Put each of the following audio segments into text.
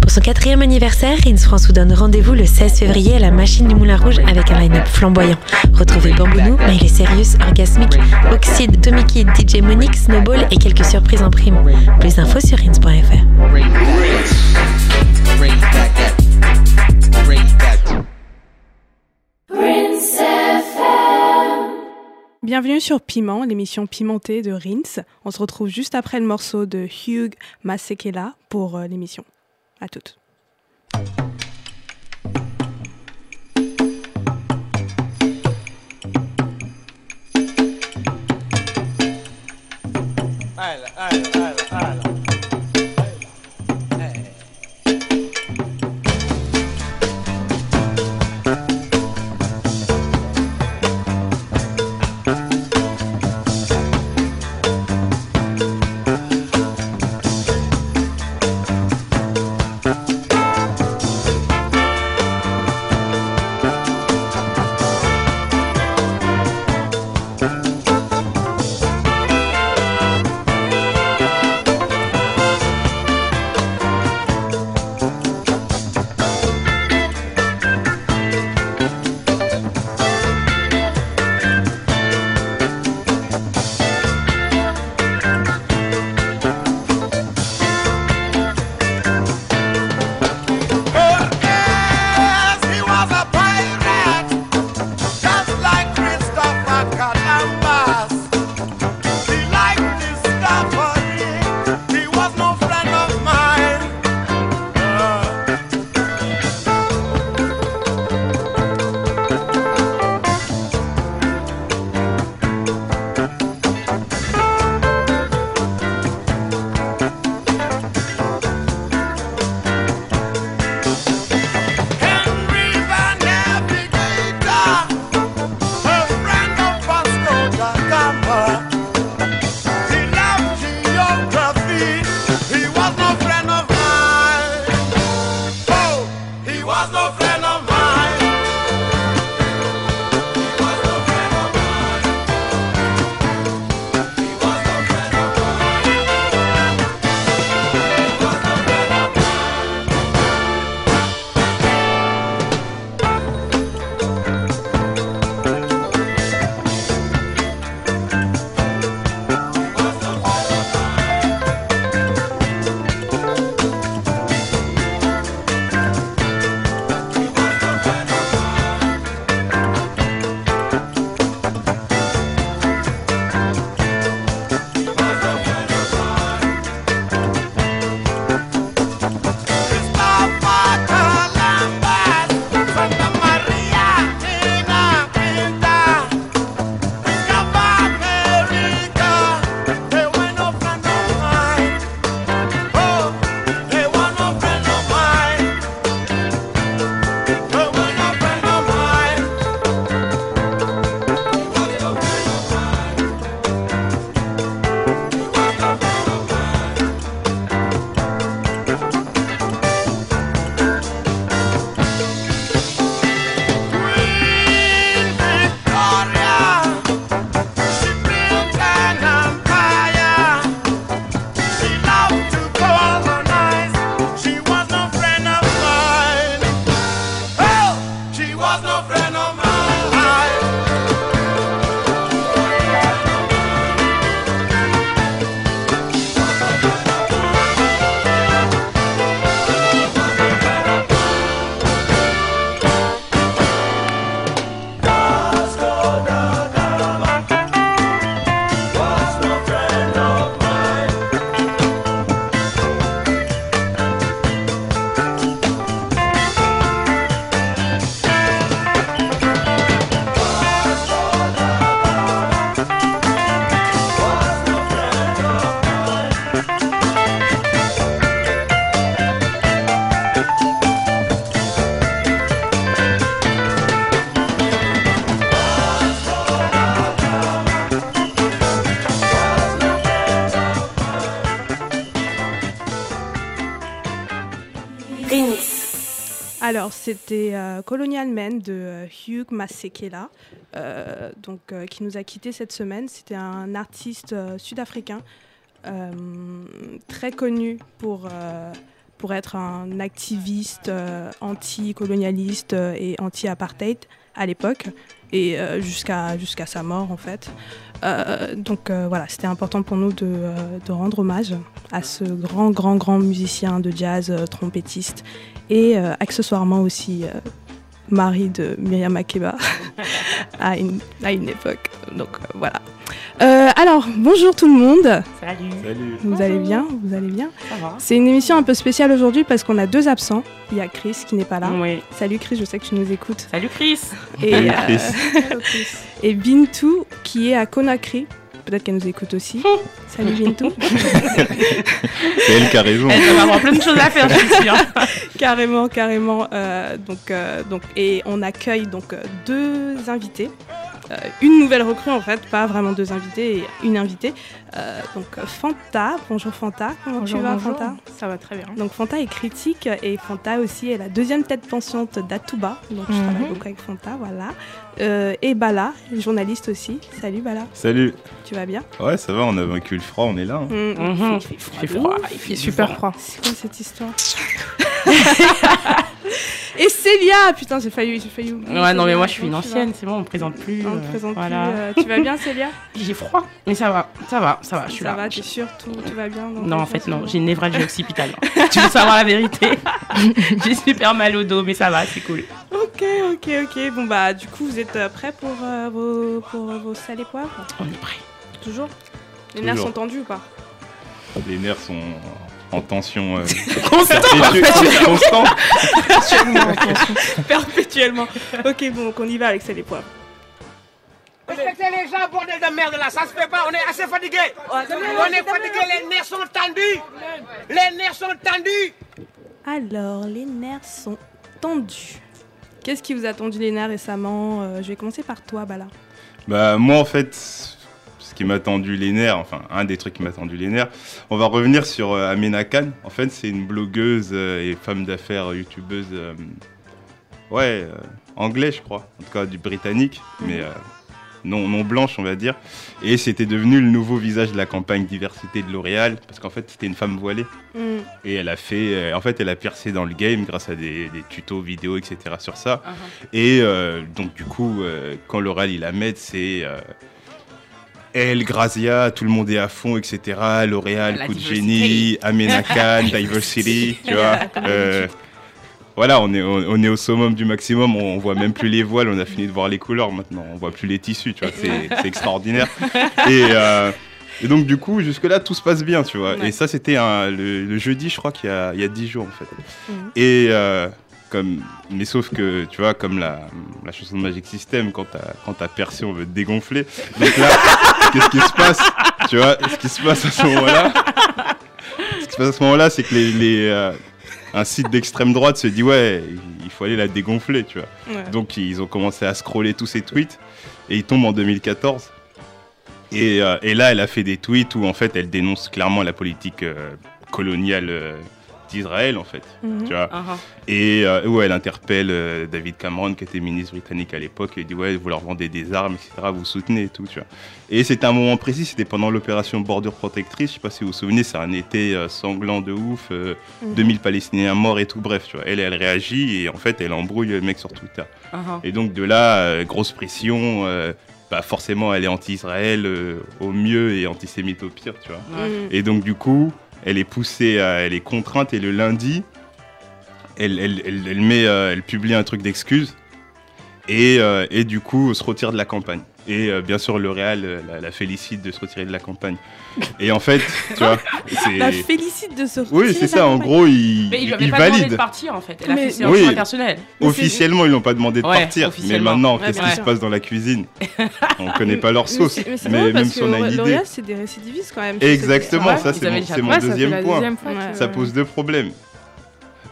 Pour son quatrième anniversaire, Rins France vous donne rendez-vous le 16 février à la machine du Moulin Rouge avec un line-up flamboyant. Retrouvez Bambounou, Miley Serious, Orgasmic, Oxide, Tomiki, DJ Monique, Snowball et quelques surprises en prime. Plus d'infos sur rins.fr. Bienvenue sur Piment, l'émission pimentée de Rins. On se retrouve juste après le morceau de Hugh Masekela pour euh, l'émission. À toutes. C'était euh, Colonial Men de euh, Hugh Masekela, euh, qui nous a quittés cette semaine. C'était un artiste sud-africain très connu pour pour être un activiste euh, anticolonialiste euh, et anti-apartheid à l'époque et jusqu'à sa mort en fait. donc voilà, c'était important pour nous de, de, rendre hommage à ce grand grand grand musicien de jazz trompettiste et euh, accessoirement aussi euh, mari de Myriam Makeba à, une, à une époque. Donc euh, voilà. Euh, alors, bonjour tout le monde. Salut. Salut. Vous allez bien Vous allez bien Ça va C'est une émission un peu spéciale aujourd'hui parce qu'on a deux absents. Il y a Chris qui n'est pas là. Oui. Salut Chris, je sais que tu nous écoutes. Salut Chris. Et, Salut, euh, Chris. et Bintou qui est à Conakry. Peut-être qu'elle nous écoute aussi. Salut Bintou. C'est elle qui a raison. Elle va avoir plein de choses à faire, je suis sûre. carrément, carrément. Euh, donc, euh, donc, et on accueille donc euh, deux invités. Euh, une nouvelle recrue en fait, pas vraiment deux invités et une invitée. Euh, donc Fanta, bonjour Fanta, comment tu vas Fanta Ça va très bien. Donc Fanta est critique et Fanta aussi est la deuxième tête pensionnante d'Atuba. Donc je Mhm. travaille beaucoup avec Fanta, voilà. Euh, et Bala, journaliste aussi. Salut Bala, Salut. tu vas bien Ouais, ça va, on a vaincu le froid, on est là. hein. Mm, Mhm. il fait- il fait Il fait froid, il fait super du froid. C'est quoi cette histoire? Et Célia Putain, j'ai failli, j'ai failli oublier. Ouais, non, mais moi je suis une ancienne, c'est bon, on me présente plus. On euh, te présente voilà. plus. euh, tu vas bien Célia? J'ai froid, mais ça va, ça va, ça va, je suis Ça là. va, t'es sûre tout, tout va bien Non, en fait, non, j'ai une névralgie occipitale. tu veux savoir la vérité? J'ai super mal au dos, mais ça va, c'est cool. Ok, ok, ok. Bon bah, du coup, vous êtes euh, prêts pour, euh, vos, pour vos salés poivres? On est prêts. Toujours? Les nerfs Toujours. sont tendus ou pas? Les nerfs sont en tension euh, Constant perpétue- constante. Perpétuellement. ok, bon, donc on y va avec et poivres. Respectez les gens, bordel de merde là, ça se fait pas, on est assez fatigué. On est fatigué, les nerfs sont tendus. Les nerfs sont tendus. Alors, les nerfs sont tendus. Qu'est-ce qui vous a tendu les nerfs récemment Euh, Je vais commencer par toi, Bala. Bah, moi, en fait, qui m'a tendu les nerfs, enfin, un des trucs qui m'a tendu les nerfs, on va revenir sur euh, Amena Khan. En fait, c'est une blogueuse euh, et femme d'affaires, youtubeuse, euh, ouais, anglais, je crois, en tout cas du britannique, mais non, non blanche, on va dire. Et c'était devenu le nouveau visage de la campagne diversité de L'Oréal, parce qu'en fait, c'était une femme voilée. Hmm, Et elle a fait, euh, en fait, elle a percé dans le game grâce à des, des tutos vidéo, etc. sur ça. Et euh, donc, du coup, euh, quand l'oral il la met, c'est elle, Grazia, tout le monde est à fond, etc. L'Oréal, coup de génie, Amena Khan, Diversity, tu vois. Euh, voilà, on est, on, on est au summum du maximum, on, on voit même plus les voiles, on a fini de voir les couleurs maintenant, on voit plus les tissus, tu vois, c'est extraordinaire. Et, euh, et donc du coup, jusque-là, tout se passe bien, tu vois. Ouais. Et ça, c'était le, le jeudi, je crois qu'il y a, il y a 10 jours, en fait. Mhm. Et euh, comme, mais sauf que, tu vois, comme la, la chanson de Magic System, quand t'as quand t'as percé, on veut te dégonfler. Donc là, qu'est-ce qui se passe Tu vois, ce qui se passe à ce moment-là, ce qui se passe à ce moment-là, c'est que les, les, euh, un site d'extrême droite se dit ouais, il faut aller la dégonfler, tu vois. ouais. Donc ils ont commencé à scroller tous ces tweets et ils tombent en 2014. Et, euh, et là, elle a fait des tweets où en fait elle dénonce clairement la politique euh, coloniale d'Israël en fait, Mhm. tu vois. Uh-huh. Et euh, où elle interpelle euh, David Cameron qui était ministre britannique à l'époque et dit ouais vous leur vendez des armes etc vous soutenez et tout tu vois. Et c'était un moment précis c'était pendant l'opération Bordure Protectrice je sais pas si vous vous souvenez c'est un été euh, sanglant de ouf euh, Mhm. 2000 Palestiniens morts et tout bref tu vois. Elle elle réagit et en fait elle embrouille le mec sur Twitter. Uh-huh. Et donc de là, grosse pression, bah forcément elle est anti-Israël euh, au mieux et antisémite au pire, tu vois. Ouais. Et donc du coup, elle est poussée, à- elle est contrainte et le lundi, elle, euh, publie un truc d'excuses et, euh, et du coup se retire de la campagne. Et euh, bien sûr, le Real euh, la, la félicite de se retirer de la campagne. Et en fait, tu vois, La c'est... félicite de se Oui, retirer c'est de la ça, en gros, il, Mais il lui il pas demandé de valide. partir en fait. Elle a Mais- fait ses Oui. Mais c'est- Officiellement, ils n'ont pas demandé de Ouais, partir. Mais maintenant, Ouais, qu'est-ce qui se passe dans la cuisine On connaît pas leur Mais sauce. c'est- Mais c'est Mais drôle même parce si que on a une idée. L'Oréal, c'est des récidivistes quand même. Exactement, ça ils c'est mon, c'est deuxième la point. Ça pose deux problèmes.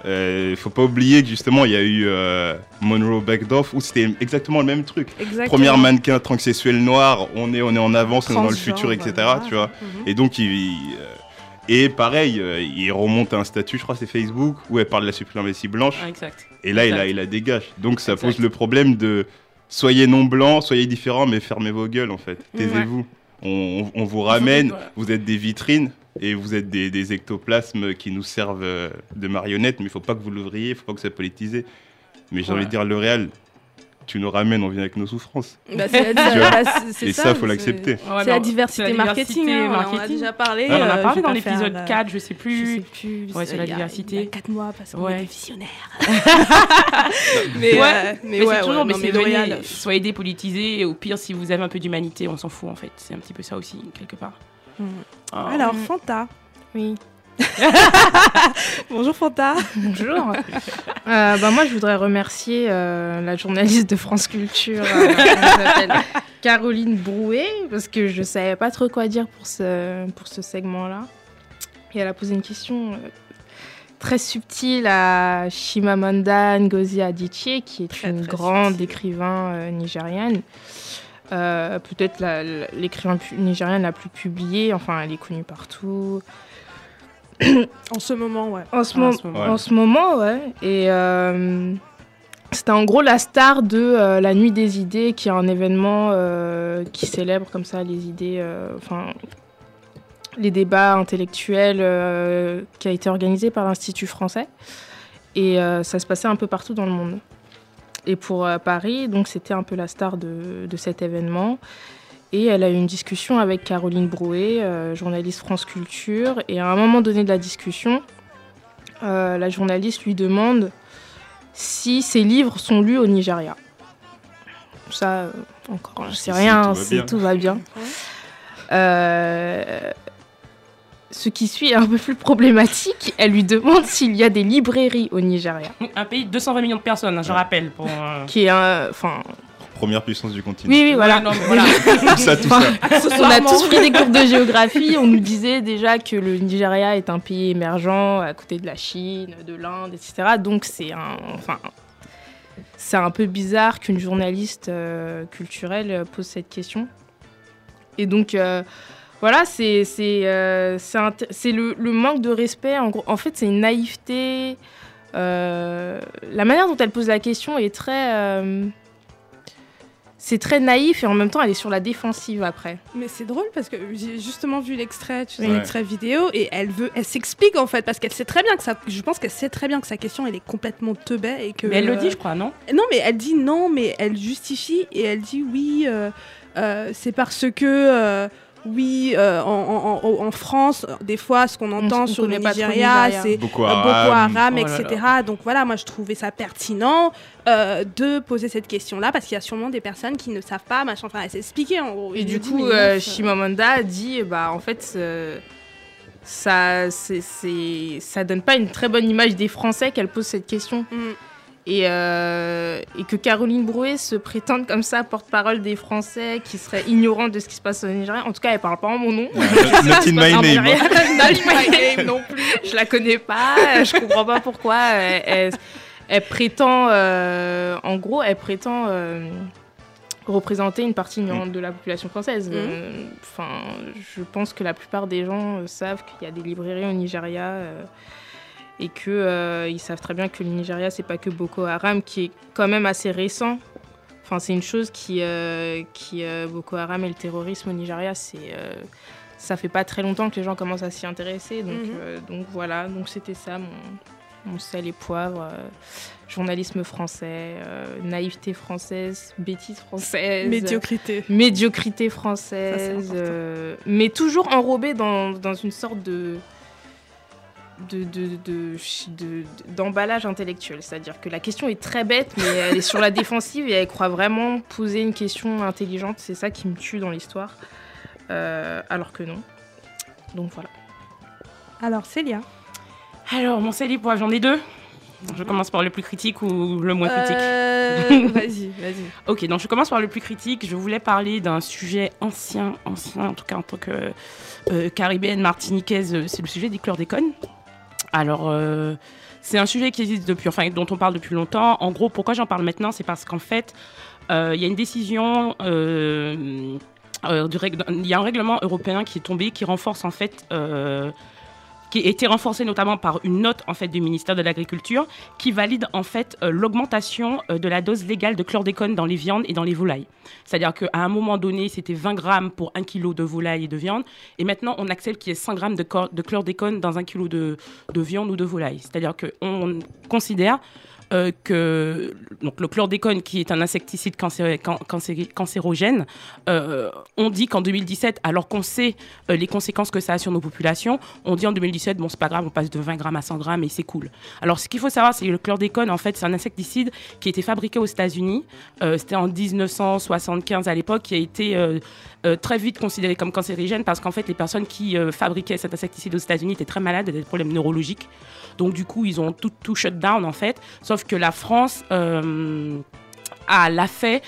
Il faut pas oublier que justement il y a eu euh, Monroe Beckdorf où c'était exactement le même truc. Exactement. Première mannequin transsexuel noir, on est, on est en avance, on est dans le futur, etc. voilà. Tu vois. Mhm. Et donc il, il, euh, et pareil, euh, il remonte à un statut, je crois c'est Facebook, où elle parle de la suprématie blanche. Ah, exact. Et là il la, Exact. il la dégage. Donc ça Exact. pose le problème de soyez non blanc, soyez différents, mais fermez vos gueules en fait. Ouais. Taisez-vous. On, on- on vous ramène, vous êtes des vitrines, et vous êtes des, des ectoplasmes qui nous servent euh, de marionnettes, mais il faut pas que vous l'ouvriez, il faut pas que ça soit politisé. Mais j'ai envie de dire, le réel, tu nous ramènes, on vient avec nos souffrances. Bah, c'est la, bah, c'est- c'est Et ça, faut c'est- l'accepter. Ouais, C'est la diversité c'est la marketing. diversité hein, on en a marketing. déjà parlé. on en a euh, je parlé dans l'épisode euh, 4, je sais Je plus. sais plus. Ouais, sur la il y a- diversité. Il y a 4 mois, parce qu'on Ouais. est visionnaire. mais, Ouais, euh, mais, Mais ouais, c'est toujours, ouais, mais non, c'est L'Oréal, soyez dépolitisés, et au pire, si vous avez un peu d'humanité, on s'en fout en fait. C'est un petit peu ça aussi, quelque part. Ah. Alors. Fanta. Oui. Bonjour Fanta. Bonjour. Euh, bah, moi, je voudrais remercier euh, la journaliste de France Culture, euh, Caroline Brouet, parce que je savais pas trop quoi dire pour ce, pour ce segment-là. Et elle a posé une question euh, très subtile à Chimamanda Ngozi Adichie, qui est Très, une très grande subtile. écrivain euh, nigériane. Euh, Peut-être l'écrivain nigériane la plus publiée, enfin, elle est connue partout. En ce moment, ouais. En ce, Ah, en mo- ce moment. Ouais. en ce moment, ouais. Et euh, c'était en gros la star de euh, la Nuit des idées, qui est un événement qui célèbre comme ça les idées, enfin les débats intellectuels, qui a été organisé par l'Institut français. Et ça se passait un peu partout dans le monde. Et pour euh, Paris, donc c'était un peu la star de, de cet événement. Et elle a eu une discussion avec Caroline Brouet, euh, journaliste France Culture. Et à un moment donné de la discussion, euh, la journaliste lui demande si ses livres sont lus au Nigeria. Ça, encore, je sais Si, si, rien, tout va bien. tout va bien. Ouais. Euh, ce qui suit est un peu plus problématique. Elle lui demande s'il y a des librairies au Nigeria, Un pays de 220 millions de personnes, hein, je Ouais. rappelle. Pour, euh, qui est un, enfin, Première puissance du continent. oui, oui, voilà. Ouais, non, mais voilà. Tout ça, tout ça. On a tous pris des cours de géographie. On nous disait déjà que le Nigeria est un pays émergent à côté de la Chine, de l'Inde, etc. Donc c'est un, enfin, c'est un peu bizarre qu'une journaliste euh, culturelle pose cette question. Et donc euh, voilà, c'est c'est euh, c'est le, le manque de respect. En gros, en fait, c'est une naïveté. Euh, la manière dont elle pose la question est très euh, c'est très naïf et en même temps elle est sur la défensive après. Mais c'est drôle parce que j'ai justement vu l'extrait, tu sais, Ouais. l'extrait vidéo, et elle veut, elle s'explique en fait parce qu'elle sait très bien que ça, je pense qu'elle sait très bien que sa question elle est complètement teubée et que. Mais elle le dit, je crois, non? Non, mais elle dit non, mais elle justifie et elle dit oui, euh, euh, c'est parce que. Oui, euh, en, en- en- en France, des fois, ce qu'on entend on sur trop le Nigeria, c'est Boko euh, Haram. Boko Haram, Oh là etc. Donc voilà, moi je trouvais ça pertinent euh, de poser cette question-là parce qu'il y a sûrement des personnes qui ne savent pas, machin. Enfin, elle s'est expliquée en gros. Et du coup, euh, Chimamanda dit, bah en fait, ça, c'est, c'est- ça donne pas une très bonne image des Français qu'elle pose cette question. Mm. Et, euh, et que Caroline Brouet se prétende comme ça porte-parole des Français qui seraient ignorants de ce qui se passe au Nigeria. En tout cas, elle parle pas en mon nom. Not in my name. hein. Not in my name non plus. Je la connais pas. Je comprends pas pourquoi. Elle, elle- elle prétend, euh, en gros, elle prétend euh, représenter une partie ignorante de la population française. Euh, Enfin, je pense que la plupart des gens euh, savent qu'il y a des librairies au Nigeria. Et que euh, ils savent très bien que le Nigeria c'est pas que Boko Haram qui est quand même assez récent. Enfin, c'est une chose qui, euh, qui euh, Boko Haram et le terrorisme au Nigeria, c'est euh, ça fait pas très longtemps que les gens commencent à s'y intéresser. Donc, Mhm. donc voilà, donc c'était ça mon, mon sel et poivre. journalisme français, naïveté française, bêtise française. Médiocrité. Médiocrité Ça, française, mais toujours enrobée dans, dans une sorte de de- de- de- de- d'emballage intellectuel. C'est-à-dire que la question est très bête, mais elle est sur la défensive et elle croit vraiment poser une question intelligente. C'est ça qui me tue dans l'histoire. Euh, alors que non. Donc voilà. Alors, Célia. Alors, mon poivre, j'en ai deux. Je commence par le plus critique ou le moins critique Euh, vas-y, vas-y. Ok, donc je commence par le plus critique. Je voulais parler d'un sujet ancien, ancien, en tout cas en tant que euh, caribéenne martiniquaise, c'est le sujet des chlordécones. Alors, euh, c'est un sujet qui existe depuis, enfin, dont on parle depuis longtemps. En gros, pourquoi j'en parle maintenant C'est parce qu'en fait, euh, il y a une décision. euh, euh, il y a un règlement européen qui est tombé qui renforce en fait euh, qui a été renforcée notamment par une note du ministère de l'Agriculture qui valide en fait euh, l'augmentation euh, de la dose légale de chlordécone dans les viandes et dans les volailles. C'est-à-dire qu'à un moment donné, c'était 20 grammes pour un kilo de volaille et de viande, et maintenant on accepte qu'il y ait 100 grammes de chlordécone dans un kilo de, de viande ou de volaille. C'est-à-dire qu'on considère euh, que donc le chlordécone, qui est un insecticide cancé- can- cancé- cancérogène, euh, on dit qu'en 2017, alors qu'on sait euh, les conséquences que ça a sur nos populations, on dit en 2017, bon, c'est pas grave, on passe de 20 grammes à 100 grammes et c'est cool. Alors, ce qu'il faut savoir, c'est que le chlordécone, en fait, c'est un insecticide qui a été fabriqué aux États-Unis. C'était en 1975 à l'époque, qui a été euh, très vite considéré comme cancérigène parce qu'en fait, les personnes qui euh, fabriquaient cet insecticide aux États-Unis étaient très malades, avaient des problèmes neurologiques. Donc, du coup, ils ont tout, tout shut down, en fait. Sauf que la France euh, a l'a fait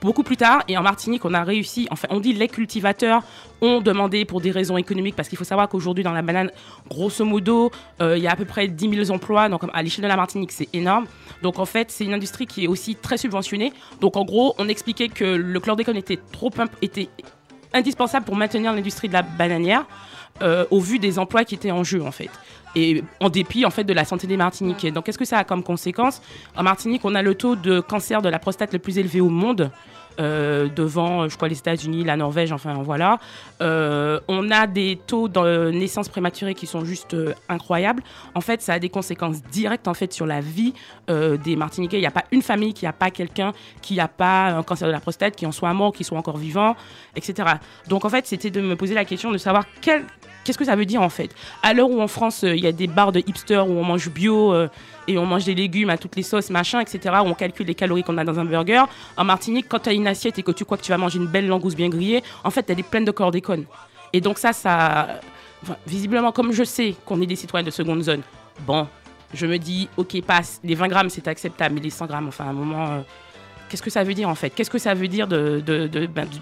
beaucoup plus tard. Et en Martinique, on a réussi. Enfin, on dit les cultivateurs ont demandé pour des raisons économiques, parce qu'il faut savoir qu'aujourd'hui, dans la banane, grosso modo, euh, il y a à peu près 10 000 emplois. Donc, à l'échelle de la Martinique, c'est énorme. Donc, en fait, c'est une industrie qui est aussi très subventionnée. Donc, en gros, on expliquait que le chlordécone était trop était indispensable pour maintenir l'industrie de la bananière euh, au vu des emplois qui étaient en jeu, en fait. Et en dépit, en fait, de la santé des Martiniquais. Donc, qu'est-ce que ça a comme conséquence? En Martinique, on a le taux de cancer de la prostate le plus élevé au monde. euh, devant, euh, je crois, les États-Unis, la Norvège, enfin voilà. On a des taux de naissance prématurée qui sont juste incroyables. En fait, ça a des conséquences directes en fait sur la vie des Martiniquais. Il n'y a pas une famille qui n'a pas quelqu'un qui n'a pas un cancer de la prostate, qui en soit mort, qui soit encore vivant, etc. Donc en fait, c'était de me poser la question de savoir quel Qu'est-ce que ça veut dire en fait? À l'heure où en France, euh, il y a des bars de hipsters où on mange bio euh, et on mange des légumes à toutes les sauces, machin, etc., où on calcule les calories qu'on a dans un burger, en Martinique, quand tu as une assiette et que tu crois que tu vas manger une belle langouste bien grillée, en fait, elle est pleine de chlordécone. Et donc ça, ça... visiblement, comme je sais qu'on est des citoyens de seconde zone, bon, je me dis, ok, passe, les 20 grammes, c'est acceptable, mais les 100 grammes, enfin, à un moment... euh, Qu'est-ce que ça veut dire en fait? Qu'est-ce que ça veut dire de, de, de, ben, du-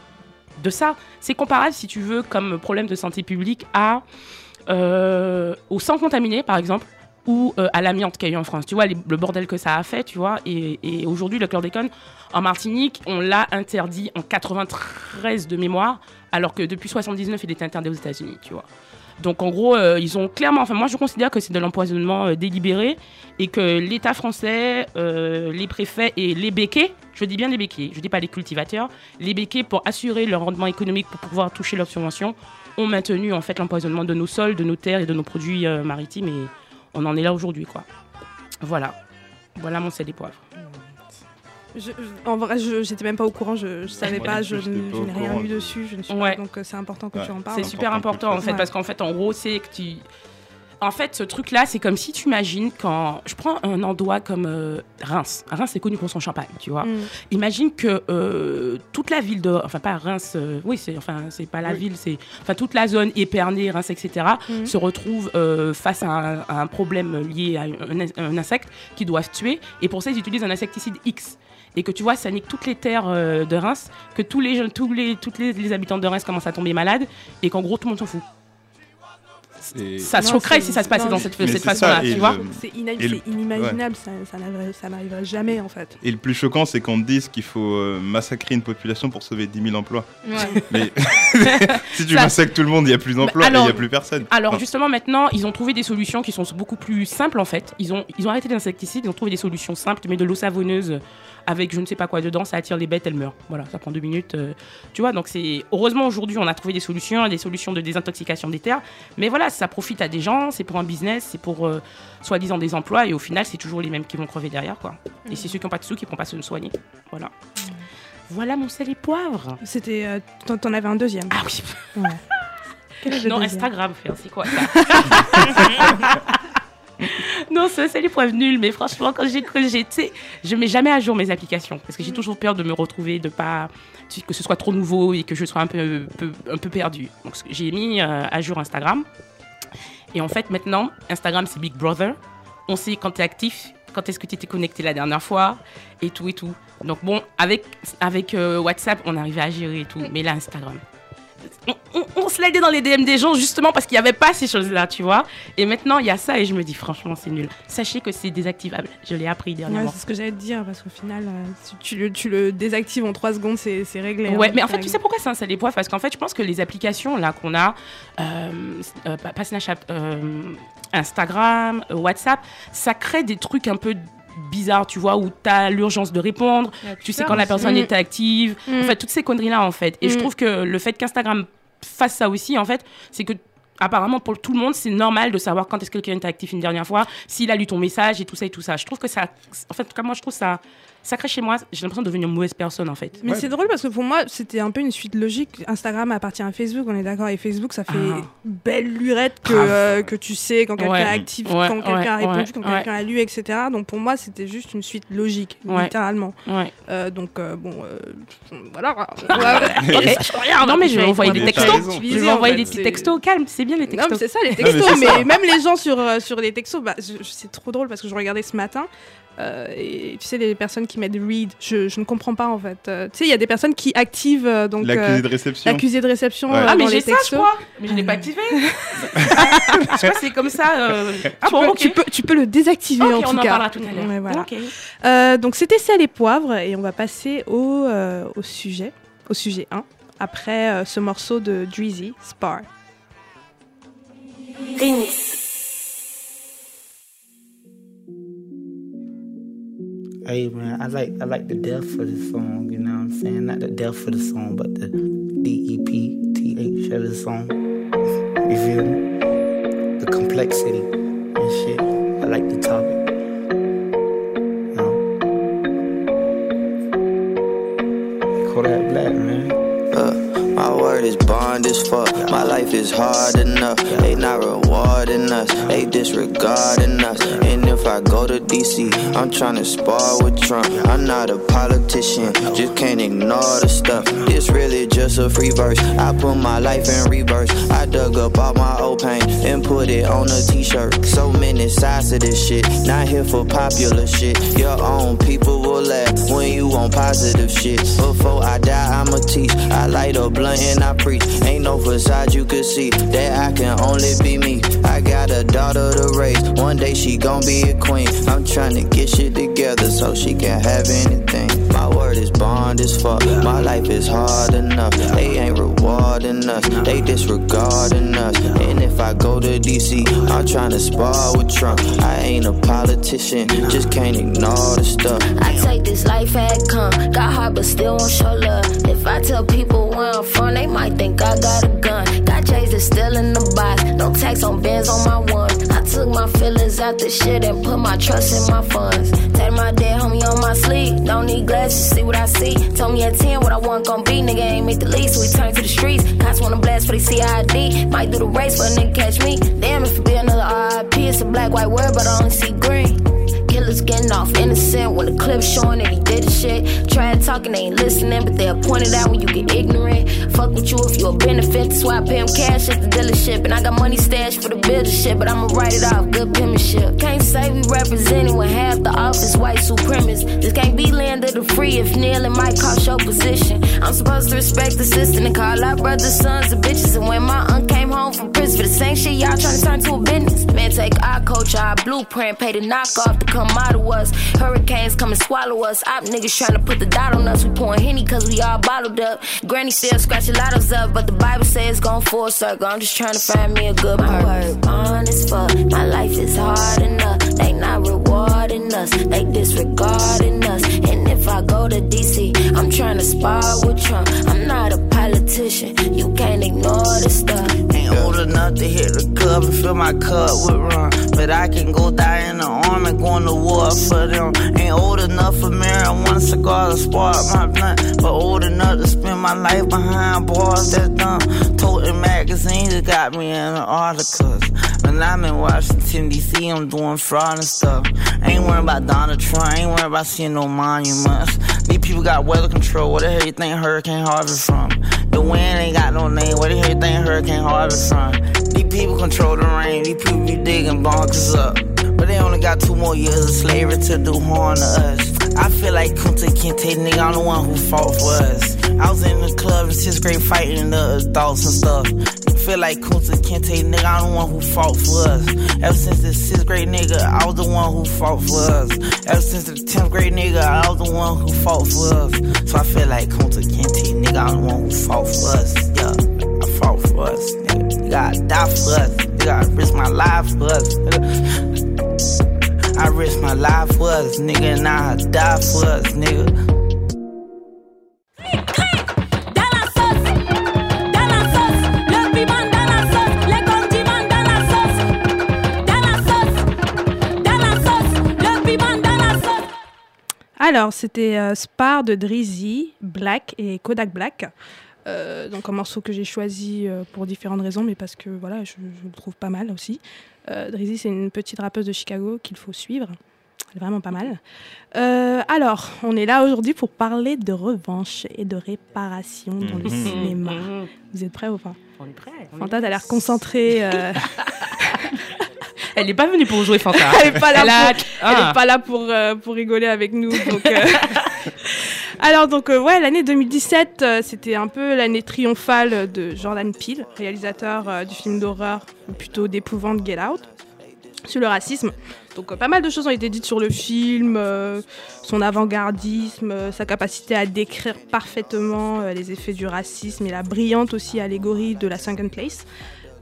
de ça C'est comparable, si tu veux, comme problème de santé publique à, euh, au sang contaminé, par exemple, ou euh, à l'amiante qu'il y a eu en France. Tu vois, le bordel que ça a fait, tu vois. Et, et aujourd'hui, le chlordécone, en Martinique, on l'a interdit en 93 de mémoire, alors que depuis 79, il était interdit aux États-Unis, tu vois. Donc en gros, euh, ils ont clairement, enfin moi je considère que c'est de l'empoisonnement euh, délibéré et que l'État français, euh, les préfets et les béquets, je dis bien les béquets, je dis pas les cultivateurs, les béquets pour assurer leur rendement économique pour pouvoir toucher leurs subventions, ont maintenu en fait l'empoisonnement de nos sols, de nos terres et de nos produits maritimes et on en est là aujourd'hui quoi. Voilà, voilà mon sel des poivres. Je- je- en vrai, je j'étais même pas au courant, je, je savais Moi pas, je, n'ai rien lu dessus, je ne suis Ouais. pas, donc euh, c'est important que Ouais. tu en parles. C'est super important en fait Ouais. parce qu'en fait en gros c'est que tu en fait ce truc là c'est comme si tu imagines quand je prends un endroit comme euh, Reims Reims c'est connu pour son champagne tu vois Mm. imagine que euh, toute la ville de enfin pas Reims euh, oui c'est enfin c'est pas la Oui. ville c'est enfin toute la zone Épernay Reims etc Mhm. se retrouve euh, face à un, à un problème lié à un, un insecte qu'ils doivent tuer et pour ça ils utilisent un insecticide X et que tu vois ça nique toutes les terres euh, de Reims que tous les jeunes tous les toutes les, les habitants de Reims commencent à tomber malades et qu'en gros tout le monde s'en fout Et- ça Non, choquerait si ça se passait non, dans cette, cette façon-là, tu vois. le- C'est ina- le- inimaginable, ça, ça n'arriverait jamais en fait. Et le plus choquant, c'est qu'on te dise qu'il faut euh, massacrer une population pour sauver 10 000 emplois. Ouais. Mais si tu Ça- massacres tout le monde, il n'y a plus d'emplois Bah, il n'y alors- a plus personne. Alors Enfin, justement maintenant, ils ont trouvé des solutions qui sont beaucoup plus simples en fait. Ils ont, ils ont arrêté les insecticides, ils ont trouvé des solutions simples. Tu mets de l'eau savonneuse avec je ne sais pas quoi dedans, ça attire les bêtes, elles meurent. Voilà, ça prend deux minutes. euh, tu vois, donc c'est heureusement aujourd'hui on a trouvé des solutions, des solutions de désintoxication des terres. Mais voilà, ça profite à des gens, c'est pour un business, c'est pour euh, soi-disant des emplois et au final c'est toujours les mêmes qui vont crever derrière quoi. Et c'est ceux qui n'ont pas de sous qui ne pourront pas se soigner. Voilà. Voilà mon sel et poivre. C'était, euh, t'en avais un deuxième. Ah oui. Ouais. Non, deuxième? Instagram, frère, c'est quoi ça? Non, ça, c'est les preuves nulles, mais franchement, quand j'ai sais, je mets jamais à jour mes applications parce que j'ai toujours peur de me retrouver, de pas que ce soit trop nouveau et que je sois un peu, peu- un peu perdu. Donc, j'ai mis euh, à jour Instagram. Et en fait, maintenant, Instagram, c'est Big Brother. On sait quand tu es actif, quand est-ce que tu étais connecté la dernière fois, et tout et tout. Donc bon, avec, avec euh, WhatsApp, on arrivait à gérer et tout. Mais là, Instagram. On, on, on slidait dans les DM des gens justement parce qu'il n'y avait pas ces choses-là, tu vois. Et maintenant, il y a ça et je me dis, franchement, c'est nul. Sachez que c'est désactivable. Je l'ai appris Ouais, dernièrement. c'est ce que j'allais te dire parce qu'au final, euh, si tu, le, tu le désactives en 3 secondes, c'est réglé. Ouais, hein, mais en fait, tu sais pourquoi c'est un poids? Parce qu'en fait, je pense que les applications là qu'on a, euh, euh, pas Snapchat, euh, Instagram, WhatsApp, ça crée des trucs un peu bizarres, tu vois, où tu as l'urgence de répondre, tu sais quand la personne Mm. est active, Mm. en fait, toutes ces conneries-là, en fait. Et je Mm. trouve que le fait qu'Instagram fasse ça aussi, en fait, c'est que apparemment pour tout le monde c'est normal de savoir quand est-ce que quelqu'un était actif une dernière fois s'il a lu ton message et tout ça et tout ça je trouve que ça en fait en tout cas moi je trouve ça ça crée chez moi j'ai l'impression de devenir une mauvaise personne en fait Mais c'est drôle parce que pour moi, c'était un peu une suite logique. Instagram appartient à Facebook, on est d'accord. Et Facebook, ça fait Ah. belle lurette que, euh, que tu sais quand quelqu'un Ouais. est actif, Ouais, quand quelqu'un a répondu, quand ouais. quelqu'un a lu, etc. Donc pour moi, c'était juste une suite logique, Ouais. littéralement. ouais Euh, donc euh, bon, euh, voilà. Ok. Non, mais je vais envoyer des textos. Je vais envoyer des petits textos au calme. C'est bien les Non, textos. mais c'est ça les textos. mais ça. même les gens sur, sur les textos, bah, c'est trop drôle parce que je regardais ce matin. Euh, et tu sais, les personnes qui mettent read, je, je ne comprends pas en fait. Euh, tu sais, il y a des personnes qui activent euh, donc L'accusé de réception. l'accusé de réception Ouais. euh, ah, mais j'ai ça, je crois. Mais je l'ai pas activé. je crois que c'est comme ça. euh, Ah tu, bon, peux, tu, peux, tu peux le désactiver en on tout en cas. parlera tout à l'heure. Voilà. Euh, donc c'était sel et poivre et on va passer au, euh, au sujet, au sujet 1, après euh, ce morceau de Dreezy, Spar. Man, I like I like the death for the song, you know what I'm saying? Not the death for the song, but the D E P T H of the song. You feel me? The complexity and shit. I like the topic. You know? Kodak Black, man. Uh, my word is bond as fuck. My life is hard enough. They not rewarding us. They disregarding us. And if I go to DC, I'm tryna spar with Trump. I'm not a politician. Just can't ignore the stuff. This really just a free verse. I put my life in reverse. I dug up all my old pain and put it on a t-shirt. So many sides to this shit. Not here for popular shit. Your own people when you on positive shit. Before I die, I'ma teach. I light a blunt and I preach. Ain't no facade you could see that I can only be me. I got a daughter to raise. One day she gon' be a queen. I'm tryna get shit together so she can have anything. Word is bond as fuck. My life is hard enough. They ain't rewarding us. They disregarding us. And if I go to DC, I'm tryna spar with Trump. I ain't a politician. Just can't ignore the stuff. I take this life as it come. Got hard, but still won't show love. If I tell people where I'm from, they might think I got a gun. Got J's that's still in the box. No tax on Benz on my one. Took my feelings out the shit and put my trust in my funds. Take my dead homie on my sleeve. Don't need glasses, see what I see. Told me at 10 what I want gon' be. Nigga ain't make the lease, so we turn to the streets. Cops wanna blast for the CID. Might do the race but a nigga catch me. Damn, if it be another RIP, it's a black, white word, but I only see green. Killers getting off innocent when the clip's showing that he did the shit. Try talking, they ain't listening, but they'll point it out when you get ignorant. Fuck with you if you a benefit. That's why I pay him cash at the dealership. And I got money stashed for the builder shit, but I'ma write it off. Good penmanship. Can't say we representing when half the office white supremacists. This can't be land of the free if kneeling might cost your position. I'm supposed to respect the system and call our brothers, sons, and bitches. And when my aunt came home from prison for the same shit, y'all trying to turn to a business. Man, take our culture, our blueprint, pay the knockoff to come of us. Hurricanes come and swallow us. Op niggas trying to put the dot on us. We pouring henny cause we all bottled up. Granny still scratching lottos up, but the Bible says going full circle. I'm just trying to find me a good purpose. My is fuck. My life is hard enough. They not rewarding us. They disregarding us. And if I go to DC, I'm trying to spar with Trump. I'm not a politician. You can't ignore this stuff. Enough to hit the club and fill my cup with rum. But I can go die in the army, going to war for them. Ain't old enough for marijuana cigar to spark my blunt. But old enough to spend my life behind bars that's dumb. Toting magazines that got me in the articles. When I'm in Washington, D.C., I'm doing fraud and stuff. Ain't worrying about Donald Trump, ain't worrying about seeing no monuments. These people got weather control, where the hell you think Hurricane Harvey from? The wind ain't got no name, where the hell you think Hurricane Harvey from? These people control the rain, these people be digging bonkers up. But they only got two more years of slavery to do harm to us. I feel like Kunta Kinte, nigga, I'm the one who fought for us. I was in the club in sixth grade fighting the adults and stuff. I feel like Kunta Kinte, nigga, I'm the one who fought for us. Ever since the sixth grade nigga, I was the one who fought for us. Ever since the tenth grade nigga, I was the one who fought for us. So I feel like Kunta Kinte, nigga, I'm the one who fought for us. Yeah, Alors, c'était euh, Spar de Drizzy, Black et Kodak Black. Euh, donc un morceau que j'ai choisi euh, pour différentes raisons, mais parce que voilà, je, je le trouve pas mal aussi. Euh, Drizzy, c'est une petite rappeuse de Chicago qu'il faut suivre. Elle est vraiment pas mal. Euh, alors, on est là aujourd'hui pour parler de revanche et de réparation dans le Mhm. cinéma. Mhm. Vous êtes prêts ou pas? On est prêt. on est Fanta, t'as l'air concentrée. euh, Elle n'est pas venue pour jouer Fanta. elle n'est pas là, pour, Ah. pas là pour, euh, pour rigoler avec nous. donc, euh. Alors, donc, euh, ouais, l'année 2017, euh, c'était un peu l'année triomphale de Jordan Peele, réalisateur euh, du film d'horreur, ou plutôt d'épouvante Get Out, sur le racisme. Donc, pas mal de choses ont été dites sur le film, son avant-gardisme, sa capacité à décrire parfaitement les effets du racisme et la brillante aussi allégorie de la Second Place.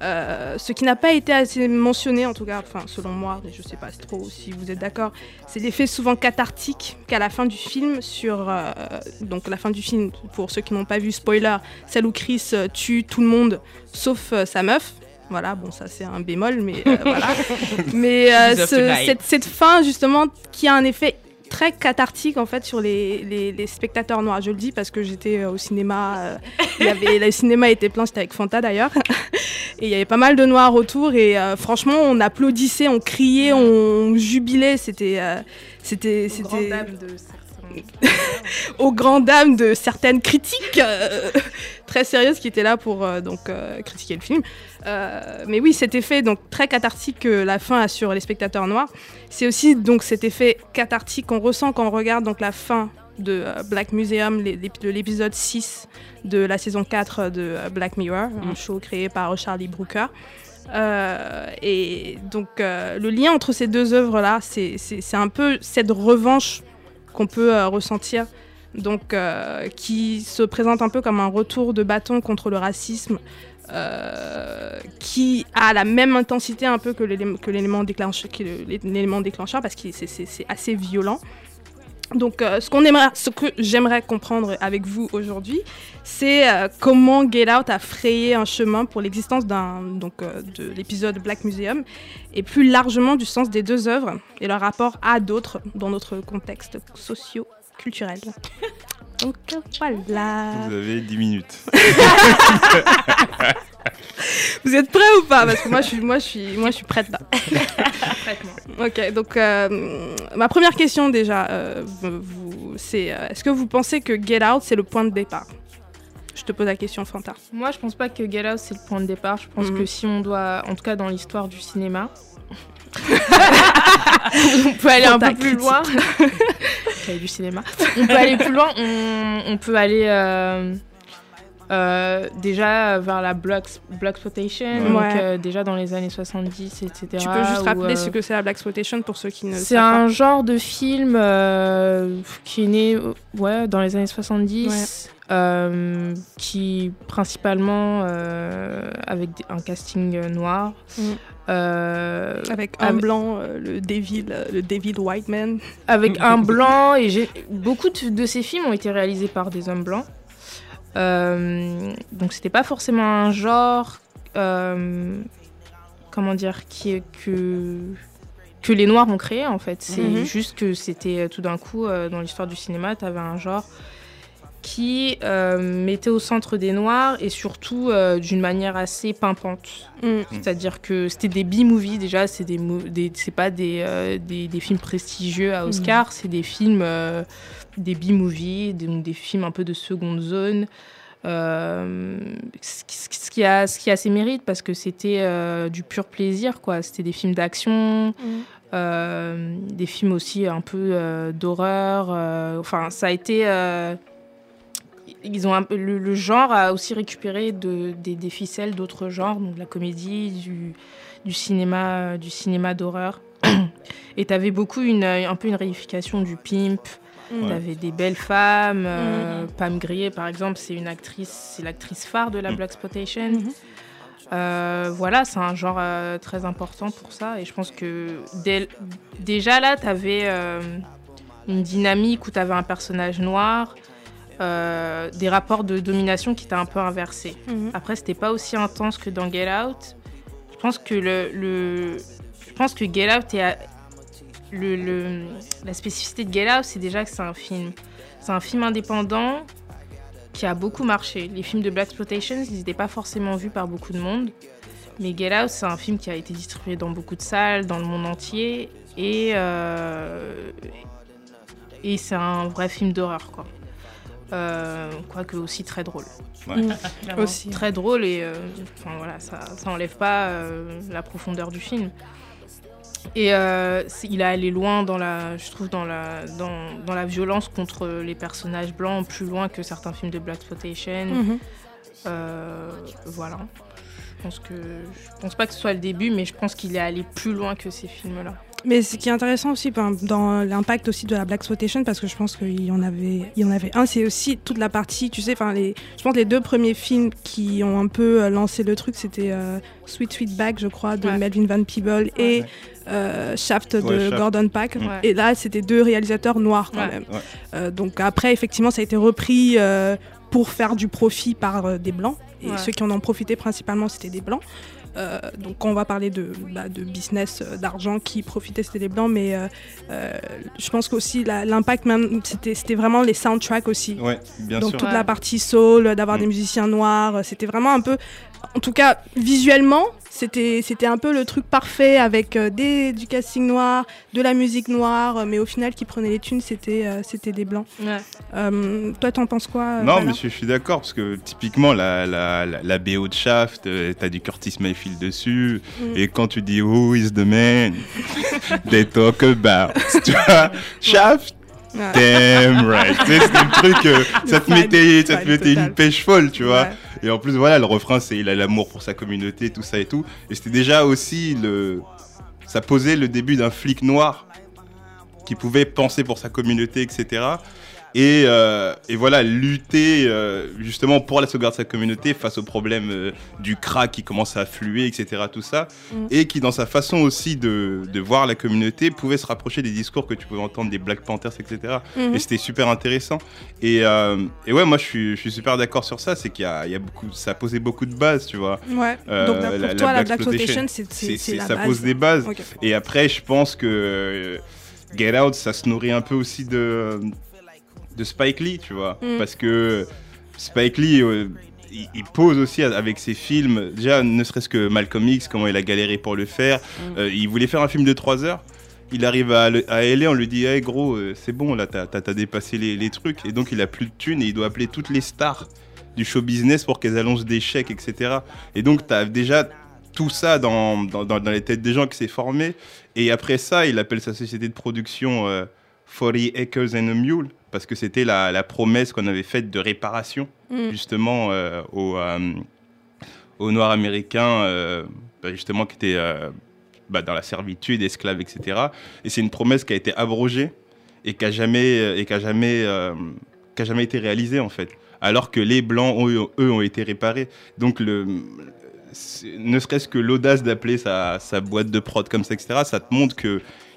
Euh, ce qui n'a pas été assez mentionné, en tout cas, enfin, selon moi, mais je sais pas trop si vous êtes d'accord, c'est l'effet souvent cathartique qu'à la fin du film, sur euh, donc la fin du film, pour ceux qui n'ont pas vu, spoiler, celle où Chris euh, tue tout le monde sauf euh, sa meuf. Voilà, bon, ça c'est un bémol, mais voilà. Mais ce- cette, cette fin, justement, qui a un effet très cathartique en fait sur les, les- les spectateurs noirs. Je le dis parce que j'étais euh, au cinéma, euh, il y avait, le cinéma était plein, c'était avec Fanta d'ailleurs. Et il y avait pas mal de noirs autour et euh, franchement on applaudissait, on criait, on jubilait. C'était, c'était, c'était aux grandes dames de certaines critiques euh, très sérieuses qui étaient là pour euh, donc euh, critiquer le film. Mais oui, cet effet donc très cathartique que la fin a sur les spectateurs noirs, c'est aussi donc cet effet cathartique qu'on ressent quand on regarde donc la fin de Black Museum, de l'épisode 6 de la saison 4 de Black Mirror, un show créé par Charlie Brooker. Euh, et donc euh, le lien entre ces deux œuvres-là, c'est un peu cette revanche qu'on peut euh, ressentir, donc euh, qui se présente un peu comme un retour de bâton contre le racisme, euh, qui a la même intensité un peu que l'élément déclencheur, déclencheur, parce que c'est assez violent. Donc, euh, ce, aimerait, ce que j'aimerais comprendre avec vous aujourd'hui, c'est euh, comment Get Out a frayé un chemin pour l'existence d'un, euh, de l'épisode Black Museum et plus largement du sens des deux œuvres et leur rapport à d'autres dans notre contexte socio-culturel. Donc voilà. Vous avez 10 minutes. Vous êtes prêts ou pas? Parce que moi je suis, moi, je suis, moi, je suis prête là. ok, donc euh, ma première question déjà, euh, c'est euh, est-ce que vous pensez que Get Out c'est le point de départ? Je te pose la question, Fanta. Moi, je pense pas que Get Out c'est le point de départ. Je pense Mhm. que si on doit, en tout cas dans l'histoire du cinéma, on peut aller un peu plus loin. Du cinéma. On peut aller plus loin. On, on peut aller euh, euh, déjà vers la black blaxploitation, donc Ouais. euh, déjà dans les années 70, etc. Tu peux juste où, rappeler euh, ce que c'est la Black Exploitation pour ceux qui ne C'est savent un genre de film euh, qui est né ouais, dans les années 70, euh, qui principalement euh, avec un casting euh, noir. Mm. Euh. Avec un blanc, euh, le Devil, euh, le Devil White Man. avec un blanc et j'ai beaucoup de, de ces films ont été réalisés par des hommes blancs Euh, donc c'était pas forcément un genre comment dire qui que que les noirs ont créé en fait c'est Mhm. juste que c'était tout d'un coup dans l'histoire du cinéma tu avais un genre qui euh, mettait au centre des noirs et surtout euh, d'une manière assez pimpante Mm. c'est-à-dire que c'était des B-movies déjà, c'est des, des pas des, euh, des, des films prestigieux à Oscar, c'est des films euh, des B-movies, des, films un peu de seconde zone. Ce, qui- ce qui a ce qui a ses mérites parce que c'était du pur plaisir quoi, c'était des films d'action. Euh, des films aussi un peu d'horreur. enfin, ça a été. Euh, ils ont un le, le genre a aussi récupéré de, des, des ficelles d'autres genres, donc de la comédie, du, du cinéma, du cinéma d'horreur. Et tu avais beaucoup une, un peu une réification du pimp. Mm. Tu avais des belles femmes. euh, Pam Grier, par exemple, c'est une actrice, c'est l'actrice phare de la Black Exploitation. Mhm. Euh, voilà, c'est un genre euh, très important pour ça. Et je pense que dès- déjà là, tu avais une dynamique où tu avais un personnage noir, euh, des rapports de domination qui étaient un peu inversés. Mhm. Après, c'était pas aussi intense que dans Get Out. Je pense que le, le- je pense que Get Out est à- le, le- la spécificité de Get Out, c'est déjà que c'est un film. C'est un film indépendant qui a beaucoup marché. Les films de Black Exploitation, ils n'étaient pas forcément vus par beaucoup de monde. Mais Get Out, c'est un film qui a été distribué dans beaucoup de salles, dans le monde entier. Et, euh, et c'est un vrai film d'horreur, quoi. Euh, quoique aussi très drôle. Ouais. Mm. Aussi. Très drôle et euh, enfin, voilà, ça, ça enlève pas euh, la profondeur du film. Et euh, il a allé loin dans la, je trouve, dans la, dans, dans la violence contre les personnages blancs, plus loin que certains films de Black Exploitation. Mhm. Euh, voilà. Je pense que je pense pas que ce soit le début, mais je pense qu'il est allé plus loin que ces films-là. Mais ce qui est intéressant aussi dans l'impact aussi de la Black Exploitation, parce que je pense qu'il y en avait, il y en avait un, c'est aussi toute la partie, tu sais, enfin les, je pense les deux premiers films qui ont un peu euh, lancé le truc, c'était euh, Sweet Sweetback, je crois, de Ouais. Melvin Van Peebles et euh, Shaft de Shaft. Gordon Pack. Ouais. Et là, c'était deux réalisateurs noirs quand Ouais. même. Ouais. Euh, donc après, effectivement, ça a été repris euh, pour faire du profit par euh, des blancs. Et Ouais. ceux qui en ont profité principalement, c'était des blancs. Euh, donc quand on va parler de, bah, de business, euh, d'argent qui profitait, c'était les blancs. Mais euh, euh, je pense qu'aussi la- l'impact, même, c'était c'était vraiment les soundtracks aussi. Ouais, bien Donc sûr. toute Ouais. la partie soul, d'avoir Mm. des musiciens noirs, c'était vraiment un peu, en tout cas visuellement, c'était c'était un peu le truc parfait avec euh, des, du casting noir, de la musique noire, euh, mais au final qui prenait les thunes, c'était euh, c'était des blancs. Ouais. Euh, toi, t'en penses quoi Non, Bala mais je, je suis d'accord, parce que typiquement, la, la, la, la BO de Shaft, euh, t'as du Curtis Mayfield dessus, Mm. et quand tu dis Who is the man they talk about, tu vois, Shaft, damn right. C'était le truc, euh, ça te mettait, ça te mettait une pêche folle, tu vois. Ouais. Et en plus, voilà, le refrain, c'est il a l'amour pour sa communauté, tout ça et tout. Et c'était déjà aussi le. Ça posait le début d'un flic noir qui pouvait penser pour sa communauté, etc. Et, euh, et voilà, lutter euh, justement pour la sauvegarde de sa communauté face au problème euh, du crack qui commence à affluer, etc. Tout ça. Mm. Et qui, dans sa façon aussi de, de voir la communauté, pouvait se rapprocher des discours que tu pouvais entendre des Black Panthers, etc. Mhm. Et c'était super intéressant. Et, et ouais, moi je suis, je suis super d'accord sur ça, c'est qu'il y a, il y a beaucoup, ça a posé beaucoup de bases, tu vois. Ouais. Donc pour la- toi, la Black Exploitation, c'est ça base. pose des bases. Et après, je pense que Get Out, ça se nourrit un peu aussi de, de Spike Lee, tu vois. Mm. Parce que Spike Lee, euh, il, il pose aussi avec ses films, déjà, ne serait-ce que Malcolm X, comment il a galéré pour le faire. Mm. Euh, il voulait faire un film de 3 heures. Il arrive à, à LA, on lui dit Hey gros, euh, c'est bon, là, t'as dépassé les, les trucs. Et donc, il a plus de thunes et il doit appeler toutes les stars du show business pour qu'elles annoncent des chèques, etc. Et donc, t'as déjà tout ça dans, dans, dans- dans les têtes des gens qui s'est formé. Et après ça, il appelle sa société de production euh, 40 Acres and a Mule, parce que c'était la, la promesse qu'on avait faite de réparation, Mm. justement, euh, aux, euh, aux Noirs américains, euh, bah, justement, qui étaient euh, bah, dans la servitude, esclaves, etc. Et c'est une promesse qui a été abrogée et qui n'a jamais, et qui a jamais, euh, qui a jamais été réalisée, en fait. Alors que les Blancs, eux, eux, ont été réparés. Donc, le, ne serait-ce que l'audace d'appeler sa, sa boîte de prod comme ça, etc., ça te montre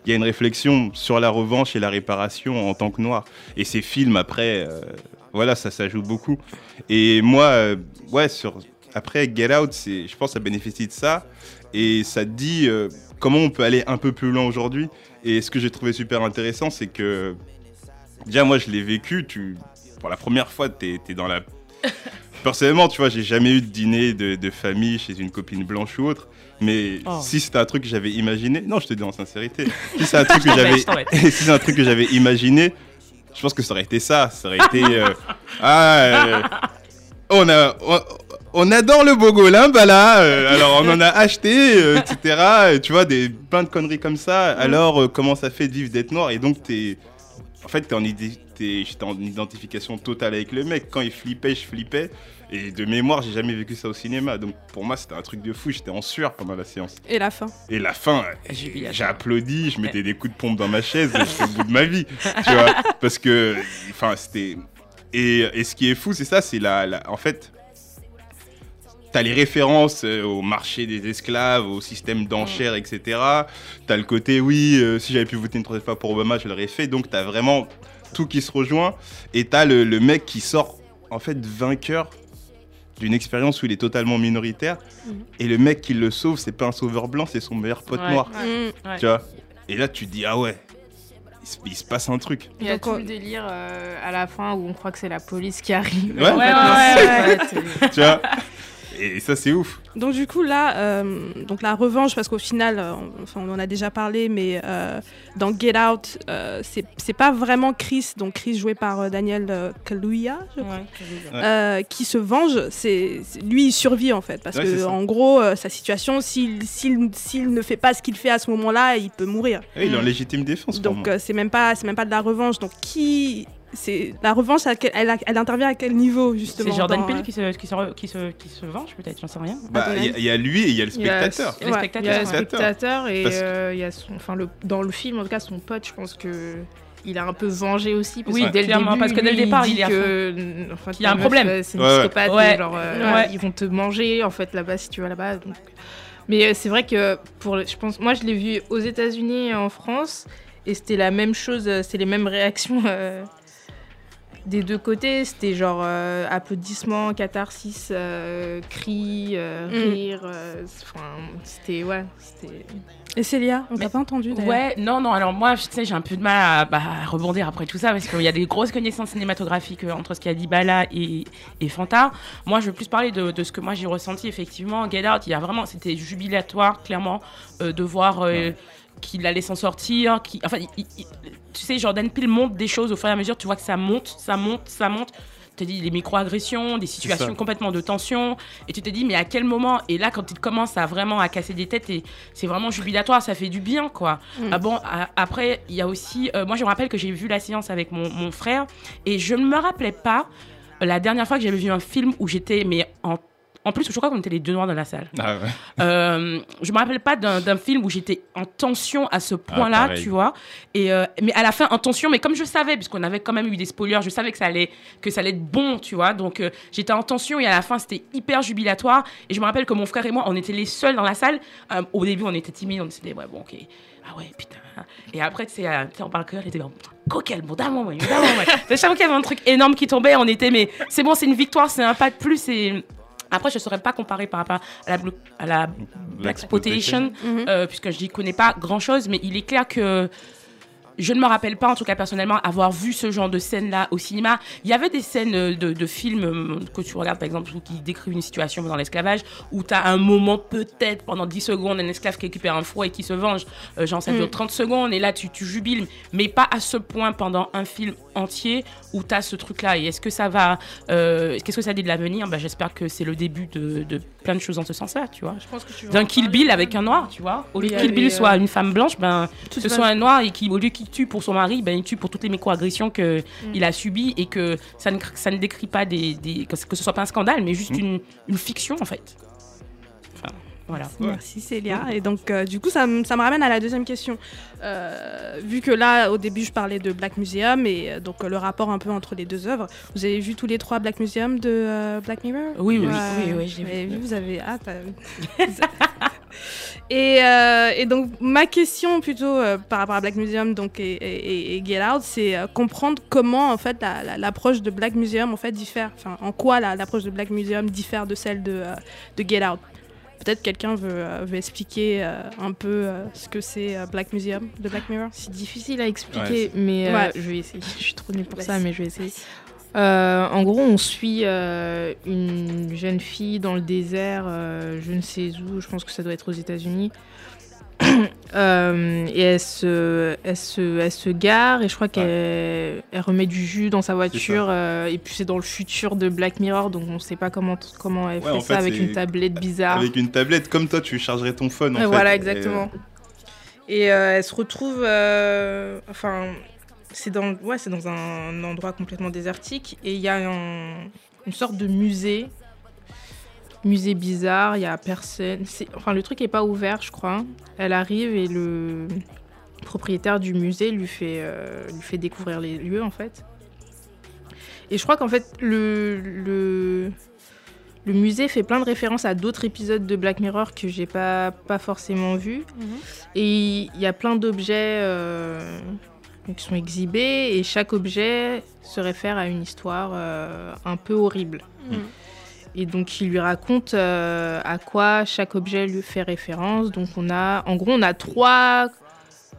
qu'il y a une réflexion sur la revanche et la réparation en tant que noir. Et ces films, après, euh, voilà, ça, ça joue beaucoup. Et moi, euh, ouais, sur, après Get Out, je pense que ça bénéficie de ça. Et ça te dit euh, comment on peut aller un peu plus loin aujourd'hui. Et ce que j'ai trouvé super intéressant, c'est que déjà, moi, je l'ai vécu. Tu, pour la première fois, tu es, dans la. Personnellement, tu vois, j'ai jamais eu de dîner de, de famille chez une copine blanche ou autre. Mais Oh. si c'était un truc que j'avais imaginé, non, je te dis en sincérité, si c'est un truc que j'avais, si c'est un truc que j'avais imaginé, je pense que ça aurait été ça. Ça aurait été, euh, ah, euh, on a, on, on adore le Bogolin, bah là, euh, alors on en a acheté, etc. Tu vois, des, plein de conneries comme ça. Alors, euh, comment ça fait de vivre d'être noir? Et donc, t'es. En fait, t'es en, j'étais en identification totale avec le mec. Quand il flippait, je flippais. Et de mémoire, j'ai jamais vécu ça au cinéma. Donc, pour moi, c'était un truc de fou. J'étais en sueur pendant la séance. Et la fin. Et la fin, j'ai applaudi, je mettais des coups de pompe dans ma chaise, j'étais au bout de ma vie, tu vois, parce que, enfin, c'était... Et, et ce qui est fou, c'est ça, c'est la, la- En fait, t'as les références euh, au marché des esclaves, au système d'enchères, etc. T'as le côté, oui, euh, si j'avais pu voter une troisième fois pour Obama, je l'aurais fait, donc t'as vraiment tout qui se rejoint, et t'as le, le mec qui sort, en fait, vainqueur d'une expérience où il est totalement minoritaire, Mhm. et le mec qui le sauve, c'est pas un sauveur blanc, c'est son meilleur pote Ouais. noir. Ouais. Tu vois? Et là, tu te dis, ah ouais, il se, passe un truc. Il y a Donc, tout le délire euh, à la fin où on croit que c'est la police qui arrive. Ouais. En Ouais, fait, ouais, non, ouais, c'est- ouais, tu vois? Et ça, c'est ouf. Donc du coup là, euh, donc la revanche, parce qu'au final, euh, on, enfin, on en a déjà parlé, mais euh, dans Get Out, euh, c'est c'est pas vraiment Chris, donc Chris joué par euh, Daniel Kaluuya, je crois, Ouais. euh, qui se venge. C'est c'est- lui, il survit en fait, parce Ouais, que en gros, euh, sa situation, s'il s'il s'il ne fait pas ce qu'il fait à ce moment-là, il peut mourir. Ouais, il est en légitime défense. Donc euh, c'est même pas c'est même pas de la revanche. Donc qui c'est la revanche, à quel- elle, intervient à quel niveau justement C'est Jordan Peele euh, qui se, qui, se, qui, se, qui se venge, peut-être, j'en sais rien. Bah, il y, a- il y a lui et il y a le Il y a- spectateur. Ouais. Il y a le spectateur. spectateur et euh, il y a son, enfin le, dans le film en tout cas son pote, je pense que il a un peu vengé aussi parce Oui, que dès le clairement, début, parce que dès le lui, départ, dit il à que enfin, qu'il y a un meuf, problème. euh, C'est une Ouais, psychopathe Ouais. et genre, euh, Ouais. ils vont te manger en fait là-bas si tu vas là-bas. donc. Mais euh, c'est vrai que pour, le- je pense, moi je l'ai vu aux États-Unis et en France et c'était la même chose, c'est les mêmes réactions. euh, des deux côtés, c'était genre euh, applaudissements, catharsis, euh, cris, euh, Mm. rire. euh, Enfin, c'était ouais, c'était. Et Célia, on t'a pas entendu d'ailleurs. Ouais, non, non, alors moi, tu sais, j'ai un peu de mal à, bah, à rebondir après tout ça, parce qu'il y a des grosses connaissances cinématographiques euh, entre ce qu'a dit Bala et, et Fanta. Moi, je veux plus parler de, de ce que moi j'ai ressenti, effectivement. Get Out, il y a vraiment, c'était jubilatoire, clairement, euh, de voir euh, qu'il allait s'en sortir. Qui, enfin, il- il- tu sais, Jordan Peele monte des choses au fur et à mesure, tu vois que ça monte, ça monte, ça monte. Tu te dis les micro-agressions, des situations complètement de tension, et tu te dis, mais à quel moment? Et là, quand il commence à vraiment à casser des têtes, et c'est vraiment jubilatoire, ça fait du bien, quoi. Mm. Ah bon, a- après, il y a aussi. euh, moi, je me rappelle que j'ai vu la séance avec mon, mon frère et je ne me rappelais pas la dernière fois que j'avais vu un film où j'étais. Mais en, en plus, je crois qu'on était les deux noirs dans la salle. Ah ouais. Euh, je me rappelle pas d'un film où j'étais en tension à ce point-là, Ah, tu vois. Et euh, mais à la fin en tension, mais comme je savais, puisqu'on avait quand même eu des spoilers, je savais que ça allait que ça allait être bon, tu vois. Donc euh, j'étais en tension et à la fin c'était hyper jubilatoire. Et je me rappelle que mon frère et moi, on était les seuls dans la salle. Euh, au début, on était timides, on se disait ouais bon ok. Ah ouais, putain. Et après, tu sais, euh, on parle que elle était coquel, bon, d'un moment, d'un moment. Chaque fois qu'il y avait un truc énorme qui tombait, on était, mais c'est bon, c'est une victoire, c'est un pas de plus. Et après, je ne saurais pas comparer par rapport à la, blo- à la Black Exploitation, Mhm. euh, puisque je n'y connais pas grand chose, mais il est clair que je ne me rappelle pas, en tout cas personnellement, avoir vu ce genre de scène-là au cinéma. Il y avait des scènes euh, de, de films euh, que tu regardes, par exemple, qui décrivent une situation dans l'esclavage, où tu as un moment, peut-être, pendant 10 secondes, un esclave qui récupère un fouet et qui se venge. Euh, genre, ça dure Mm. 30 secondes, et là, tu, tu jubiles, mais pas à ce point pendant un film entier où tu as ce truc-là. Et est-ce que ça va. euh, Qu'est-ce que ça dit de l'avenir? Bah, J'espère que c'est le début de, de plein de choses dans ce sens-là, tu vois. Que D'un en Kill. Bill avec un noir, tu vois. Au lieu que Kill et, Bill euh, soit une femme blanche, ben, Tout ce soit un noir et qui, au lieu qu'il tue pour son mari, ben, il tue pour toutes les micro-agressions qu'il il a subies et que ça ne, ça ne décrit pas des, des- que, ce- que ce soit pas un scandale, mais juste Mm. une, une fiction en fait. Voilà. Merci Célia. Et donc, euh, du coup, ça, me- ça me ramène à la deuxième question. Euh, vu que là, au début, je parlais de Black Museum et euh, donc euh, le rapport un peu entre les deux œuvres. Vous avez vu tous les trois Black Museum de euh, Black Mirror? Oui, oui, oui, oui, je l'ai Vous avez vu. vous avez euh. et, euh, et donc, ma question plutôt euh, par rapport à Black Museum donc, et, et- et Get Out, c'est euh, comprendre comment en fait la- la- l'approche de Black Museum en fait diffère. Enfin, en quoi la- l'approche de Black Museum diffère de celle de, euh, de Get Out? Peut-être quelqu'un veut, euh, veut expliquer euh, un peu euh, ce que c'est euh, Black Museum de Black Mirror? C'est difficile à expliquer, Ouais, mais euh, Ouais. je vais essayer. Je suis trop nulle pour ça, mais je vais essayer. Euh, en gros, on suit euh, une jeune fille dans le désert, euh, je ne sais où, je pense que ça doit être aux États-Unis. Euh, et elle se, elle, se, elle se gare et je crois qu'elle elle remet du jus dans sa voiture. euh, et puis c'est dans le futur de Black Mirror, donc on sait pas comment, comment elle Ouais, fait ça fait, avec une tablette bizarre. Avec une tablette, comme toi, tu chargerais ton phone. En fait. voilà, exactement. Et euh, elle se retrouve. enfin, c'est dans, ouais, c'est dans un endroit complètement désertique. Et il y a un- une sorte de musée. Musée bizarre, il y a personne. c'est- Enfin, le truc est pas ouvert, je crois. Elle arrive et le propriétaire du musée lui fait, euh, lui fait découvrir les lieux, en fait. Et je crois qu'en fait, le, le, le musée fait plein de références à d'autres épisodes de Black Mirror que j'ai pas, pas forcément vus. Et il y a plein d'objets euh, qui sont exhibés et chaque objet se réfère à une histoire euh, un peu horrible. Mhm. Et donc il lui raconte euh, à quoi chaque objet lui fait référence. Donc on a, en gros, on a trois,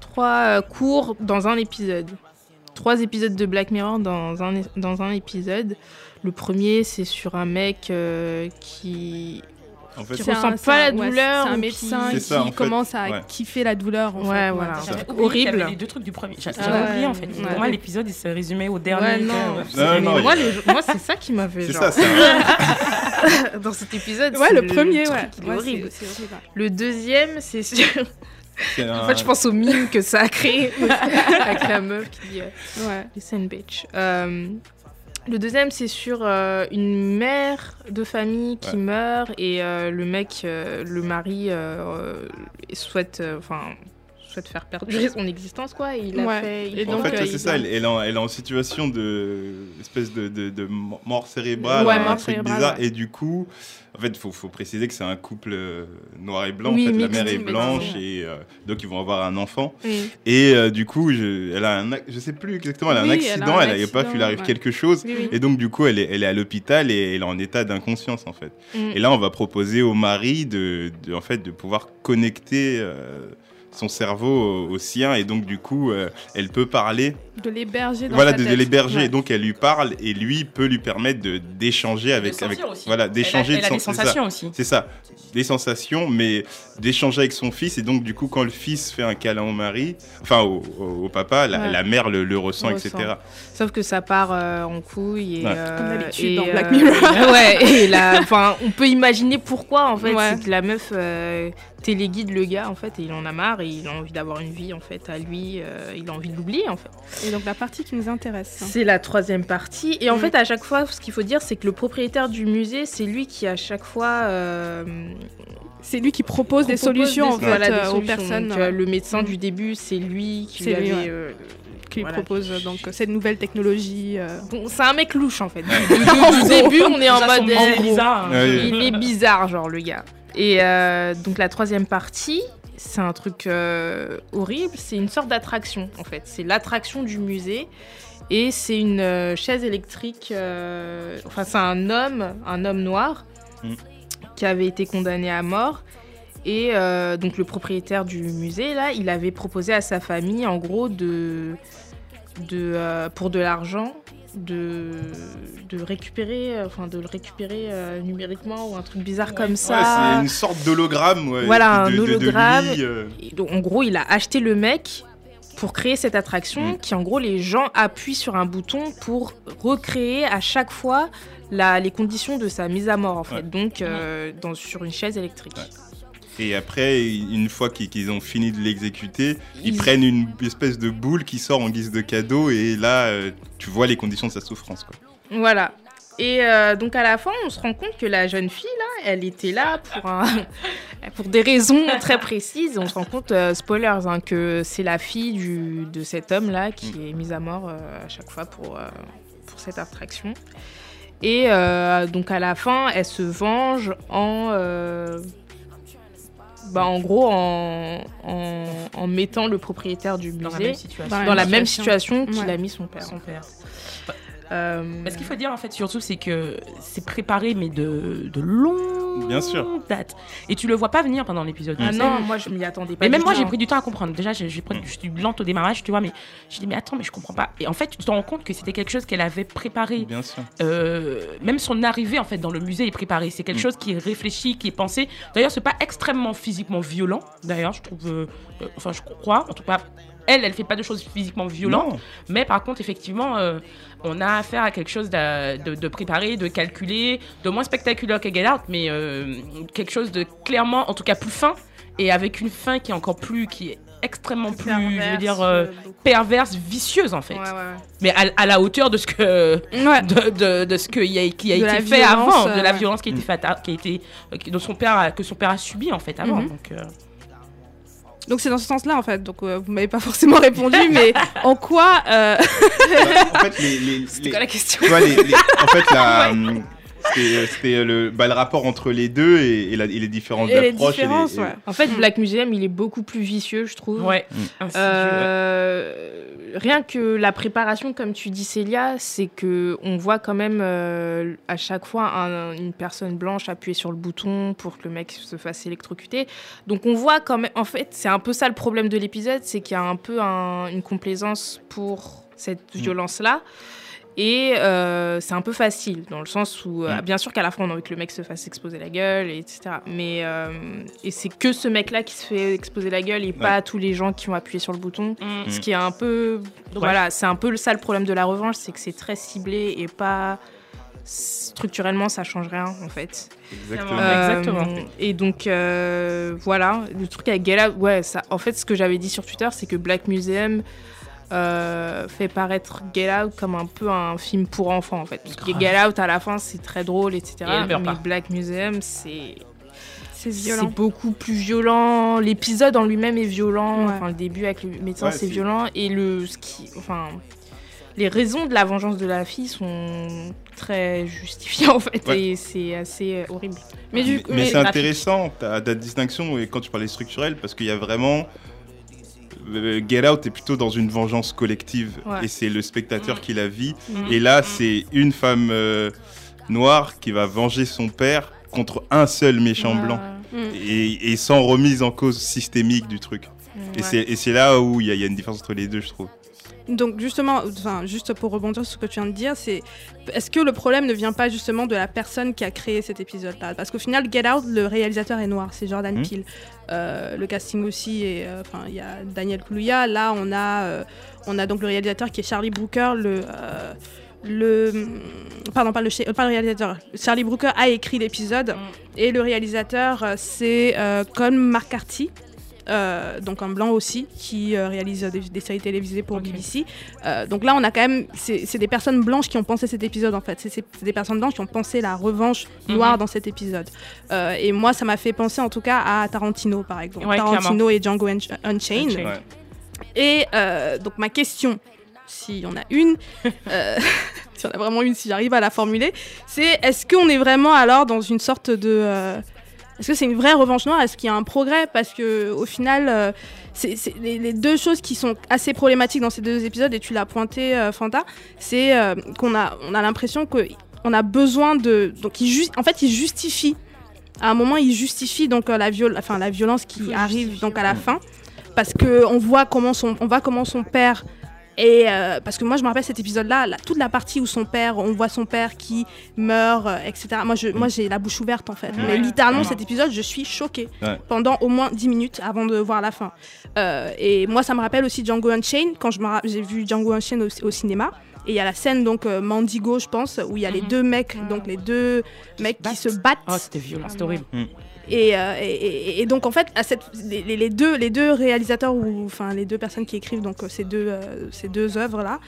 trois euh, cours dans un épisode. Trois épisodes de Black Mirror dans un, dans un épisode. Le premier, c'est sur un mec euh, qui En fait, qui C'est ressent un- pas la douleur. c'est un médecin qui ça, en fait. commence à Ouais. kiffer la douleur. En Ouais, fait. voilà. Horrible. les deux trucs du premier. Ah J'avais oublié en fait. Ouais. Pour moi, l'épisode il se résumait au dernier. Ouais, non. moi, il- les- moi, c'est ça qui m'avait C'est genre. ça, c'est un- dans cet épisode. Ouais, c'est le premier, truc, ouais. horrible. Le deuxième, c'est sur. c'est En fait, je pense au mime que ça a créé avec la meuf qui dit euh, Ouais. Listen, bitch. Euh, le deuxième, c'est sur euh, une mère de famille qui Ouais. meurt et euh, le mec, euh, le mari, souhaite, enfin, souhaite faire perdurer son existence, quoi. Et il a Ouais. fait. il Et fait- En fait, euh, c'est ça, elle, elle est en, elle est en situation de espèce de, de, de mort cérébrale, Ouais, un mort truc cérébrale, bizarre. ouais. Et du coup, en fait, il faut, faut préciser que c'est un couple euh, noir et blanc. Oui, en fait, la mère est blanche et euh, donc ils vont avoir un enfant. Mm. Et euh, du coup, je, elle a un, je sais plus exactement, elle a un Oui, elle a accident, elle a, il y a pas, accident, il arrive ouais. quelque chose. Oui, oui. Et donc, du coup, elle est, elle est à l'hôpital et elle est en état d'inconscience, en fait. Mm. Et là, on va proposer au mari de, de- en fait, de pouvoir connecter euh, son cerveau au, au sien. Et donc, du coup, euh, elle peut parler. De l'héberger Voilà, sa de, l'héberger. Ouais. Et donc, elle lui parle et lui peut lui permettre de d'échanger avec, avec aussi. voilà, d'échanger Elle a- elle a de des ça. sensations aussi. C'est ça, des sensations, mais d'échanger avec son fils. Et donc, du coup, quand le fils fait un câlin au mari, enfin au, au- au papa, la, Ouais. la mère le, le ressent, Le etc. ressent. Sauf que ça part euh, en couille et Ouais. euh, Comme d'habitude et, dans Black euh, Mirror. ouais, et là, enfin, on peut imaginer pourquoi en fait, Ouais. c'est que la meuf euh, téléguide le gars en fait et il en a marre et il a envie d'avoir une vie en fait à lui, euh, il a envie de l'oublier en fait. Et donc la partie qui nous intéresse. hein. C'est la troisième partie et en Mm. fait à chaque fois, ce qu'il faut dire, c'est que le propriétaire du musée, c'est lui qui à chaque fois euh, C'est lui qui propose, des propose solutions en fait voilà, des euh, aux personnes Donc, euh, le médecin du début, c'est lui qui lui lui, avait, ouais. euh, qui lui voilà, propose donc cette nouvelle technologie. euh, Bon, c'est un mec louche en fait. Du, du- du début, on est en mode. bizarre. hein. Ouais, il est bizarre, genre le gars. Et euh, donc la troisième partie, c'est un truc euh, horrible. C'est une sorte d'attraction en fait. C'est l'attraction du musée. Et c'est une euh, chaise électrique. euh, Enfin, c'est un homme, un homme noir, Mm. Qui avait été condamné à mort. Et euh, donc le propriétaire du musée, là, il avait proposé à sa famille, en gros, de, de euh, pour de l'argent, de, de récupérer, euh, enfin de le récupérer euh, numériquement ou un truc bizarre comme Ouais, ça. c'est une sorte d'hologramme. ouais, Voilà, de- un de- de hologramme. lui, Et donc, en gros, il a acheté le mec pour créer cette attraction Mm. qui, en gros, les gens appuient sur un bouton pour recréer à chaque fois la, les conditions de sa mise à mort, en fait. Ouais. Donc, euh, dans, sur une chaise électrique. Ouais. Et après, une fois qu'ils qu'ils ont fini de l'exécuter, ils, Ils- prennent une espèce de boule qui sort en guise de cadeau et là, euh, tu vois les conditions de sa souffrance. Quoi. Voilà. Et euh, donc à la fin, on se rend compte que la jeune fille, là, elle était là pour, un- pour des raisons très précises. On se rend compte, euh, spoilers, hein, que c'est la fille du, de cet homme-là qui est mise à mort euh, à chaque fois pour, euh, pour cette attraction. Et euh, donc à la fin, elle se venge en... euh, bah, en gros, en, en, en mettant le propriétaire du musée Dans la même situation. dans la même situation qu'il Ouais. a mis son père. Son père. Euh, Mais ce qu'il faut dire en fait surtout c'est que c'est préparé mais de, de longue Bien sûr. date. Et tu le vois pas venir pendant l'épisode. Ah sais, non, moi je m'y attendais pas. mais même moi, j'ai hein. pris du temps à comprendre. Déjà, j'ai j'ai pris- je suis lente au démarrage, tu vois, mais j'ai dit, mais attends, mais je comprends pas. Et en fait, tu te rends compte que c'était quelque chose qu'elle avait préparé. Bien sûr. Euh, même son arrivée, en fait, dans le musée est préparée. C'est quelque Mm. chose qui est réfléchi, qui est pensé. D'ailleurs, c'est pas extrêmement physiquement violent. D'ailleurs, je trouve. euh, euh, enfin, je crois. En tout cas, elle, elle fait pas de choses physiquement violentes. Non. Mais par contre, effectivement, euh, on a affaire à quelque chose de, de préparé, de calculé, de moins spectaculaire que Get Out, mais euh, quelque chose de clairement, en tout cas, plus fin et avec une fin qui est encore plus, qui est extrêmement plus, je veux dire, euh, euh, perverse, vicieuse en fait. Ouais, ouais, ouais. Mais à, à la hauteur de ce que, de, de, de ce que y a, qui a De été fait violence, avant, de la violence qui a été faite, qui a été, dont son père, a- que son père a subi en fait avant. Mhm. Donc, euh, Donc c'est dans ce sens-là en fait. Donc euh, vous m'avez pas forcément répondu, mais en quoi euh, En fait, les, les, C'était les- quoi la question vois, les- en fait, la, hum, c'était euh, c'était le, bah, le rapport entre les deux et, et la- et les différentes Et les approches. différences, et ouais. En fait. Black Museum, il est beaucoup plus vicieux, je trouve. ouais. Mm. Euh, rien que la préparation, comme tu dis, Célia, c'est que on voit quand même euh, à chaque fois un- une personne blanche appuyer sur le bouton pour que le mec se fasse électrocuter. Donc on voit quand même. En fait, c'est un peu ça le problème de l'épisode, c'est qu'il y a un peu un- une complaisance pour cette Mm. violence-là. Et euh, c'est un peu facile, dans le sens où, euh, Mm. bien sûr qu'à la fin, on a envie que le mec se fasse exploser la gueule, et etc. Mais euh, et c'est que ce mec-là qui se fait exploser la gueule et pas tous les gens qui ont appuyé sur le bouton. Mm. Ce qui est un peu. Ouais. Voilà, c'est un peu le- ça le problème de la revanche, c'est que c'est très ciblé et pas. Structurellement, ça change rien en fait. Exactement. Euh, Exactement. Et donc, euh, voilà, le truc avec Out, ouais, ça, en fait, ce que j'avais dit sur Twitter, c'est que Black Museum euh, fait paraître Get Out comme un peu un film pour enfants, en fait. Parce que. Get Out, à la fin, c'est très drôle, etc. Et mais pas. Black Museum, c'est. c'est beaucoup plus violent. L'épisode en lui-même est violent. Ouais. Enfin, le début avec le médecin, Ouais, c'est violent. Et le, ce qui, enfin, les raisons de la vengeance de la fille sont très justifiées en fait. Ouais. Et c'est assez euh, horrible. Mais du Mais, coup, mais mais- c'est intéressant ta, ta distinction et quand tu parlais structurel parce qu'il y a vraiment euh, Get Out est plutôt dans une vengeance collective Ouais. et c'est le spectateur Mm. qui la vit Mm. et là c'est une femme euh, noire qui va venger son père contre un seul méchant Ouais. blanc Mm. et, et sans remise en cause systémique du truc et c'est là où il y, y a une différence entre les deux je trouve Donc justement, enfin, juste pour rebondir sur ce que tu viens de dire, c'est est-ce que le problème ne vient pas justement de la personne qui a créé cet épisode-là? Parce qu'au final, Get Out, le réalisateur est noir, c'est Jordan Mhm. Peele. Euh, le casting aussi, et euh, enfin, il y a Daniel Kaluuya. Là, on a, euh, on a donc le réalisateur qui est Charlie Brooker, le le pardon pas le, cha- pas le réalisateur Charlie Brooker a écrit l'épisode Mm. et le réalisateur c'est euh, Colm McCarthy euh, donc un blanc aussi, qui euh, réalise des, des séries télévisées pour. BBC. Euh, donc là, on a quand même, c'est des personnes blanches qui ont pensé cet épisode en fait. C'est des personnes blanches qui ont pensé la revanche noire Mhm. dans cet épisode. Euh, et moi, ça m'a fait penser en tout cas à Tarantino par exemple. Ouais, Tarantino et Django Unch- Unchained. Unchained. Ouais. Et euh, donc ma question, si on a une, euh, si on a vraiment une, si j'arrive à la formuler, c'est est-ce qu'on est vraiment alors dans une sorte de... est-ce que c'est une vraie revanche noire? Est-ce qu'il y a un progrès? Parce que au final, euh, c'est les, les deux choses qui sont assez problématiques dans ces deux épisodes, et tu l'as pointé, euh, Fanta, c'est euh, qu'on a, on a l'impression qu'on a besoin de... Donc il en fait, il justifie, à un moment, il justifie donc la, viol enfin, la violence qui arrive donc à la fin parce que on voit comment son, on voit comment son père et euh, parce que moi je me rappelle cet épisode-là, toute la partie où son père, on voit son père qui meurt, euh, etc. Moi, je, moi j'ai la bouche ouverte en fait. Mais littéralement Ouais. cet épisode, je suis choquée Ouais. pendant au moins 10 minutes avant de voir la fin. Euh, et moi ça me rappelle aussi Django Unchained quand je j'ai vu Django Unchained au, au cinéma. Et il y a la scène donc euh, Mandigo, je pense, où il y a les Mhm. deux mecs, donc les deux mecs qui se battent. Oh, c'était violent, c'était horrible. Euh, et, et- et donc en fait, à cette, les, deux, les deux réalisateurs ou enfin les deux personnes qui écrivent donc euh, ces deux, euh, ces deux œuvres là,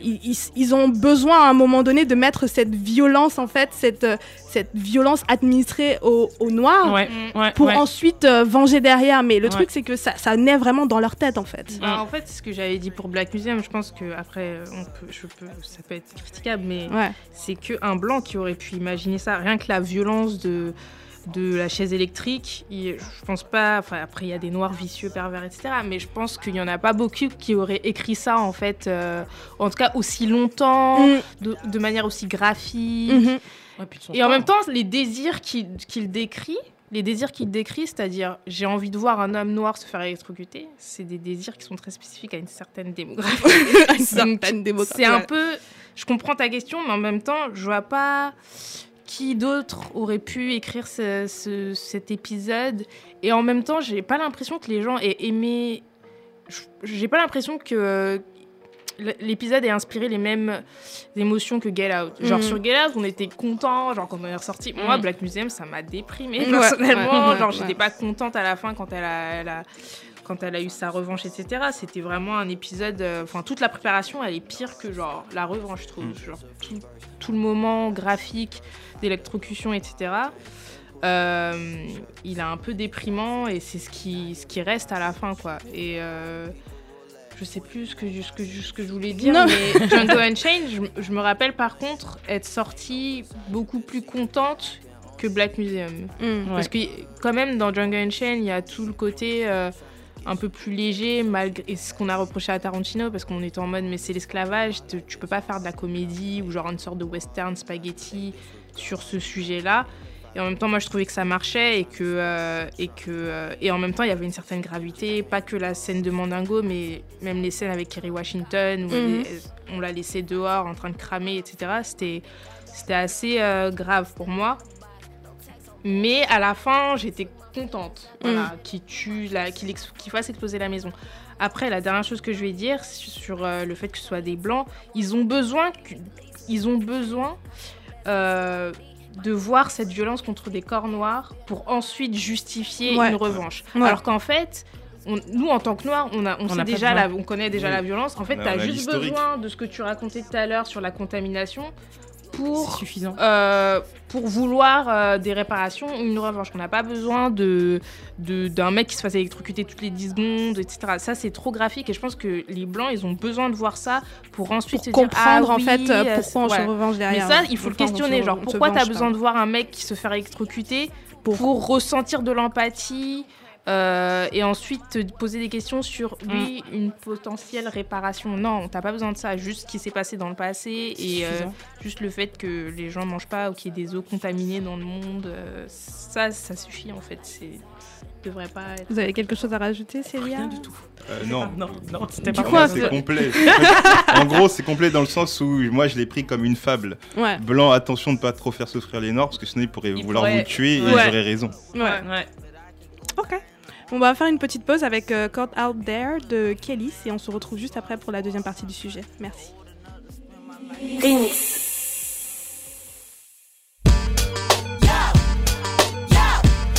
ils, ils- ils ont besoin à un moment donné de mettre cette violence en fait, cette, euh, cette violence administrée au, au noir. Ouais, ouais, Pour ouais. ensuite euh, venger derrière. Mais le Ouais. truc, c'est que ça, ça naît vraiment dans leur tête, en fait. Bah, en fait, ce que j'avais dit pour Black Museum, je pense que après, on peut, je peux, ça peut être critiquable, mais Ouais. c'est que un blanc qui aurait pu imaginer ça. Rien que la violence de de la chaise électrique, il- je pense pas. Enfin, après, il y a des noirs vicieux, pervers, etc. Mais je pense qu'il y en a pas beaucoup qui auraient écrit ça en fait, euh, en tout cas aussi longtemps, Mm. de, de manière aussi graphique. Mhm. Ouais, son Et en même temps, les désirs qu'il décrit, les désirs qu'il décrit, c'est-à-dire j'ai envie de voir un homme noir se faire électrocuter, c'est des désirs qui sont très spécifiques à une certaine démographie. À une certaine démographie, C'est un ouais. peu. Je comprends ta question, mais en même temps, je vois pas qui d'autre aurait pu écrire ce- ce- cet épisode. Et en même temps, j'ai pas l'impression que les gens aient aimé. je- J'ai pas l'impression que euh, l'épisode ait inspiré les mêmes émotions que Get Out. Genre Mhm. sur Get Out, on était content, genre quand on est ressorti. Moi, Mhm. Black Museum, ça m'a déprimé personnellement. ouais, ouais, genre, ouais. j'étais pas contente à la fin quand elle a, elle a- quand elle a eu sa revanche, etc. C'était vraiment un épisode. euh, Enfin, toute la préparation, elle est pire que genre la revanche, je trouve. Mm. Genre tout, tout le moment graphique d'électrocution, etc. euh, il est un peu déprimant et c'est ce qui, ce qui reste à la fin, quoi. Et euh, je sais plus ce que, ce que, ce que je voulais dire, Non. mais Django Unchained, je, je me rappelle par contre être sortie beaucoup plus contente que Black Museum. Mm. Parce que quand même dans Django Unchained, il y a tout le côté euh, un peu plus léger, malgré et ce qu'on a reproché à Tarantino, parce qu'on était en mode mais c'est l'esclavage, tu peux pas faire de la comédie ou genre une sorte de western spaghetti sur ce sujet-là. Et en même temps, moi, je trouvais que ça marchait et que, euh, et que, euh, et en même temps, il y avait une certaine gravité. Pas que la scène de Mandingo, mais même les scènes avec Kerry Washington où Mhm. on l'a laissé dehors en train de cramer, etc. C'était, c'était assez euh, grave pour moi. Mais à la fin, j'étais contente voilà, qu'il tue, la- qu'il, ex- qu'il fasse exploser la maison. Après, la dernière chose que je vais dire sur le fait que ce soit des blancs, ils ont besoin, ils ont besoin euh, de voir cette violence contre des corps noirs pour ensuite justifier Ouais. une revanche. Ouais. Alors qu'en fait, on- nous en tant que noirs, on, a, on, On sait pas déjà la, on connaît déjà Oui. la violence. En fait, a- tu as a juste besoin de ce que tu racontais tout à l'heure sur la contamination pour suffisant. euh, pour vouloir euh, des réparations ou une revanche. On n'a pas besoin de de- d'un mec qui se fasse électrocuter toutes les 10 secondes, etc. Ça, c'est trop graphique et je pense que les Blancs, ils ont besoin de voir ça pour ensuite Pour dire, comprendre ah en fait euh, pourquoi on ouais. se revanche Mais derrière. ça, il faut le questionner. Genre, pourquoi t'as venge besoin pas. de voir un mec qui se fait électrocuter pour, ressentir de l'empathie euh, et ensuite te poser des questions sur lui, une potentielle réparation Non, t'as pas besoin de ça. Juste ce qui s'est passé dans le passé et euh, juste le fait que les gens mangent pas ou qu'il y ait des eaux contaminées dans le monde. euh, ça, ça suffit en fait. C'est devrait pas être. Vous avez quelque chose à rajouter, Célia Rien du tout. Euh, non. Non, non, c'était pas un c'est complet. En gros, c'est complet dans le sens où moi, je l'ai pris comme une fable. Ouais. Blanc, attention de pas trop faire souffrir les Noirs, parce que sinon ils pourraient vouloir vous tuer et ils auraient raison. Ouais. Ouais. Ok. On va faire une petite pause avec euh, Caught Out There de Kelly et on se retrouve juste après pour la deuxième partie du sujet. Merci.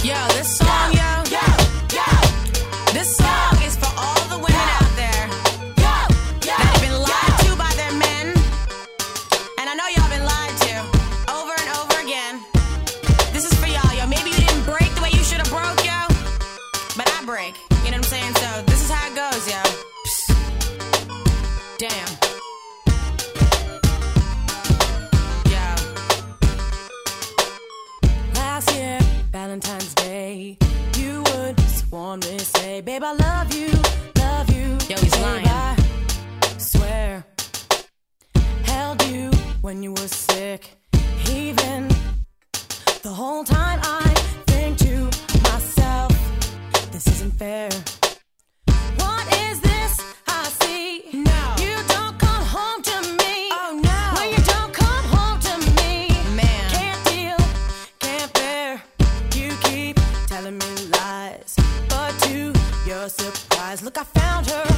Yo, this song, yo, say, Babe, I love you, love you. Yo, he's lying. I swear, held you when you were sick, even the whole time I think to myself, this isn't fair. What is this I see? Surprise, look, I found her.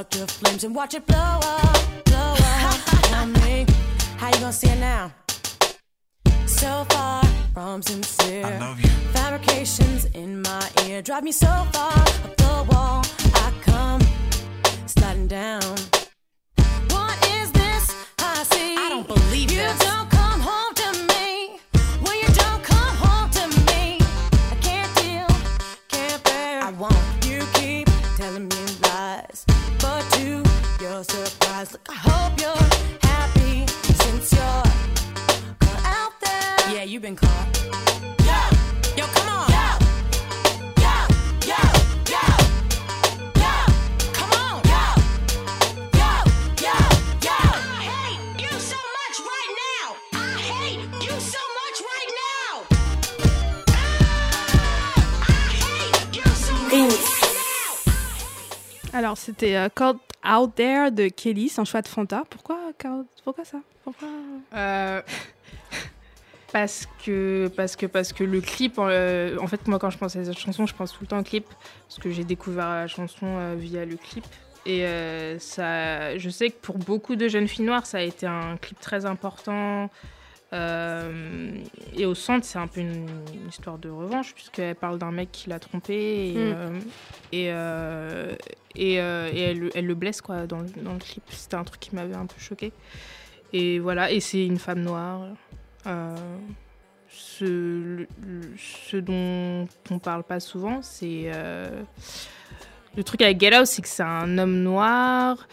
Set your to flames and watch it blow up, blow up. Tell me, how you gonna see it now? So far from sincere. I love you. Fabrications in my ear drive me so far up the wall. I come sliding down. What is this I see? I don't believe you. You don't surprise. Look, I hope you're happy since you're out there. Yeah, you've been caught. Alors, c'était euh, Caught Out There de Kelly, un choix de Fanta. Pourquoi, pourquoi ça? Pourquoi? Euh, parce que parce que parce que le clip euh, en fait moi quand je pense à cette chanson je pense tout le temps au clip parce que j'ai découvert la chanson euh, via le clip. Et ça je sais que pour beaucoup de jeunes filles noires ça a été un clip très important Euh, et au centre c'est un peu une, une histoire de revanche puisqu'elle parle d'un mec qui l'a trompée et, Mm. euh, et, euh, et, et elle, elle le blesse quoi dans le, dans le clip c'était un truc qui m'avait un peu choqué et voilà, et c'est une femme noire. Ce, le- ce dont on parle pas souvent, c'est. le truc avec Get Out, c'est que c'est un homme noir.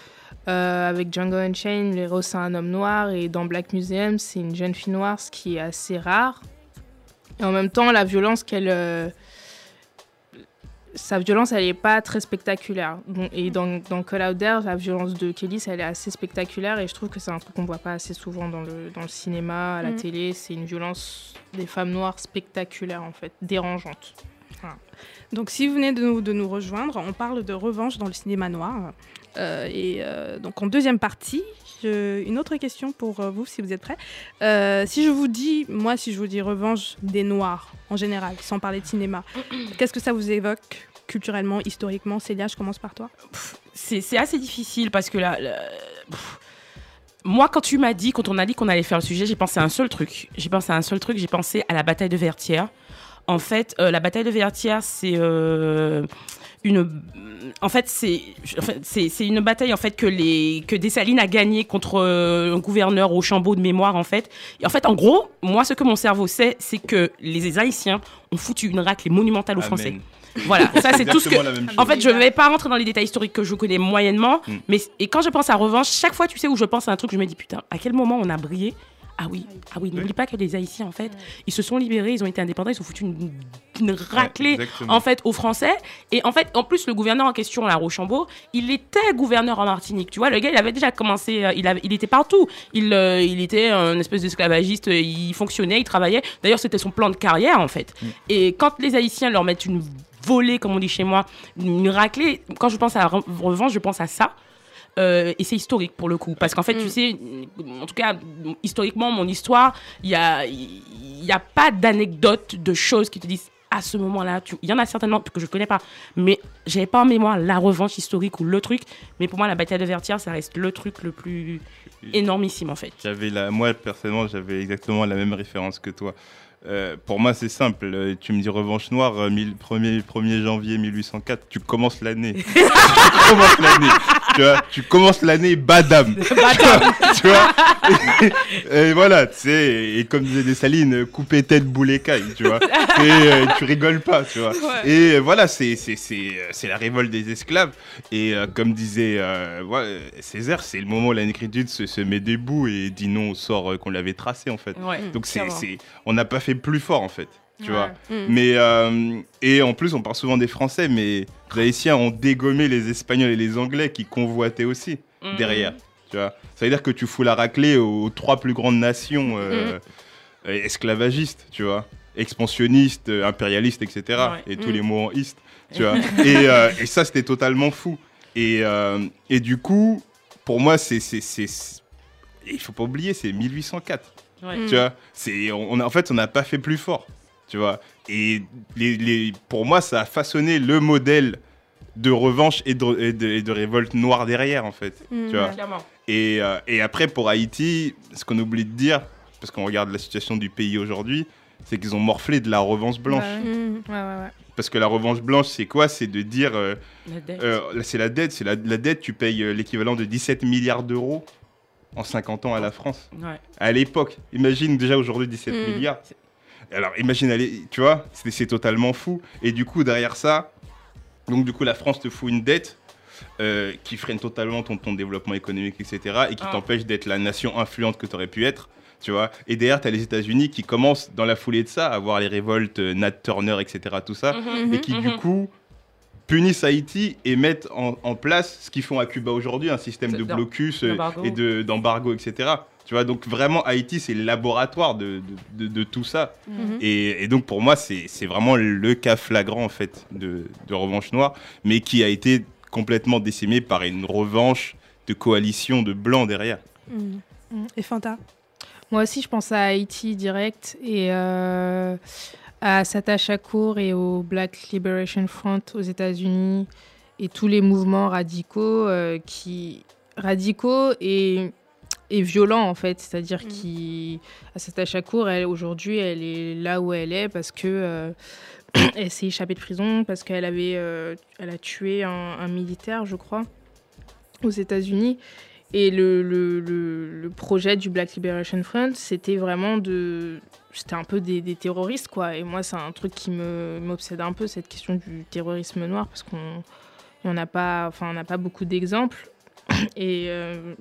Euh, avec Django Unchained, le héros, c'est un homme noir. Et dans Black Museum, c'est une jeune fille noire, ce qui est assez rare. Et en même temps, la violence qu'elle. euh, sa violence, elle n'est pas très spectaculaire. Et dans, dans Call Out There, la violence de Kelly, elle est assez spectaculaire. Et je trouve que c'est un truc qu'on voit pas assez souvent dans le, dans le cinéma, à la Mhm. télé. C'est une violence des femmes noires spectaculaire, en fait, dérangeante. Voilà. Donc, si vous venez de nous, de nous rejoindre, on parle de revanche dans le cinéma noir. Euh, et euh, donc, en deuxième partie, je- une autre question pour euh, vous, si vous êtes prêts. Euh, si je vous dis, moi, si je vous dis revanche des Noirs, en général, sans parler de cinéma, qu'est-ce que ça vous évoque culturellement, historiquement Célia, je commence par toi. c'est c'est assez difficile parce que là, là, pff, moi, quand tu m'as dit, quand on a dit qu'on allait faire le sujet, j'ai pensé à un seul truc. J'ai pensé à un seul truc, j'ai pensé à la bataille de Vertières. En fait, euh, la bataille de Vertières, c'est euh, une. En fait, c'est une bataille en fait que les que Dessalines a gagné contre euh, un gouverneur au chambeau de mémoire en fait. Et en fait, en gros, moi, ce que mon cerveau sait, c'est que les Haïtiens ont foutu une raclée monumentale aux Amen. Français. Voilà, ça c'est tout ce que. En fait, je ne vais pas rentrer dans les détails historiques que je connais moyennement, Mm. mais et quand je pense à revanche, chaque fois, tu sais où je pense à un truc, je me dis putain, à quel moment on a brillé Ah oui, ah oui, n'oublie pas que les Haïtiens, en fait, ils se sont libérés, ils ont été indépendants, ils ont foutu une, une raclée, en fait, aux Français. Et en fait, en plus, le gouverneur en question, là, Rochambeau, il était gouverneur en Martinique. Tu vois, le gars, il avait déjà commencé, euh, il, avait- il était partout. Il, euh, il était un espèce d'esclavagiste, euh, il fonctionnait, il travaillait. D'ailleurs, c'était son plan de carrière, en fait. Et quand les Haïtiens leur mettent une volée, comme on dit chez moi, une raclée, quand je pense à la re- revanche, je pense à ça. Euh, et c'est historique pour le coup. Parce qu'en fait, tu sais, en tout cas, historiquement, mon histoire, il n'y a, il y a pas d'anecdote, de choses qui te disent à ce moment-là. Il y en a certainement que je ne connais pas, mais j'avais pas en mémoire la revanche historique ou le truc. Mais pour moi, la bataille de Vertières, ça reste le truc le plus énormissime en fait. J'avais la, moi personnellement, j'avais exactement la même référence que toi. Euh, pour moi, c'est simple. Euh, Tu me dis revanche noire, euh, mille- 1er, 1er janvier 1804, tu commences l'année. tu commences l'année. Tu vois, tu commences l'année badam. tu vois et, et voilà, tu sais, et comme disait Dessalines, couper tête, boule écaille, tu vois. Et euh, tu rigoles pas, tu vois. Et euh, voilà, c'est euh, c'est la révolte des esclaves. Et euh, comme disait ouais, Césaire, c'est le moment où la négritude se, se met debout et dit non au sort qu'on l'avait tracé, en fait. Ouais, Donc c'est, on n'a pas fait plus fort, en fait. Tu Ouais. vois. Mm. Mais euh, et en plus, on parle souvent des Français, mais les Haïtiens ont dégommé les Espagnols et les Anglais qui convoitaient aussi Mhm. derrière. Tu vois. Ça veut dire que tu fous la raclée aux trois plus grandes nations euh, euh, esclavagistes, tu vois, expansionnistes, impérialistes, etc. Ouais. Et tous les mots en tu vois. et, euh, et ça, c'était totalement fou. Et, et du coup, pour moi, c'est, il faut pas oublier, c'est 1804. Ouais. Mm. Tu vois, c'est, on, en fait, on n'a pas fait plus fort. Tu vois, et les, les- pour moi, ça a façonné le modèle de revanche et de, et de, et de révolte noire derrière, en fait. Tu vois. ouais. Clairement. Et, euh, et après, pour Haïti, ce qu'on oublie de dire, parce qu'on regarde la situation du pays aujourd'hui, c'est qu'ils ont morflé de la revanche blanche. Ouais. Ouais, ouais, ouais. Parce que la revanche blanche, c'est quoi? C'est de dire, euh, La dette. euh, c'est la dette, c'est la, la dette, tu payes euh, l'équivalent de 17 milliards d'euros en 50 ans à la France. Ouais. À l'époque, imagine déjà aujourd'hui 17 Mm. milliards. Alors imagine, aller, tu vois, c'est totalement fou. Et du coup, derrière ça, donc du coup, la France te fout une dette. euh, qui freine totalement ton, ton développement économique, etc. et qui Ah. t'empêche d'être la nation influente que tu aurais pu être. Tu vois et derrière, tu as les États-Unis qui commencent dans la foulée de ça à voir les révoltes, euh, Nat Turner, etc. Tout ça, Mhm, et qui du mhm. coup punissent Haïti et mettent en, en place ce qu'ils font à Cuba aujourd'hui, un système de blocus euh, d'embargo. et de- d'embargo, etc. Tu vois, donc vraiment Haïti, c'est le laboratoire de, de- de- de tout ça. Mhm. Et, et donc pour moi, c'est c'est vraiment le cas flagrant en fait de, de Revanche Noire, mais qui a été complètement décimé par une revanche de coalition de blancs derrière. Mhm. Et Fanta? Moi aussi, je pense à Haïti direct et euh, à Sata Shakur et au Black Liberation Front aux États-Unis et tous les mouvements radicaux euh, qui radicaux et, et violents en fait, c'est-à-dire Mhm. qui Sata Shakur, elle aujourd'hui, elle est là où elle est parce que euh, elle s'est échappée de prison parce qu'elle avait euh, elle a tué un, un militaire, je crois, aux États-Unis. Et le, le, le, le projet du Black Liberation Front, c'était vraiment de. C'était un peu des, des terroristes, quoi. Et moi, c'est un truc qui me- m'obsède un peu, cette question du terrorisme noir, parce qu'on on n'a pas, enfin, on n'a pas beaucoup d'exemples. Et euh,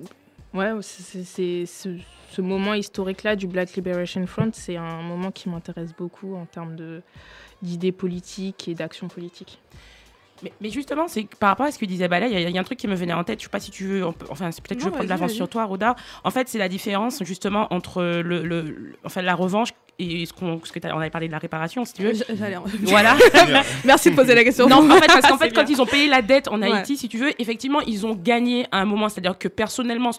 ouais, c'est- c'est c'est- ce, ce moment historique-là du Black Liberation Front, c'est un moment qui m'intéresse beaucoup en termes d'idées politiques et d'action politique. Mais, mais justement, c'est par rapport à ce que disait Bala, il y, a- il y a un truc qui me venait en tête. Je sais pas si tu veux. peut- enfin, c'est peut-être que je Non, vais prendre l'avance sur toi, Roda. En fait, c'est la différence justement entre le, le- le- enfin, la revanche et ce qu'on, ce que on avait parlé de la réparation, si tu veux. J'allais en- Voilà. Merci de poser la question. Non, en fait, parce qu'en C'est fait, quand bien. ils ont payé la dette en Ouais. Haïti, si tu veux, effectivement, ils ont gagné à un moment. C'est-à-dire que personnellement,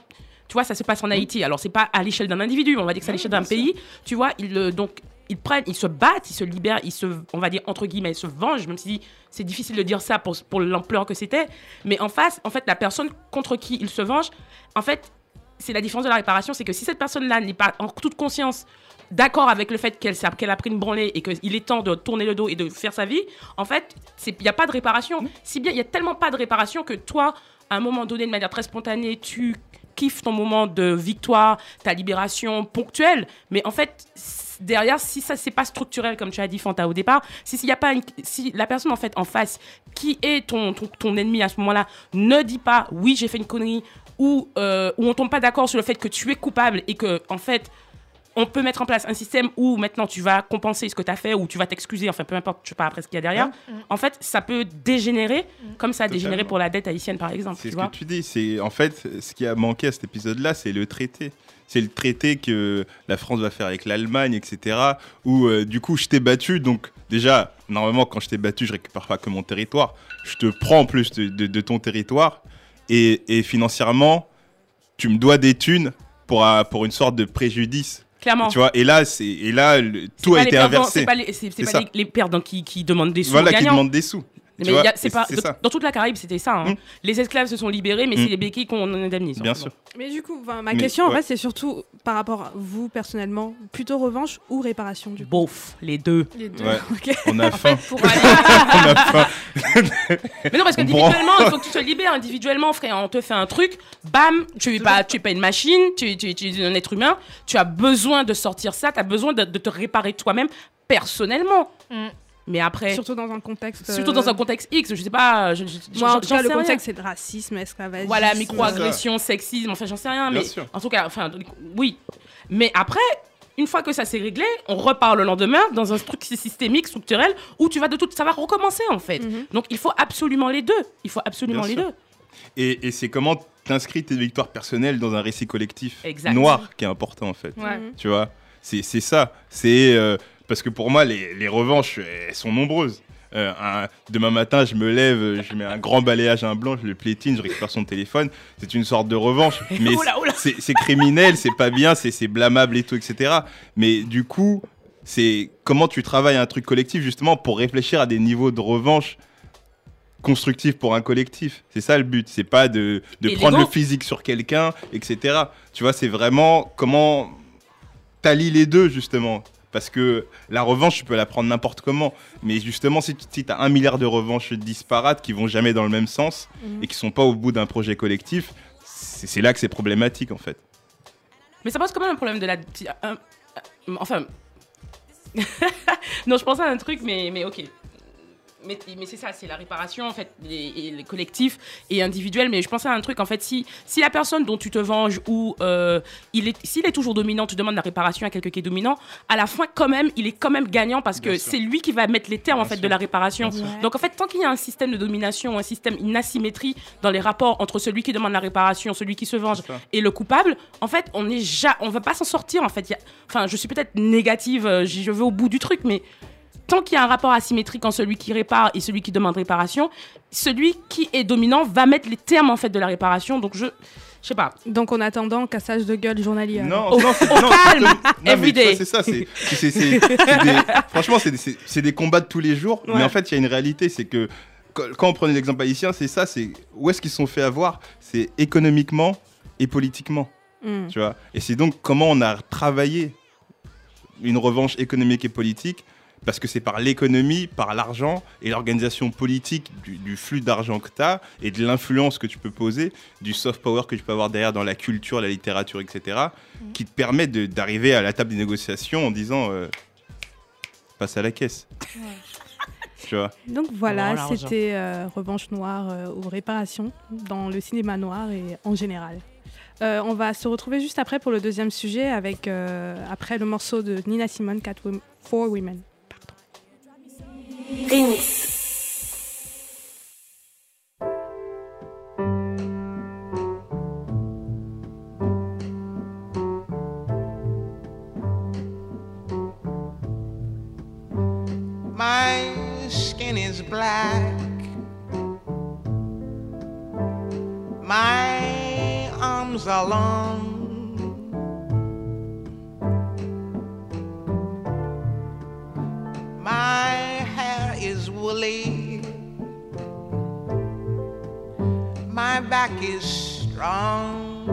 tu vois, ça se passe en Haïti. Alors, c'est pas à l'échelle d'un individu, on va dire que c'est à l'échelle d'un pays. Tu vois, ils, euh, donc, ils prennent, ils se battent, ils se libèrent, ils se, on va dire, entre guillemets, ils se vengent, même si c'est difficile de dire ça pour, pour l'ampleur que c'était. Mais en face, en fait, la personne contre qui ils se vengent, en fait, c'est la différence de la réparation, c'est que si cette personne-là n'est pas en toute conscience d'accord avec le fait qu'elle qu'elle a pris une branlée et qu'il est temps de tourner le dos et de faire sa vie, en fait, il n'y a pas de réparation. Si bien, il n'y a tellement pas de réparation que toi, à un moment donné, de manière très spontanée, tu ton moment de victoire, ta libération ponctuelle, mais en fait, derrière, si ça c'est pas structurel comme tu as dit Fanta au départ, si, s'il y a pas une- si la personne en fait en face qui est ton, ton, ennemi à ce moment-là ne dit pas oui j'ai fait une connerie ou euh, on tombe pas d'accord sur le fait que tu es coupable et que en fait on peut mettre en place un système où maintenant tu vas compenser ce que tu as fait ou tu vas t'excuser, enfin peu importe, je sais pas après ce qu'il y a derrière. En fait, ça peut dégénérer comme ça a dégénéré pour la dette haïtienne par exemple. C'est ce vois que tu dis. C'est en fait ce qui a manqué à cet épisode-là, c'est le traité. C'est le traité que la France va faire avec l'Allemagne, etc. Où euh, du coup, je t'ai battu. Donc déjà, normalement, quand je t'ai battu, je récupère pas que mon territoire. Je te prends en plus de, de- de ton territoire. Et, et financièrement, tu me dois des thunes pour, un- pour une sorte de préjudice. Clairement. Tu vois. Et là, c'est et là, le- tout a été inversé. C'est pas les, c'est- pas les- les perdants qui, qui demandent des sous Voilà, aux qui gagnants. demandent des sous. Mais y a- c'est pas, c'est dans, toute la Caraïbe, c'était ça. hein. Mm. Les esclaves se sont libérés, mais Mm. c'est les béquilles qu'on indemnise. Bien en sûr. Mais du coup, ma Mais, question, en fait, c'est surtout par rapport à vous personnellement, plutôt revanche ou réparation du coup? Bof, les deux. Les deux. Ouais. On a faim. Pour aller- On a faim. Mais non, parce qu'individuellement, il faut que tu te libères. Individuellement, frère, on te fait un truc, bam, tu es pas, tu es pas une machine, tu, tu- tu es un être humain. Tu as besoin de sortir ça, tu as besoin de, de te réparer toi-même personnellement. Mm. Mais après, surtout, dans un contexte. dans un contexte X, je sais pas. Je, je- Moi, en tout cas, le contexte, c'est le racisme, esclavagisme. Voilà, microagression, sexisme, enfin j'en sais rien, Bien mais sûr. en tout cas, enfin oui. Mais après, une fois que ça s'est réglé, on repart le lendemain dans un truc systémique, structurel, où tu vas de tout, ça va recommencer en fait. Mhm. Donc il faut absolument les deux. Il faut absolument Bien les sûr. deux. Et, et c'est comment t'inscris tes victoires personnelles dans un récit collectif Exact. noir qui est important en fait. Ouais. Mhm. Tu vois C'est c'est ça. C'est euh, parce que pour moi, les, les revanches, elles sont nombreuses. Euh, un- demain matin, je me lève, je mets un grand balayage à un blanc, je le plétine, je récupère son téléphone. C'est une sorte de revanche. Mais c'est criminel, c'est pas bien, c'est blâmable et tout, etc. Mais du coup, c'est comment tu travailles un truc collectif justement pour réfléchir à des niveaux de revanche constructifs pour un collectif. C'est ça le but. C'est pas de, de prendre le physique sur quelqu'un, etc. Tu vois, c'est vraiment comment t'allies les deux justement. Parce que la revanche, tu peux la prendre n'importe comment. Mais justement, si tu as un milliard de revanches disparates qui vont jamais dans le même sens Mhm. et qui sont pas au bout d'un projet collectif, c'est là que c'est problématique en fait. Mais ça pose quand même un problème de la. enfin. non, je pensais à un truc, mais, mais ok. Mais, mais c'est ça, c'est la réparation en fait, les, collectifs et individuels. Mais je pensais à un truc en fait, si, si la personne dont tu te venges ou euh, il est, s'il est toujours dominant, tu demandes la réparation à quelqu'un qui est dominant, à la fin quand même, il est quand même gagnant parce que c'est lui qui va mettre les termes en fait de la réparation. Donc en fait, tant qu'il y a un système de domination, un système, une asymétrie dans les rapports entre celui qui demande la réparation, celui qui se venge et le coupable, en fait, on est ja on va pas s'en sortir en fait. Il y a- Enfin, je suis peut-être négative, euh, je vais au bout du truc, mais tant qu'il y a un rapport asymétrique entre celui qui répare et celui qui demande réparation, celui qui est dominant va mettre les termes en fait de la réparation. Donc je, je sais pas. Donc en attendant, cassage de gueule journalier. Non, non, calme, c'est- non, mais every tu vois, day. C'est ça, c'est, franchement, c'est des, combats de tous les jours. Ouais. Mais en fait, il y a une réalité, c'est que quand quand on prenait l'exemple haïtien, c'est ça, c'est où est-ce qu'ils se sont fait avoir? C'est économiquement et politiquement. Mm. Tu vois? Et c'est donc comment on a travaillé une revanche économique et politique parce que c'est par l'économie, par l'argent et l'organisation politique du, du flux d'argent que tu as et de l'influence que tu peux poser, du soft power que tu peux avoir derrière dans la culture, la littérature, etc., qui te permet d'arriver à la table des négociations en disant euh, passe à la caisse. tu vois? Donc voilà, c'était euh, Revanche Noire euh, ou Réparation dans le cinéma noir et en général. Euh, on va se retrouver juste après pour le deuxième sujet avec euh, après le morceau de Nina Simone, Cat Four Women. My skin is black. My arms are long. Back is strong.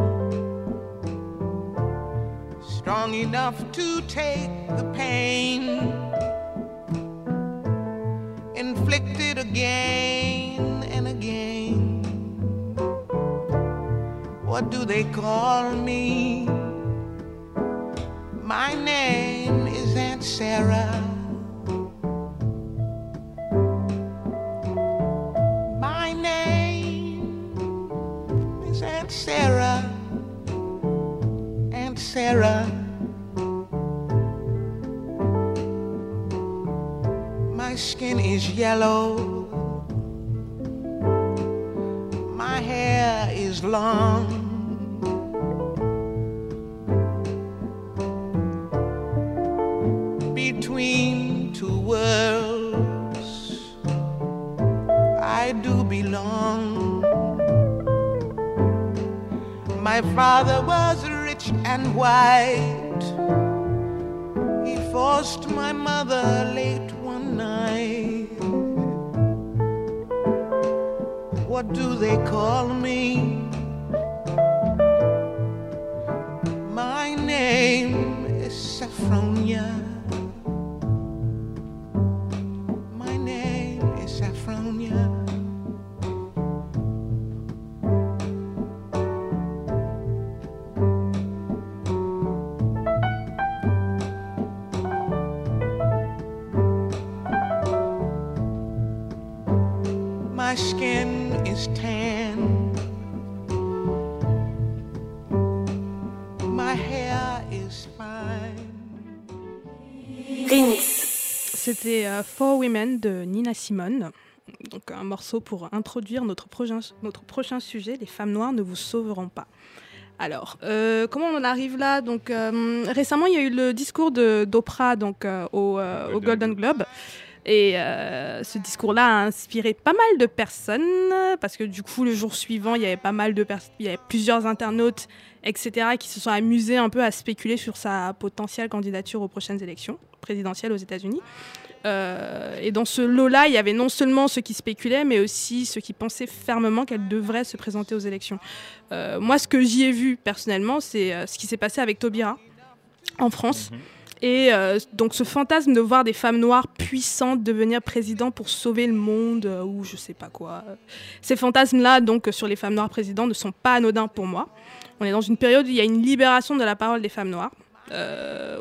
Strong enough to take the pain inflicted again and again. What do they call me? My name is Aunt Sarah. My skin is yellow. My hair is long. Between two worlds, I do belong. My father was and white. He forced my mother late one night. What do they call me? My name is Saffronia. My name is Saffronia. Is tan. My hair is fine. C'était euh, Four Women de Nina Simone. Donc un morceau pour introduire notre prochain, notre prochain sujet, les femmes noires ne vous sauveront pas. Alors, euh, comment on en arrive là? Donc euh, récemment, il y a eu le discours de d'Oprah donc euh, au, euh, au Golden Globe. Et euh, ce discours-là a inspiré pas mal de personnes, parce que du coup, le jour suivant, il y avait pas mal de personnes, il y avait plusieurs internautes, etc., qui se sont amusés un peu à spéculer sur sa potentielle candidature aux prochaines élections présidentielles aux États-Unis. Euh, et dans ce lot-là, il y avait non seulement ceux qui spéculaient, mais aussi ceux qui pensaient fermement qu'elle devrait se présenter aux élections. Euh, moi, ce que j'y ai vu personnellement, c'est ce qui s'est passé avec Taubira en France. Et euh, donc ce fantasme de voir des femmes noires puissantes devenir président pour sauver le monde euh, ou je sais pas quoi. Ces fantasmes-là donc euh, sur les femmes noires présidentes ne sont pas anodins pour moi. On est dans une période où il y a une libération de la parole des femmes noires.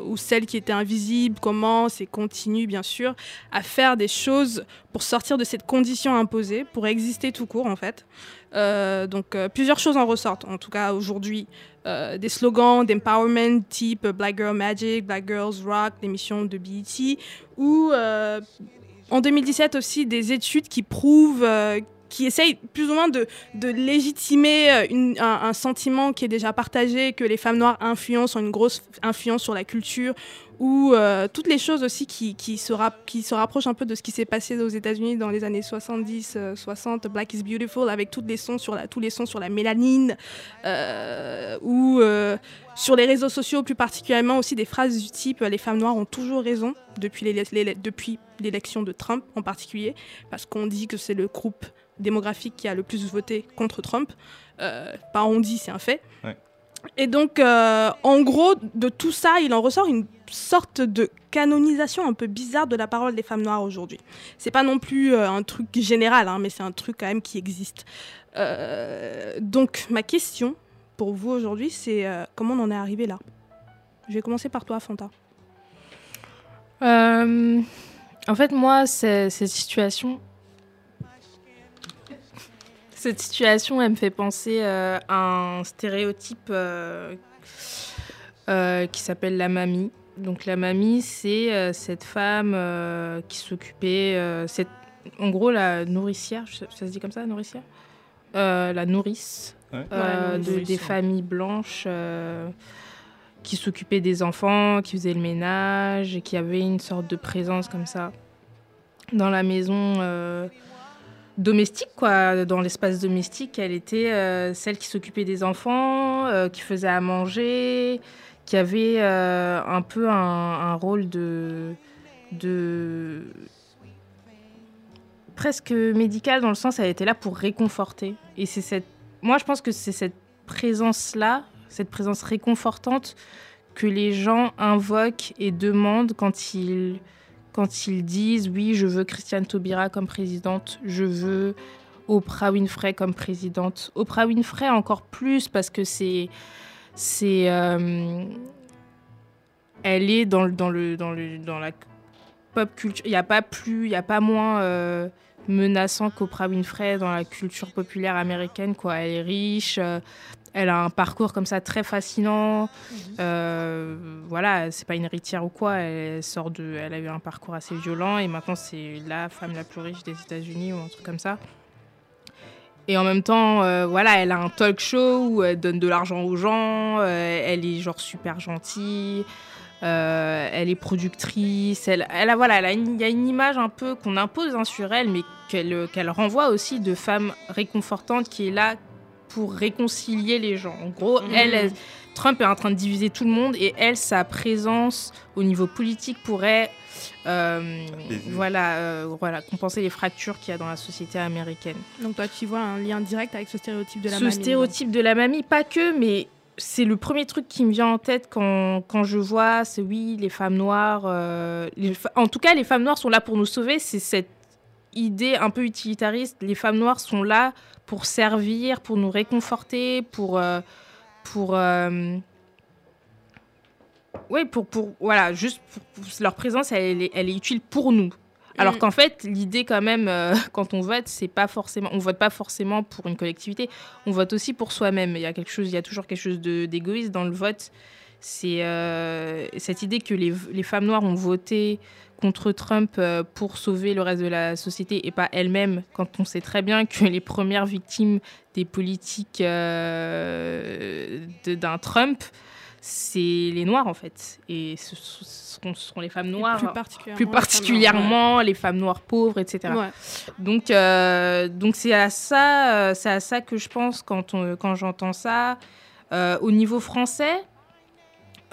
ou celles qui étaient invisibles, commencent et continuent bien sûr à faire des choses pour sortir de cette condition imposée, pour exister tout court en fait. Donc plusieurs choses en ressortent, en tout cas aujourd'hui. Euh, des slogans d'empowerment type Black Girl Magic, Black Girls Rock, l'émission de BET, ou euh, en 2017 aussi des études qui prouvent, euh, qui essayent plus ou moins de, légitimer euh, un, sentiment qui est déjà partagé, que les femmes noires influencent, ont une grosse influence sur la culture, ou euh, toutes les choses aussi qui, qui, se qui rapprochent un peu de ce qui s'est passé aux États-Unis dans les années 70, euh, 60, Black is Beautiful, avec toutes les sons sur tous les sons sur la mélanine, euh, ou euh, sur les réseaux sociaux plus particulièrement aussi des phrases du type euh, les femmes noires ont toujours raison depuis l'élection de Trump en particulier parce qu'on dit que c'est le groupe démographique qui a le plus voté contre Trump Euh, pas on dit c'est un fait Ouais. et donc euh, en gros de tout ça il en ressort une sorte de canonisation un peu bizarre de la parole des femmes noires aujourd'hui c'est pas non plus euh, un truc général hein, mais c'est un truc quand même qui existe Euh, donc ma question pour vous aujourd'hui, c'est euh, comment on en est arrivé là? Je vais commencer par toi, Fanta. Euh, en fait, moi, cette situation. Cette situation, elle me fait penser euh, à un stéréotype euh, euh, qui s'appelle la mamie. Donc, la mamie, c'est euh, cette femme euh, qui s'occupait. euh, cette- en gros, la nourricière, ça se dit comme ça, nourricière? Euh, La nourrice Ouais. euh, Ouais, de- des familles blanches. euh, qui s'occupait des enfants, qui faisait le ménage, et qui avait une sorte de présence comme ça dans la maison euh, domestique, quoi, dans l'espace domestique. Elle était euh, celle qui s'occupait des enfants, euh, qui faisait à manger, qui avait euh, un peu un, un rôle de, de presque médical dans le sens elle était là pour réconforter. Et c'est cette, moi je pense que c'est cette présence là, cette présence réconfortante que les gens invoquent et demandent quand ils quand ils disent oui je veux Christiane Taubira comme présidente, je veux Oprah Winfrey comme présidente. Oprah Winfrey encore plus parce que c'est c'est euh, elle est dans le dans le dans le dans la pop culture. Il n'y a pas plus, il y a pas moins euh, menaçant qu'Oprah Winfrey dans la culture populaire américaine. Quoi. Elle est riche, euh, elle a un parcours comme ça très fascinant. Euh, voilà, c'est pas une héritière ou quoi. Elle sort de, elle a eu un parcours assez violent et maintenant c'est la femme la plus riche des États-Unis ou un truc comme ça. Et en même temps, euh, voilà, elle a un talk show où elle donne de l'argent aux gens. euh, elle est genre super gentille. euh, elle est productrice. Elle, elle a voilà, elle a une- il y a une image un peu qu'on impose hein, sur elle, mais qu'elle qu'elle renvoie aussi de femme réconfortante qui est là pour réconcilier les gens. En gros, Mhm. elle, elle- Trump est en train de diviser tout le monde et elle, sa présence au niveau politique pourrait euh, voilà, euh, voilà, compenser les fractures qu'il y a dans la société américaine. Donc toi, tu vois un lien direct avec ce stéréotype de la Ce mamie. stéréotype de la mamie, pas que, mais c'est le premier truc qui me vient en tête quand, quand je vois, c'est oui, les femmes noires. euh, les en tout cas, les femmes noires sont là pour nous sauver. C'est cette idée un peu utilitariste. Les femmes noires sont là pour servir, pour nous réconforter, pour. euh, pour euh, ouais, pour, pour. Voilà, juste pour, pour- leur présence, elle, est- elle est utile pour nous. Alors Mm. qu'en fait, l'idée quand même, euh, quand on vote, c'est pas forcément, on vote pas forcément pour une collectivité, on vote aussi pour soi-même. Il y a quelque chose, il y a toujours quelque chose de- d'égoïste dans le vote. C'est euh, cette idée que les, les femmes noires ont voté contre Trump euh, pour sauver le reste de la société et pas elles-mêmes, quand on sait très bien que les premières victimes des politiques euh, d'un Trump, c'est les noirs en fait. Et ce, seront, ce seront les femmes noires plus particulièrement plus les femmes noires, particulièrement les femmes noires pauvres, etc. Ouais. Donc, euh, donc c'est à ça, à ça que je pense quand on, quand j'entends ça. Euh, au niveau français,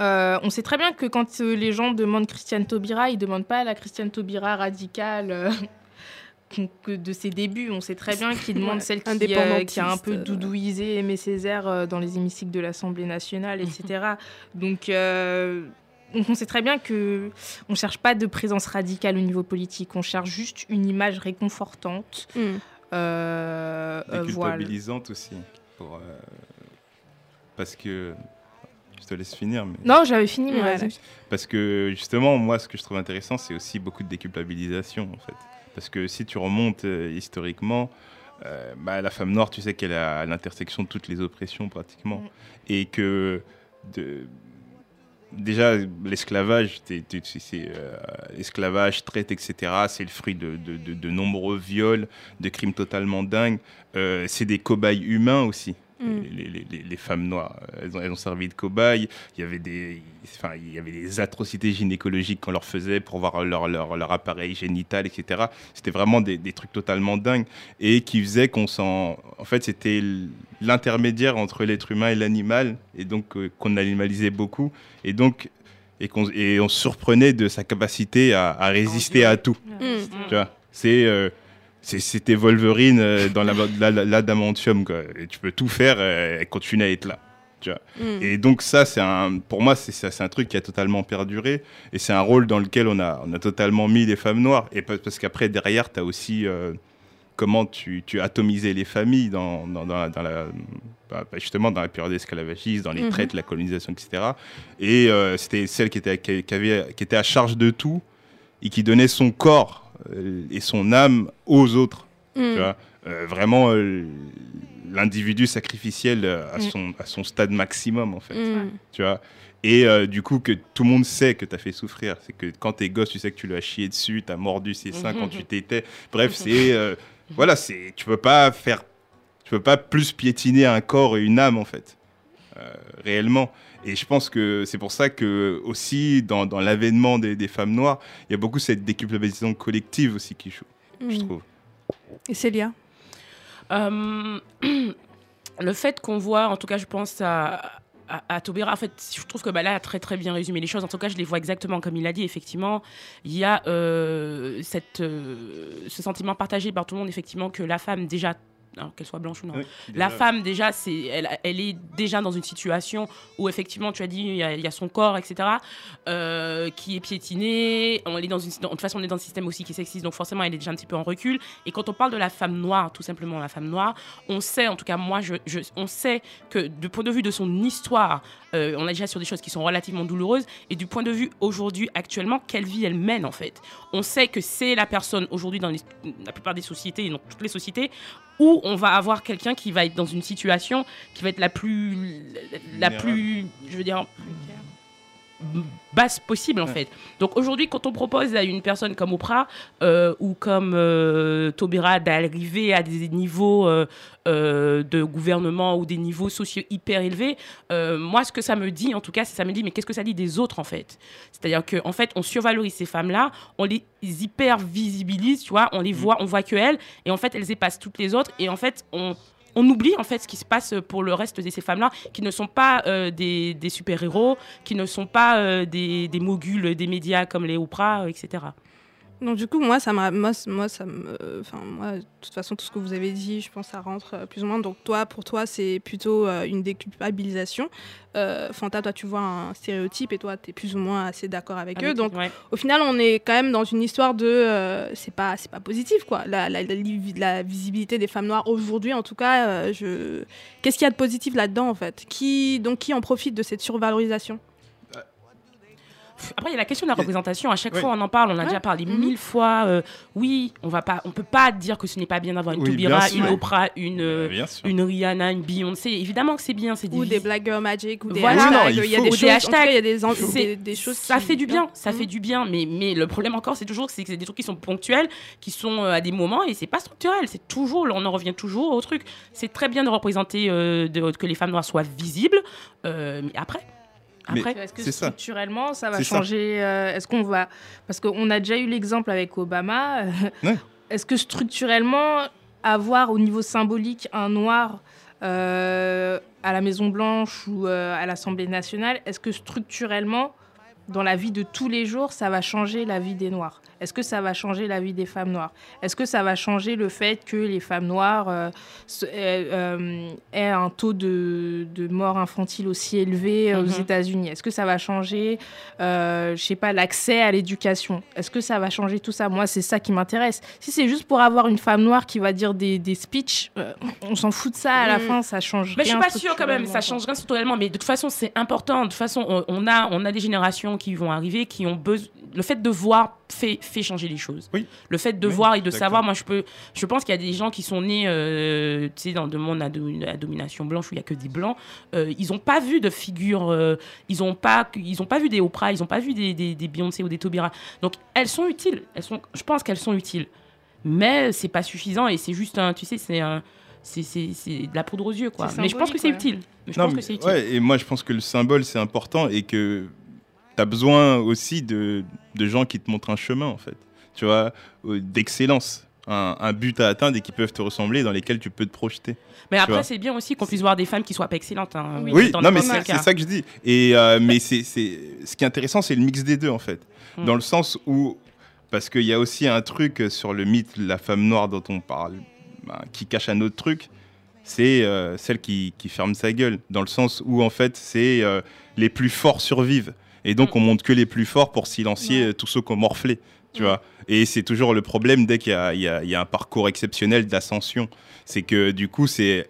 euh, on sait très bien que quand euh, les gens demandent Christiane Taubira, ils demandent pas la Christiane Taubira radicale. euh, de ses débuts, on sait très bien qu'ils demandent Ouais, celle qui, euh, a un peu doudouisé Aimé Césaire euh, dans les hémicycles de l'Assemblée nationale, etc. Donc, euh, donc on sait très bien que on cherche pas de présence radicale au niveau politique, on cherche juste une image réconfortante. Mm. Voilà. Déculpabilisante aussi. Pour, euh, parce que te laisse finir. Mais... Non, j'avais fini, mais Ouais, vas-y. Parce que justement, moi, ce que je trouve intéressant, c'est aussi beaucoup de déculpabilisation, en fait. Parce que si tu remontes euh, historiquement, euh, bah, la femme noire, tu sais qu'elle est à l'intersection de toutes les oppressions, pratiquement. Mm. Et que de... déjà, l'esclavage, c'est c'est, euh, esclavage, traite, etc., c'est le fruit de, de- de- de nombreux viols, de crimes totalement dingues. Euh, c'est des cobayes humains aussi Mm. les, les- les- les femmes noires. Elles ont, elles ont servi de cobayes. Il y avait des, enfin, il y avait des atrocités gynécologiques qu'on leur faisait pour voir leur, leur, leur appareil génital, etc. C'était vraiment des, des trucs totalement dingues et qui faisaient qu'on s'en. En fait, c'était l'intermédiaire entre l'être humain et l'animal et donc euh, qu'on animalisait beaucoup et donc et qu'on et on se surprenait de sa capacité à, à résister à tout. Mm. Tu vois, c'est euh, c'est- c'était Wolverine euh, dans la- la- la- l'adamantium quoi. Et tu peux tout faire, euh, elle continue à être là. Tu vois. Mm. Et donc ça, c'est un, pour moi, c'est un truc qui a totalement perduré et c'est un rôle dans lequel on a, on a totalement mis les femmes noires. Et pa- parce qu'après derrière, tu as aussi euh, comment tu, tu atomisais les familles dans, dans, dans la, dans la- bah, bah, justement dans la période esclavagiste, dans les Mhm. traites, la colonisation, etc. Et euh, c'était celle qui était, qui, avait, qui était à charge de tout et qui donnait son corps euh, et son âme aux autres. Mm. Tu vois Euh, vraiment euh, l'individu sacrificiel euh, à, Mm. son, à son stade maximum en fait. Mm. Tu vois et euh, du coup, que tout le monde sait que tu as fait souffrir. C'est que quand t'es gosse, tu sais que tu lui as chié dessus, tu as mordu ses seins quand tu t'étais. Bref, c'est. euh, voilà, c'est. Tu peux pas faire. Tu peux pas plus piétiner un corps et une âme, en fait. Euh, réellement. Et je pense que c'est pour ça que, aussi, dans, dans l'avènement des, des femmes noires, il y a beaucoup cette déculpabilisation collective aussi qui joue, je Mm. trouve. Et Célia? Euh, le fait qu'on voit, en tout cas, je pense à, à, à Taubira, en fait, je trouve que bah, là, a très très bien résumé les choses. En tout cas, je les vois exactement comme il a dit. Effectivement, il y a euh, cette, euh, ce sentiment partagé par tout le monde, effectivement, que la femme, déjà, alors qu'elle soit blanche ou non, Oui, la femme, déjà, c'est, elle, elle est déjà dans une situation où, effectivement, tu as dit, il y a, il y a son corps, etc., euh, qui est piétiné. On est dans une, de toute façon, on est dans un système aussi qui est sexiste, donc forcément, elle est déjà un petit peu en recul. Et quand on parle de la femme noire, tout simplement la femme noire, on sait, en tout cas, moi, je, je- on sait que du point de vue de son histoire, euh, on est déjà sur des choses qui sont relativement douloureuses, et du point de vue aujourd'hui, actuellement, quelle vie elle mène, en fait. On sait que c'est la personne aujourd'hui dans les- la plupart des sociétés, et dans toutes les sociétés, où on va avoir quelqu'un qui va être dans une situation qui va être la plus, la plus, je veux dire, basse possible en fait. Donc aujourd'hui, quand on propose à une personne comme Oprah euh, ou comme euh, Taubira d'arriver à des niveaux euh, euh, de gouvernement ou des niveaux sociaux hyper élevés, moi ce que ça me dit en tout cas, c'est ça me dit mais qu'est-ce que ça dit des autres en fait? C'est-à-dire qu'en en fait on survalorise ces femmes-là, on les hyper visibilise, tu vois, on les voit, on voit que elles et en fait elles épassent toutes les autres et en fait on on oublie en fait ce qui se passe pour le reste de ces femmes-là, qui ne sont pas euh, des, super-héros, qui ne sont pas euh, des, des moguls des médias comme les Oprah, euh, etc. Donc du coup, moi, ça m'a, moi, moi, ça me, enfin, moi, de toute façon, tout ce que vous avez dit, je pense, ça rentre euh, plus ou moins. Donc toi, pour toi, c'est plutôt euh, une déculpabilisation. Euh, Fanta, toi, tu vois un stéréotype et toi, tu es plus ou moins assez d'accord avec, eux. Donc ouais. au final, on est quand même dans une histoire de, c'est pas, c'est pas positif, quoi. La, la, la, la visibilité des femmes noires aujourd'hui, en tout cas, je, qu'est-ce qu'il y a de positif là-dedans, en fait? Qui, donc, qui en profite de cette survalorisation? Après, il y a la question de la représentation. À chaque fois, on en parle. On a Ouais. déjà parlé Mhm. mille fois. euh, oui, on va pas, on peut pas dire que ce n'est pas bien d'avoir une Oui, sûr. une. Oprah, une, euh, une Rihanna, une Beyoncé. Évidemment que c'est bien. C'est Ou des Girl Magic, ou des Voilà. hashtags. Non, il y a des choses, des en tout cas, il y a des, en- C'est- des, des choses ça qui- fait du bien, ça Mhm. fait du bien, mais, mais le problème encore, c'est toujours c'est que c'est des trucs qui sont ponctuels, qui sont euh, à des moments, et c'est pas structurel, c'est toujours, on en revient toujours au truc. C'est très bien de représenter, euh, de- que les femmes noires soient visibles, euh, mais après, après, Est-ce que structurellement, ça va changer euh, Est-ce qu'on va. Parce qu'on a déjà eu l'exemple avec Obama. euh, Ouais. Est-ce que structurellement, avoir au niveau symbolique un noir euh, à la Maison-Blanche ou euh, à l'Assemblée nationale, est-ce que structurellement, dans la vie de tous les jours, ça va changer la vie des Noirs? Est-ce que ça va changer la vie des femmes noires? Est-ce que ça va changer le fait que les femmes noires euh, aient, euh, aient un taux de, de mort infantile aussi élevé euh, aux Mhm. États-Unis? Est-ce que ça va changer, euh, je sais pas, l'accès à l'éducation? Est-ce que ça va changer tout ça? Moi, c'est ça qui m'intéresse. Si c'est juste pour avoir une femme noire qui va dire des, des speeches, euh, on s'en fout de ça à la Mm. fin, ça change Mais je suis rien pas sûre quand même, ça change rien structurellement. Mais de toute façon, c'est important. De toute façon, on, on a, on a des générations qui vont arriver, qui ont besoin. Le fait de voir fait, fait changer les choses. Oui. Le fait de Oui, voir et de savoir, moi, je peux, je pense qu'il y a des gens qui sont nés, euh, tu sais, dans le monde à, do- à domination blanche où il y a que des blancs. Euh, ils ont pas vu de figures, euh, ils ont pas, ils ont pas vu des Oprah, ils ont pas vu des, des, des Beyoncé ou des Taubira. Donc elles sont utiles. Elles sont, je pense qu'elles sont utiles. Mais c'est pas suffisant et c'est juste un, tu sais, c'est un, c'est, c'est, c'est de la poudre aux yeux, quoi. Mais je pense que c'est utile. Mais je Non, pense mais- que c'est utile. ouais, et moi je pense que le symbole c'est important et que tu as besoin aussi de, de gens qui te montrent un chemin en fait. Tu vois, euh, d'excellence. Un, un but à atteindre et qui peuvent te ressembler, dans lesquels tu peux te projeter. Mais après, c'est bien aussi qu'on puisse voir des femmes qui soient pas excellentes. hein. Oui, non, mais c'est ça que je dis. Et, euh, mais c'est c'est- ce qui est intéressant, c'est le mix des deux, en fait. Mm. Dans le sens où, parce qu'il y a aussi un truc sur le mythe de la femme noire dont on parle, ben, qui cache un autre truc, c'est euh, celle qui, qui ferme sa gueule. Dans le sens où, en fait, c'est euh, les plus forts survivent. Et Mm. donc, on montre que les plus forts pour silencier euh, tous ceux qui ont morflé. Tu vois et c'est toujours le problème dès qu'il y, a- y y un parcours exceptionnel d'ascension. C'est que du coup, c'est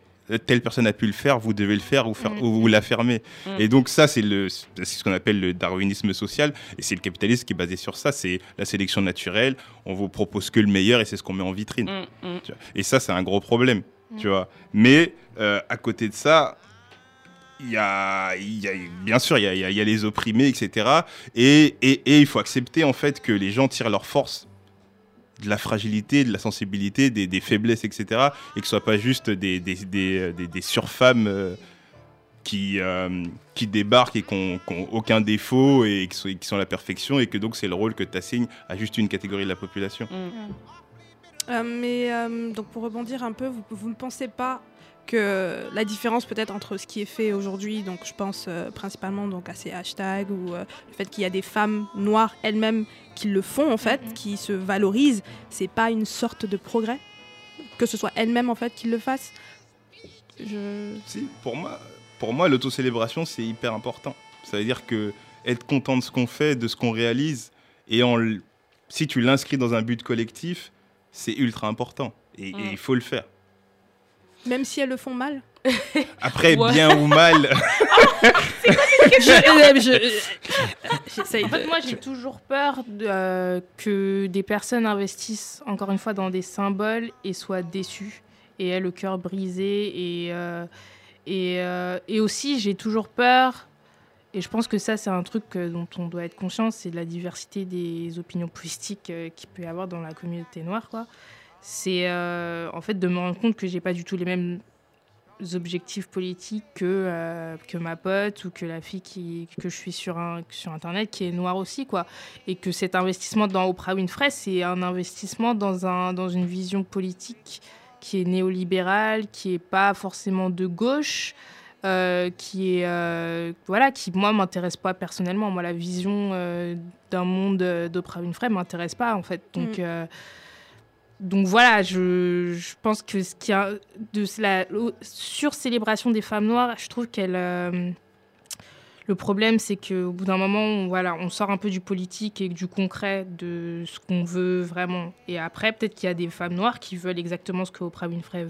telle personne a pu le faire, vous devez le faire ou, faire, Mm. ou vous la fermer. Mm. Et donc ça, c'est ce qu'on appelle le darwinisme social, et c'est le capitalisme qui est basé sur ça. C'est la sélection naturelle. On vous propose que le meilleur, et c'est ce qu'on met en vitrine. Mm, mm. Et ça, c'est un gros problème, Mm. tu vois. Mais euh, à côté de ça, il y a, il y a- bien sûr, il y a, il y a- il y a les opprimés, etc. Et, et- et il faut accepter en fait que les gens tirent leur force de la fragilité, de la sensibilité, des, des faiblesses, etc. Et que ce soit pas juste des, des, des, des- des surfemmes euh, qui, euh, qui débarquent et qui n'ont aucun défaut et qui sont, qui sont la perfection et que donc c'est le rôle que tu assignes à juste une catégorie de la population. Euh, mais euh, donc pour rebondir un peu, vous, vous ne pensez pas que la différence peut-être entre ce qui est fait aujourd'hui, donc je pense euh, principalement donc à ces hashtags ou euh, le fait qu'il y a des femmes noires elles-mêmes qui le font en fait, qui se valorisent, c'est pas une sorte de progrès? Que ce soit elles-mêmes en fait qui le fassent? Je... Si, pour moi, pour moi l'autocélébration, c'est hyper important. Ça veut dire que être content de ce qu'on fait, de ce qu'on réalise, et en, si tu l'inscris dans un but collectif, c'est ultra important. Et, et Mm. il faut le faire. Même si elles le font mal. Après, Ouais. bien ou mal, Je- je- J'essaye En fait, moi, j'ai toujours peur de, euh, que des personnes investissent, encore une fois, dans des symboles et soient déçues et aient le cœur brisé. Et, euh, et, euh, et aussi, j'ai toujours peur, et je pense que ça, c'est un truc dont on doit être conscient, c'est de la diversité des opinions politiques euh, qu'il peut y avoir dans la communauté noire. quoi. C'est euh, en fait de me rendre compte que j'ai pas du tout les mêmes objectifs politiques que, euh, que ma pote ou que la fille qui, que je suis sur, un, sur Internet qui est noire aussi. quoi. Et que cet investissement dans Oprah Winfrey, c'est un investissement dans, un, dans une vision politique qui est néolibérale, qui est pas forcément de gauche. euh, qui est euh, voilà qui moi m'intéresse pas personnellement moi la vision euh, d'un monde d'Oprah Winfrey m'intéresse pas en fait donc Mm. Donc voilà, je, je pense que ce qui a de la sur-célébration des femmes noires, je trouve qu'elle. euh, le problème, c'est qu'au bout d'un moment, on, voilà, on sort un peu du politique et du concret de ce qu'on veut vraiment. Et après, peut-être qu'il y a des femmes noires qui veulent exactement ce que Oprah Winfrey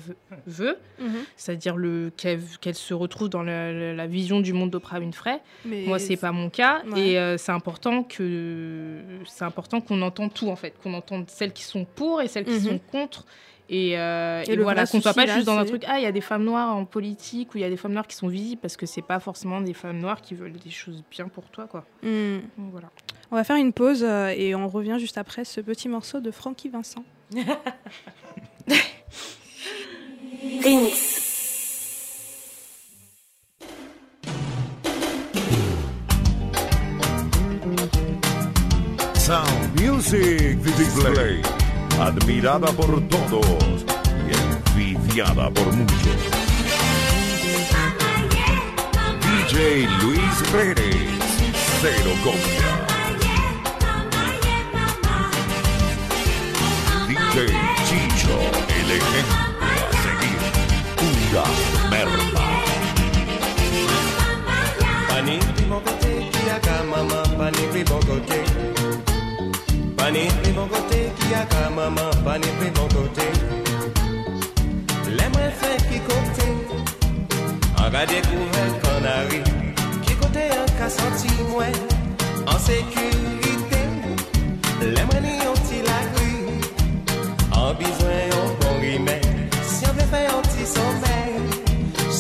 veut, Mhm. c'est-à-dire le- qu'elle qu'elle se retrouve dans la, vision du monde d'Oprah Winfrey. Mais Moi, c'est pas mon cas. Ouais. Et euh, c'est important que c'est important qu'on entende tout en fait, qu'on entende celles qui sont pour et celles qui Mhm. sont contre. Et, euh, Et et le voilà, qu'on soit pas là, juste dans un truc. Ah, il y a des femmes noires en politique ou il y a des femmes noires qui sont visibles parce que c'est pas forcément des femmes noires qui veulent des choses bien pour toi, quoi. Hmm. Donc, voilà. On va faire une pause euh, et on revient juste après ce petit morceau de Frankie Vincent. Sound Music Display. Admirada por todos y envidiada por muchos. DJ Luis Pérez. Cero copia. DJ Chicho, el ejemplo a seguir. Pura merda. Pani pli Pani. Pli bon kote ki a ka maman. Pani pli bon kote Le mwen fè ki kote An ka dekouvel kon ari Ki kote an ka santi mwen An sekurite Le mwen ni yon ti la kri An bizwen yon bon rime Si an vle fè yon ti somel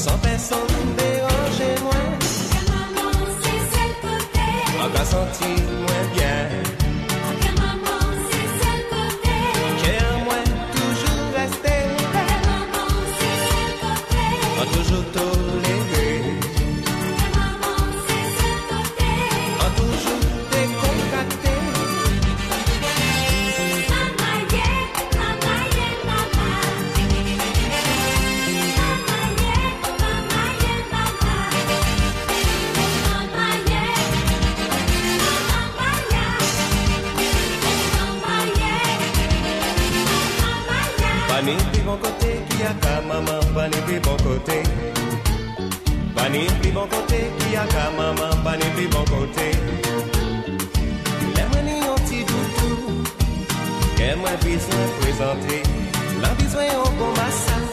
San peson deranje mwen Ka maman se sel kote An ka santi mwen kote. Pa ni pli bon kote ki a ka maman Pa ni pli bon kote. Lè mwen ni yon ti doutou Kè mwen biswen prezante. La biswen yon bon masaj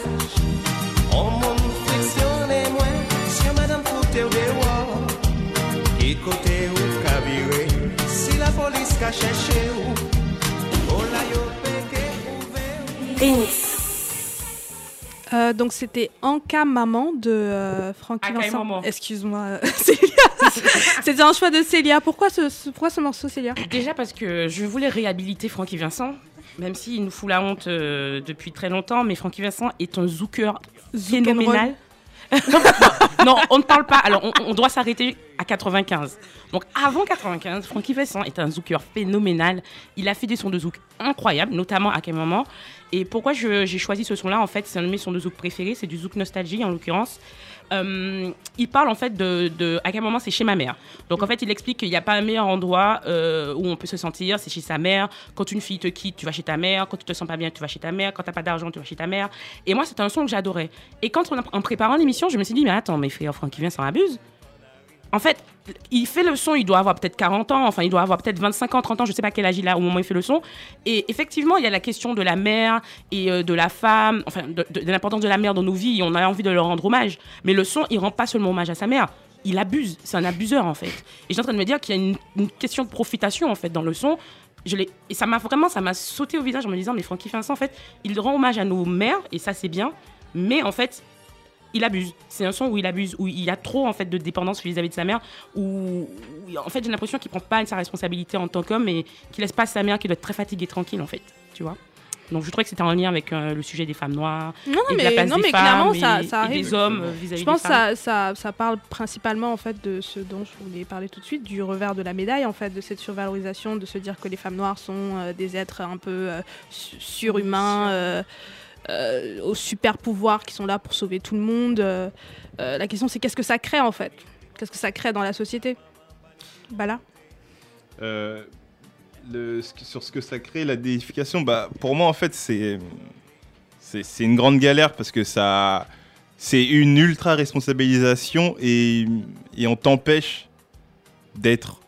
On moun fleksione mwen Sya madame koute ou dewa Ki kote ou kabire Si la polis ka chèche ou Ola yo peke ouve ou. Denis Euh, donc c'était Anka Maman de euh, Francky Vincent. Excuse-moi, euh, Célia. c'était un choix de Célia. Pourquoi ce, ce- pourquoi ce morceau, Célia? Déjà parce que je voulais réhabiliter Francky Vincent, même s'il nous fout la honte euh, depuis très longtemps, mais Francky Vincent est un zooker phénoménal. non, on ne parle pas. Alors, on, on doit s'arrêter à 95. Donc, avant 95, Francky Vincent est un zooker phénoménal. Il a fait des sons de zouk incroyables, notamment à quel moment. Et pourquoi j'ai choisi ce son-là En fait, c'est un de mes sons de zouk préférés. C'est du zouk nostalgie, en l'occurrence. Euh, il parle en fait de, à quel moment c'est chez ma mère. Donc en fait, il explique qu'il n'y a pas un meilleur endroit euh, où on peut se sentir, c'est chez sa mère. Quand une fille te quitte, tu vas chez ta mère. Quand tu te sens pas bien, tu vas chez ta mère. Quand t'as pas d'argent, tu vas chez ta mère. Et moi, c'était un son que j'adorais. Et quand on a- en préparant l'émission, je me suis dit, mais attends, mais frère Francky vient, ça abuse. En fait, il fait le son, il doit avoir peut-être 40 ans, enfin, il doit avoir peut-être 25 ans, 30 ans, je sais pas quel âge il a au moment où il fait le son. Et effectivement, il y a la question de la mère et euh, de la femme, enfin, de, l'importance de la mère dans nos vies, on a envie de leur rendre hommage. Mais le son, il rend pas seulement hommage à sa mère, il abuse, c'est un abuseur, en fait. Et j'étais en train de me dire qu'il y a une, question de profitation, en fait, dans le son. Je et ça m'a vraiment, ça m'a sauté au visage en me disant, mais Francky Vincent, en fait, il rend hommage à nos mères, et ça, c'est bien. Mais en fait, il abuse. C'est un son où il abuse, où il y a trop en fait de dépendance vis-à-vis de sa mère, où, où, en fait j'ai l'impression qu'il prend pas sa responsabilité en tant qu'homme et qu'il laisse pas sa mère qui doit être très fatiguée tranquille en fait, tu vois. Donc je trouvais que c'était en lien avec euh, le sujet des femmes noires, Non, non, et de la mais, place non, des mais femmes clairement, et, ça, ça et arrive. des hommes euh, vis-à-vis Je pense des que ça, ça, ça parle principalement en fait de ce dont je voulais parler tout de suite, du revers de la médaille, en fait, de cette survalorisation, de se dire que les femmes noires sont euh, des êtres un peu euh, su- surhumains, euh, euh, aux super pouvoirs qui sont là pour sauver tout le monde. Euh, euh, la question, c'est qu'est-ce que ça crée en fait? Qu'est-ce que ça crée dans la société? Bah là. Sur ce que ça crée, la déification, bah, pour moi, en fait, c'est c'est une grande galère parce que ça c'est une ultra responsabilisation et, et on t'empêche d'être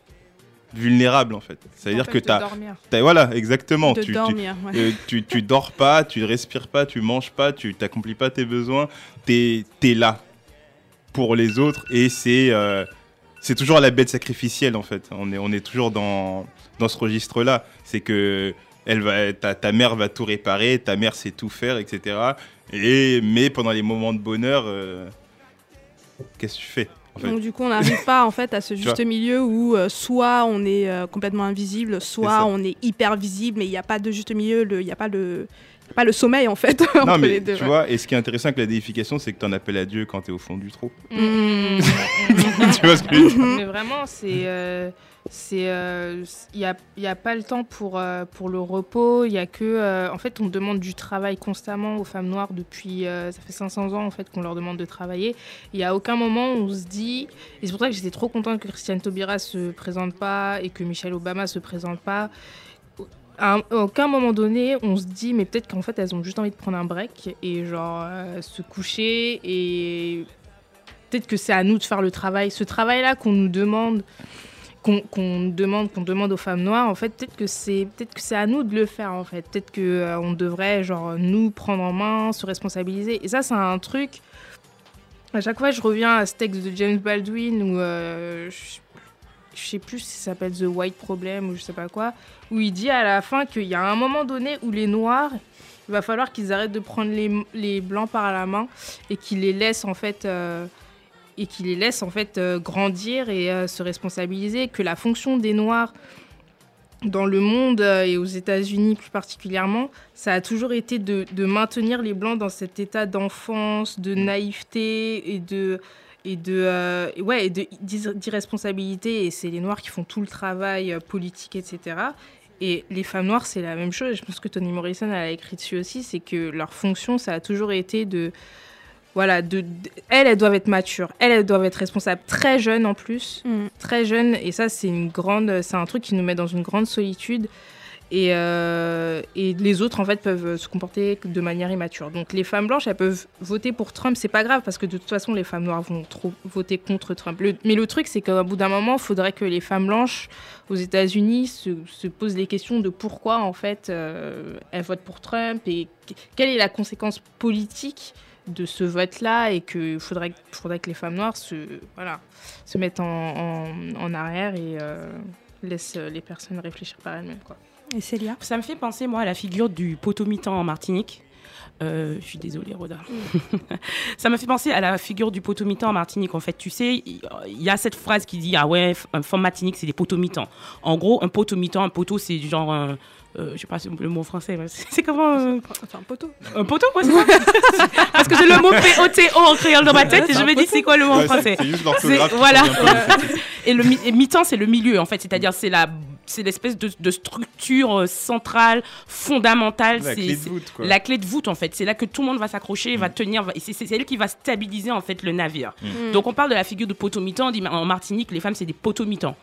vulnérable en fait. C'est-à-dire que t'as, dormir. t'as- voilà, exactement. De tu, tu- dormir, ouais. euh, tu, tu dors pas, tu respires pas, tu manges pas, tu t'accomplis pas tes besoins. T'es es là pour les autres et c'est euh, c'est toujours la bête sacrificielle en fait. On est, on est toujours dans, dans ce registre-là. C'est que elle va, ta, ta mère va tout réparer, ta mère sait tout faire, etc. Et, mais pendant les moments de bonheur, euh, qu'est-ce que tu fais? En fait Donc du coup, on n'arrive pas en fait à ce juste milieu où euh, soit on est euh, complètement invisible, soit on est hyper visible, mais il n'y a pas de juste milieu, il n'y a pas le pas le sommeil en fait entre Non, mais les deux. tu ouais. vois, et ce qui est intéressant avec la déification, c'est que tu en appelles à Dieu quand tu es au fond du trou. Mm. tu vois ce que je veux dire? Mais vraiment, c'est. euh, c'est, euh, Il n'y a, y a pas le temps pour, euh, pour le repos. Il y a que. euh, en fait, on demande du travail constamment aux femmes noires depuis. ça fait 500 ans en fait qu'on leur demande de travailler. Il n'y a aucun moment où on se dit. Et c'est pour ça que j'étais trop contente que Christiane Taubira se présente pas et que Michelle Obama se présente pas. à, un- à aucun moment donné, on se dit, mais peut-être qu'en fait, elles ont juste envie de prendre un break et genre se coucher et peut-être que c'est à nous de faire le travail. Ce travail-là qu'on nous demande, qu'on demande, qu'on demande aux femmes noires, en fait, peut-être que c'est c'est à nous de le faire en fait. Peut-être que euh, on devrait genre nous prendre en main, se responsabiliser. Et ça, c'est un truc. À chaque fois, je reviens à ce texte de James Baldwin où euh, je, je sais plus si ça s'appelle The White Problem ou je sais pas quoi, où il dit à la fin qu'il y a un moment donné où les noirs, il va falloir qu'ils arrêtent de prendre les, les blancs par la main et qu'ils les laissent en fait euh, et qu'ils les laissent en fait euh, grandir et euh, se responsabiliser, que la fonction des noirs dans le monde euh, et aux États-Unis plus particulièrement, ça a toujours été de, de maintenir les blancs dans cet état d'enfance, de naïveté et de et de euh, et ouais d'irresponsabilité. Et c'est les noirs qui font tout le travail politique etc et les femmes noires c'est la même chose. Je pense que Toni Morrison elle a écrit dessus aussi c'est que leur fonction ça a toujours été de voilà de, de- elles elles doivent être matures. Elles elles doivent être responsables. Très jeunes en plus. Très jeunes. Et ça c'est une grande c'est un truc qui nous met dans une grande solitude. Et, euh, et les autres en fait peuvent se comporter de manière immature. Donc les femmes blanches elles peuvent voter pour Trump, c'est pas grave parce que de toute façon les femmes noires vont trop voter contre Trump. Le- mais le truc c'est qu'au bout d'un moment, il faudrait que les femmes blanches aux États-Unis se, se posent les questions de pourquoi en fait euh, elles votent pour Trump et que- quelle est la conséquence politique de ce vote-là et qu'il faudrait, faudrait que les femmes noires se, voilà, se mettent en, en- en arrière et euh, laissent les personnes réfléchir par elles-mêmes. Quoi. Et Célia? Ça me fait penser, moi, à la figure du potomitan en Martinique. Euh, je suis désolée, Roda. ça me fait penser à la figure du potomitan en Martinique. En fait, tu sais, il y a cette phrase qui dit Ah ouais, un femme Martinique, c'est des potomitans. En gros, un potomitan, un poteau, c'est du genre. un- euh, je sais pas si le mot français. C'est comment euh, un poteau. Un poteau, ouais, c'est ça. Parce que j'ai le mot P-O-T-O en créole dans ma tête et je me dis c'est quoi le mot en Ouais, c'est- français? c'est juste l'orthographe Voilà. Et le mi-temps, c'est le milieu en fait, c'est-à-dire c'est la c'est l'espèce de, de structure euh, centrale, fondamentale. La c'est- clé de voûte, quoi. La clé de voûte en fait. C'est là que tout le monde va s'accrocher, va tenir, va- et c'est elle qui va stabiliser en fait le navire. Mm. Donc on parle de la figure de potomitan, on dit mais en Martinique les femmes c'est des potomitans.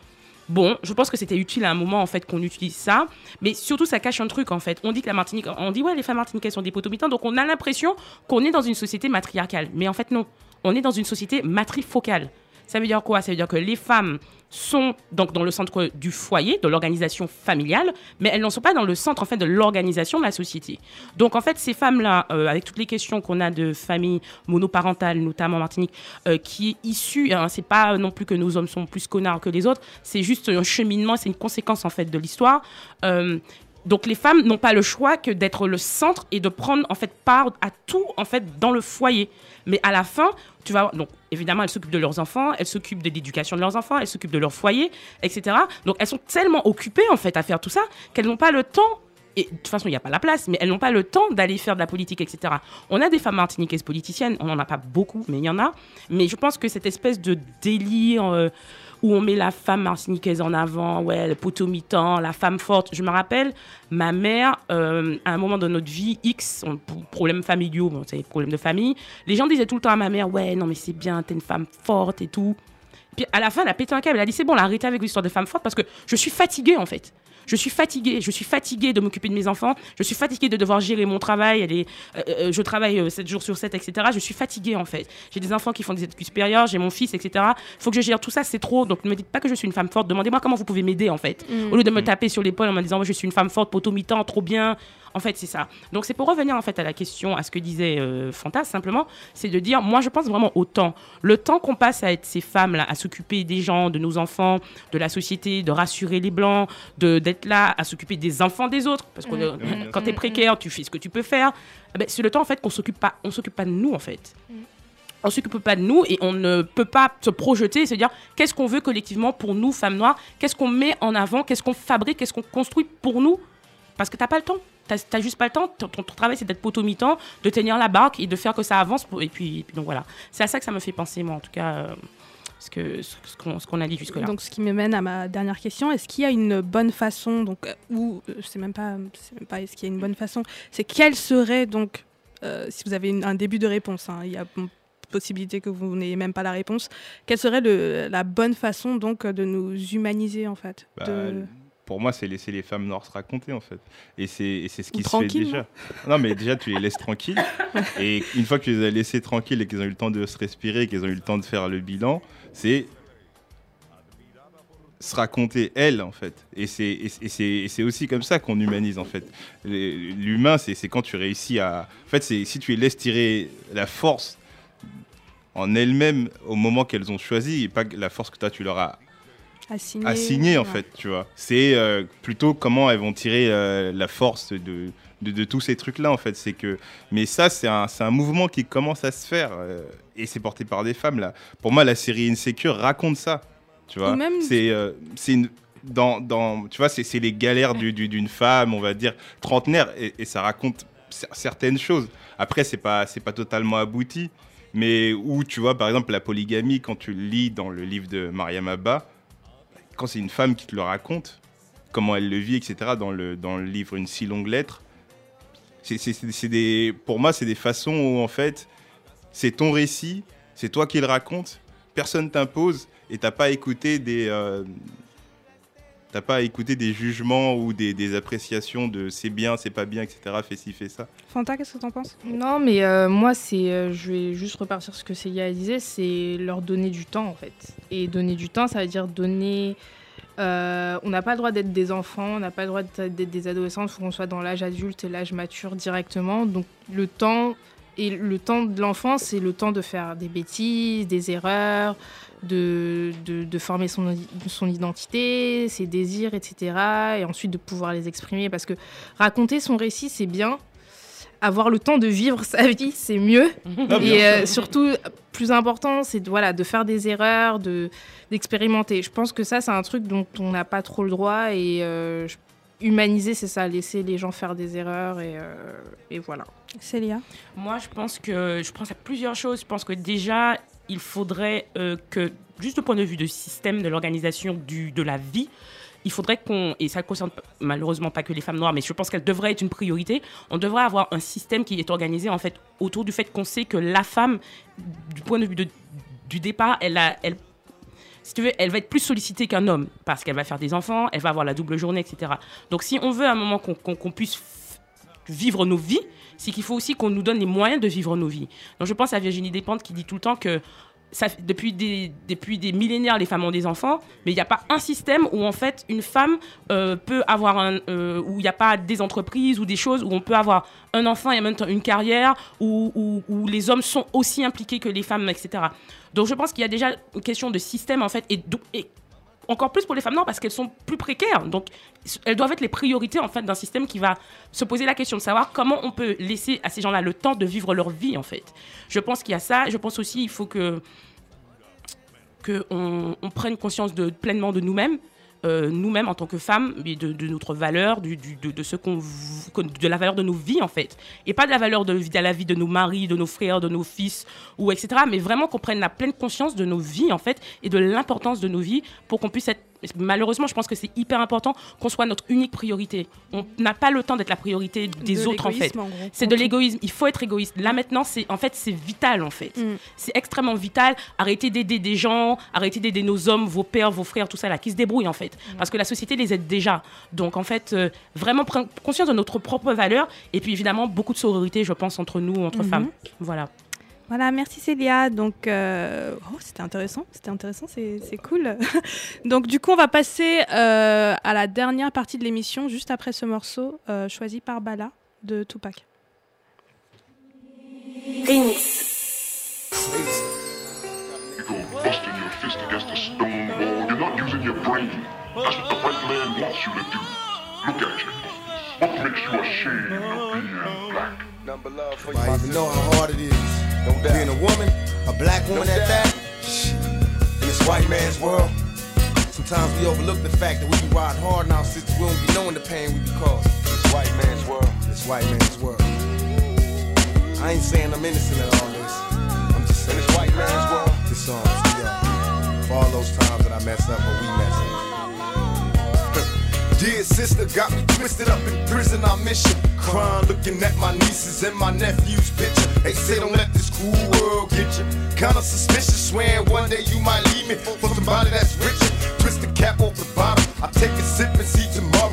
Bon, je pense que c'était utile à un moment en fait qu'on utilise ça, mais surtout ça cache un truc en fait. On dit que la Martinique, on dit ouais les femmes martiniquaises sont des potomitans, donc on a l'impression qu'on est dans une société matriarcale, mais en fait non, on est dans une société matrifocale. Ça veut dire quoi? Ça veut dire que les femmes sont donc dans le centre du foyer, de l'organisation familiale, mais elles n'en sont pas dans le centre en fait de l'organisation de la société. Donc en fait ces femmes-là, euh, avec toutes les questions qu'on a de familles monoparentales, notamment en Martinique, euh, qui est issue, hein, c'est pas non plus que nos hommes sont plus connards que les autres, c'est juste un cheminement, c'est une conséquence en fait de l'histoire. Euh, donc les femmes n'ont pas le choix que d'être le centre et de prendre en fait part à tout en fait dans le foyer. Mais à la fin, tu vas donc évidemment elles s'occupent de leurs enfants, elles s'occupent de l'éducation de leurs enfants, elles s'occupent de leur foyer, etc. Donc elles sont tellement occupées en fait à faire tout ça qu'elles n'ont pas le temps. Et de toute façon, il n'y a pas la place, mais elles n'ont pas le temps d'aller faire de la politique, etc. On a des femmes martiniquaises politiciennes, on n'en a pas beaucoup, mais il y en a. Mais je pense que cette espèce de délire euh, où on met la femme martiniquaise en avant, ouais, le potomitan, la femme forte. Je me rappelle, ma mère, euh, à un moment de notre vie, X, on- problèmes familiaux, bon, c'est des problèmes de famille, les gens disaient tout le temps à ma mère, ouais, non, mais c'est bien, t'es une femme forte et tout. Puis à la fin, elle a pété un câble. Elle a dit c'est bon, on a arrêté avec l'histoire de femme forte parce que je suis fatiguée en fait. Je suis fatiguée. Je suis fatiguée de m'occuper de mes enfants. Je suis fatiguée de devoir gérer mon travail. Est, euh, euh, je travaille 7 jours sur 7, etc. Je suis fatiguée en fait. J'ai des enfants qui font des études supérieures. J'ai mon fils, etc. Il faut que je gère tout ça. C'est trop. Donc ne me dites pas que je suis une femme forte. Demandez-moi comment vous pouvez m'aider en fait. Mm. Au lieu de me taper sur l'épaule en me disant moi je suis une femme forte, potomitan, trop bien. En fait, c'est ça. Donc, c'est pour revenir en fait à la question, à ce que disait euh, Fantas simplement, c'est de dire, moi, je pense vraiment au temps. Le temps qu'on passe à être ces femmes-là, à s'occuper des gens, de nos enfants, de la société, de rassurer les blancs, de d'être là, à s'occuper des enfants des autres, parce que Mm. euh, Mm. quand t'es précaire, tu fais ce que tu peux faire. Eh ben, c'est le temps en fait qu'on s'occupe pas, on s'occupe pas de nous en fait on s'occupe pas de nous et on ne peut pas se projeter et se dire qu'est-ce qu'on veut collectivement pour nous, femmes noires, qu'est-ce qu'on met en avant, qu'est-ce qu'on fabrique, qu'est-ce qu'on construit pour nous? Parce que t'as pas le temps. T'as t'as juste pas le temps. Ton, ton- ton travail, c'est d'être potomitant, de tenir la barque et de faire que ça avance. pour- et, puis, et puis donc voilà. C'est à ça que ça me fait penser, moi, en tout cas, euh, ce que ce, ce qu'on ce qu'on a dit jusque-là. Donc, ce qui me mène à ma dernière question, est-ce qu'il y a une bonne façon, donc, euh, ou euh, c'est même pas, c'est même pas est-ce qu'il y a une bonne façon, c'est quelle serait donc, euh, si vous avez une- un début de réponse, hein, il y a possibilité que vous n'ayez même pas la réponse, quelle serait le, la bonne façon donc de nous humaniser en fait Bah, de... pour moi, c'est laisser les femmes noires se raconter, en fait. Et c'est ce qui se fait déjà. Non, mais déjà, tu les laisses tranquilles. et une fois que tu les as laissés tranquilles et qu'ils ont eu le temps de se respirer, qu'ils ont eu le temps de faire le bilan, c'est se raconter elle en fait et c'est aussi comme ça qu'on humanise en fait l'humain c'est c'est quand tu réussis à en fait c'est si tu les laisses tirer la force en elles-mêmes au moment qu'elles ont choisi et pas la force que toi tu leur as Assigné. assigné en Ouais. fait, tu vois. C'est euh, plutôt comment elles vont tirer euh, la force de, de, de tous ces trucs-là en fait. C'est que, mais ça c'est un, un mouvement qui commence à se faire euh, et c'est porté par des femmes là. Pour moi, la série Insecure raconte ça, tu vois. C'est euh, c'est une dans, dans, tu vois, c'est les galères du- du- d'une femme, on va dire trentenaire, et, et ça raconte cer- certaines choses. Après, c'est pas, c'est pas totalement abouti, mais où tu vois, par exemple, la polygamie, quand tu le lis dans le livre de Mariam Abba, quand c'est une femme qui te le raconte, comment elle le vit, etc., dans le, dans le livre Une si longue lettre, c'est, des, pour moi, c'est des façons où, en fait, c'est ton récit, c'est toi qui le racontes, personne t'impose, et t'as pas écouté des... euh, T'as pas écouté des jugements ou des, des appréciations de c'est bien, c'est pas bien, etc. Fais ci, fais ça. Fanta, qu'est-ce que t'en penses? Non, mais euh, moi, c'est, euh, je vais juste repartir sur ce que Célia disait, c'est leur donner du temps, en fait. Et donner du temps, ça veut dire donner... euh, on n'a pas le droit d'être des enfants, on n'a pas le droit d'être d'être des adolescents, il faut qu'on soit dans l'âge adulte et l'âge mature directement. Donc le temps, et le temps de l'enfant, c'est le temps de faire des bêtises, des erreurs, de, de, de former son, son identité, ses désirs, etc. Et ensuite de pouvoir les exprimer. Parce que raconter son récit, c'est bien, avoir le temps de vivre sa vie, c'est mieux. Ah, et euh, surtout, plus important, c'est de, voilà, de faire des erreurs, de, d'expérimenter. Je pense que ça, c'est un truc dont on n'a pas trop le droit. Et euh, je- humaniser, c'est ça, laisser les gens faire des erreurs. Et, euh, et voilà. Célia? Moi, je pense que je pense à plusieurs choses. Je pense que déjà, il faudrait euh, que, juste du point de vue du système de l'organisation du- de la vie, il faudrait qu'on, et ça ne concerne malheureusement pas que les femmes noires, mais je pense qu'elle devrait être une priorité, on devrait avoir un système qui est organisé en fait autour du fait qu'on sait que la femme, du point de vue de- du départ, elle a, elle, si tu veux, elle va être plus sollicitée qu'un homme parce qu'elle va faire des enfants, elle va avoir la double journée, etc. Donc si on veut à un moment qu'on puisse vivre nos vies, c'est qu'il faut aussi qu'on nous donne les moyens de vivre nos vies. Donc je pense à Virginie Despentes qui dit tout le temps que depuis, des, millénaires, les femmes ont des enfants, mais il n'y a pas un système où en fait une femme euh, peut avoir un, euh, où il n'y a pas des entreprises ou des choses où on peut avoir un enfant et en même temps une carrière où, les hommes sont aussi impliqués que les femmes, etc. Donc je pense qu'il y a déjà une question de système en fait et encore plus pour les femmes noires parce qu'elles sont plus précaires. Donc, elles doivent être les priorités en fait d'un système qui va se poser la question de savoir comment on peut laisser à ces gens-là le temps de vivre leur vie en fait. Je pense qu'il y a ça. Je pense aussi il faut que que on, on prenne conscience de pleinement de nous-mêmes. Euh, nous-mêmes en tant que femmes, mais de, notre valeur, de, ce qu'on, de la valeur de nos vies en fait, et pas de la valeur de, de la vie de nos maris, de nos frères, de nos fils ou etc. Mais vraiment qu'on prenne la pleine conscience de nos vies en fait et de l'importance de nos vies pour qu'on puisse être. Malheureusement, je pense que c'est hyper important qu'on soit notre unique priorité. On n'a pas le temps d'être la priorité des De autres en fait. C'est de l'égoïsme. Il faut être égoïste. Là maintenant, c'est en fait c'est vital en fait. C'est extrêmement vital. Arrêtez d'aider des gens, arrêtez d'aider nos hommes, vos pères, vos frères, tout ça là, qui se débrouillent en fait. Parce que la société les aide déjà. Donc en fait, euh, vraiment prendre conscience de notre propre valeur et puis évidemment beaucoup de sororité, je pense, entre nous, entre Mhm. femmes. Voilà. Voilà, merci Célia. Donc, euh, oh, c'était intéressant, c'était intéressant, c'est cool. Donc, du coup, on va passer euh, à la dernière partie de l'émission, juste après ce morceau euh, choisi par Bala de Tupac. Busting your fist against a stone wall. You're not using your brain. That's what the white man wants you to do. Look at you. What makes you ashamed of being black? I even know how hard it is. Being a woman, a black woman at that. In this white man's world, sometimes we overlook the fact that we be riding hard now since we don't be knowing the pain we be causing. This white man's world. This white man's world. I ain't saying I'm innocent in all this. I'm just saying this white man's world. This to y'all. For all those times that I mess up or we mess up. Dear sister, got me twisted up in prison. I miss you. Crying, looking at my nieces and my nephew's picture. They say don't let this cool world get you. Kinda suspicious, swearing one day you might leave me for somebody that's richer. Twist the cap off the bottom. I take a sip and see tomorrow.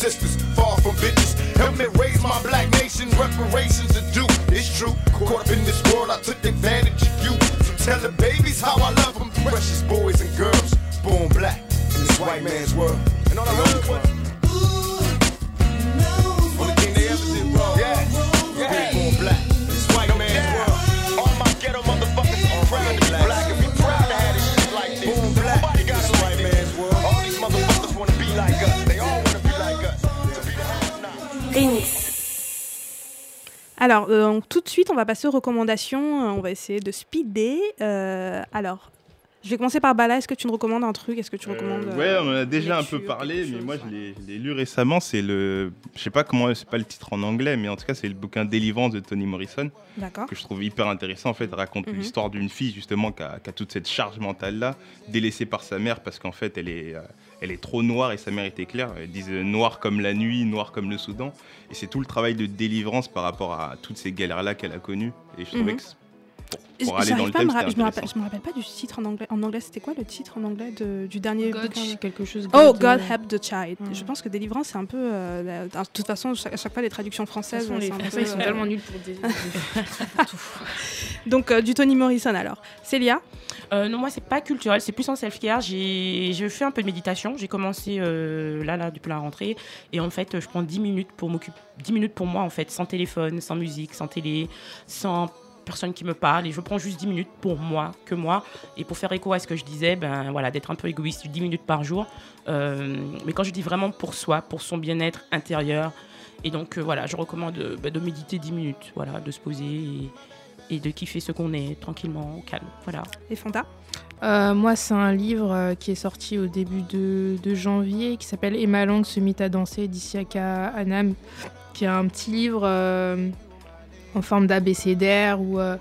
Sisters, far from bitches. Help me raise my black nation, reparations are due. It's true. Caught up in this world, I took advantage of you. So tell the babies how I love them. Precious boys and girls, born black in this white man's world. Alors, euh, tout de suite, on va passer aux recommandations. Euh, On va essayer de speeder. Euh, alors, je vais commencer par Bala. Est-ce que tu nous recommandes un truc? Est-ce que tu recommandes Euh, ouais, on en a déjà un peu parlé, mais moi je l'ai- je l'ai lu récemment. C'est le, je sais pas comment, c'est pas le titre en anglais, mais en tout cas c'est le bouquin Délivrance de Toni Morrison D'accord. que je trouve hyper intéressant. En fait, raconte Mhm. l'histoire d'une fille justement qui a, qui a toute cette charge mentale là, délaissée par sa mère parce qu'en fait elle est, euh, elle est trop noire et sa mère était claire. Elle disait noir comme la nuit, noir comme le Soudan. Et c'est tout le travail de délivrance par rapport à toutes ces galères là qu'elle a connues. Et je trouvais Mhm. que pour, pour aller dans le thème, me je me rappelle, je me rappelle pas du titre en anglais. En anglais, c'était quoi le titre en anglais de- du dernier God, bouquin quelque chose. Oh, God, God euh, Help the Child. Je pense que délivrance, c'est un peu. euh, la- de toute façon, chaque- à chaque fois, les traductions françaises. façon, les Français, peu, ils sont euh, tellement nuls pour des- Donc, euh, du Toni Morrison alors. Célia? Euh, non, moi, c'est pas culturel, c'est plus en self-care. J'ai fait un peu de méditation. J'ai commencé euh, là, là, depuis la rentrée. Et en fait, je prends 10 minutes pour m'occuper. 10 minutes pour moi, en fait, sans téléphone, sans musique, sans télé, sans personne qui me parle. Et je prends juste 10 minutes pour moi, que moi. Et pour faire écho à ce que je disais, ben voilà, d'être un peu égoïste, 10 minutes par jour. Euh, mais quand je dis vraiment pour soi, pour son bien-être intérieur. Et donc, euh, voilà, je recommande euh, ben, de méditer 10 minutes, voilà, de se poser et, et de kiffer ce qu'on est tranquillement, au calme. Voilà. Et Fanta? Euh, moi, c'est un livre euh, qui est sorti au début de, de janvier qui s'appelle Et ma langue se mit à danser d'Isiaka Anam, qui est un petit livre euh, en forme d'abécédaire où euh,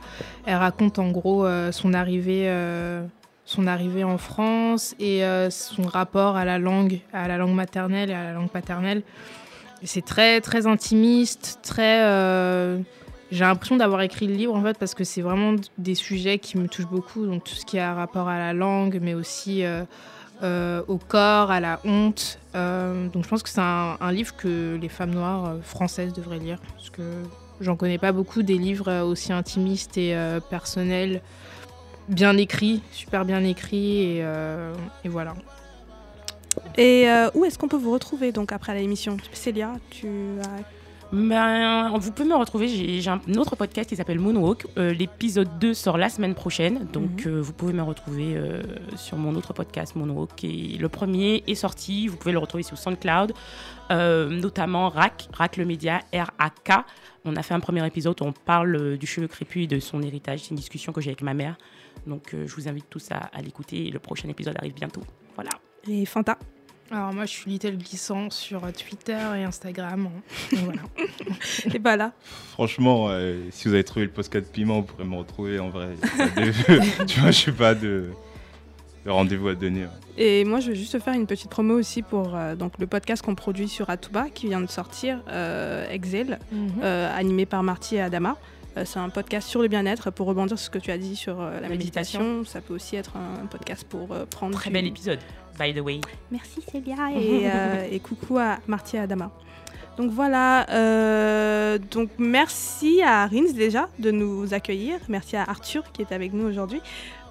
elle raconte en gros euh, son, arrivée, euh, son arrivée en France et euh, son rapport à la langue, à la langue maternelle et à la langue paternelle. C'est très très intimiste, très. euh, j'ai l'impression d'avoir écrit le livre en fait parce que c'est vraiment des sujets qui me touchent beaucoup, donc tout ce qui a rapport à la langue, mais aussi euh, euh, au corps, à la honte. Euh, donc je pense que c'est un, livre que les femmes noires françaises devraient lire parce que j'en connais pas beaucoup des livres aussi intimistes et personnels, bien écrits, super bien écrits et, voilà. Et où est-ce qu'on peut vous retrouver donc après l'émission? Célia, tu as. Ben, vous pouvez me retrouver, j'ai un autre podcast qui s'appelle Moonwalk. Euh, L'épisode 2 sort la semaine prochaine, donc Mhm. euh, vous pouvez me retrouver euh, sur mon autre podcast Moonwalk. Et le premier est sorti, vous pouvez le retrouver sur SoundCloud, notamment RAC, RAC le média, R-A-K. On a fait un premier épisode où on parle du cheveu crépus et de son héritage. C'est une discussion que j'ai avec ma mère. Donc je vous invite tous à, à l'écouter le prochain épisode arrive bientôt. Voilà. Et Fanta Alors moi je suis Little Glissant sur euh, Twitter et Instagram. Et voilà. Et bah là. Franchement, euh, si vous avez trouvé le podcast Piment, vous pourrez me retrouver en vrai. Pas de- tu vois, je sais pas de, de rendez-vous à donner. ouais. Et moi, je vais juste faire une petite promo aussi pour euh, donc, le podcast qu'on produit sur Atuba qui vient de sortir, euh, Exil, Mhm. euh, animé par Marty et Adama. C'est un podcast sur le bien-être pour rebondir sur ce que tu as dit sur la, méditation. méditation. Ça peut aussi être un podcast pour prendre. Très du- bel épisode, by the way. Merci Célia et, euh, et coucou à Marty et Adama. Donc voilà, euh, donc merci à Rins déjà de nous accueillir. Merci à Arthur qui est avec nous aujourd'hui.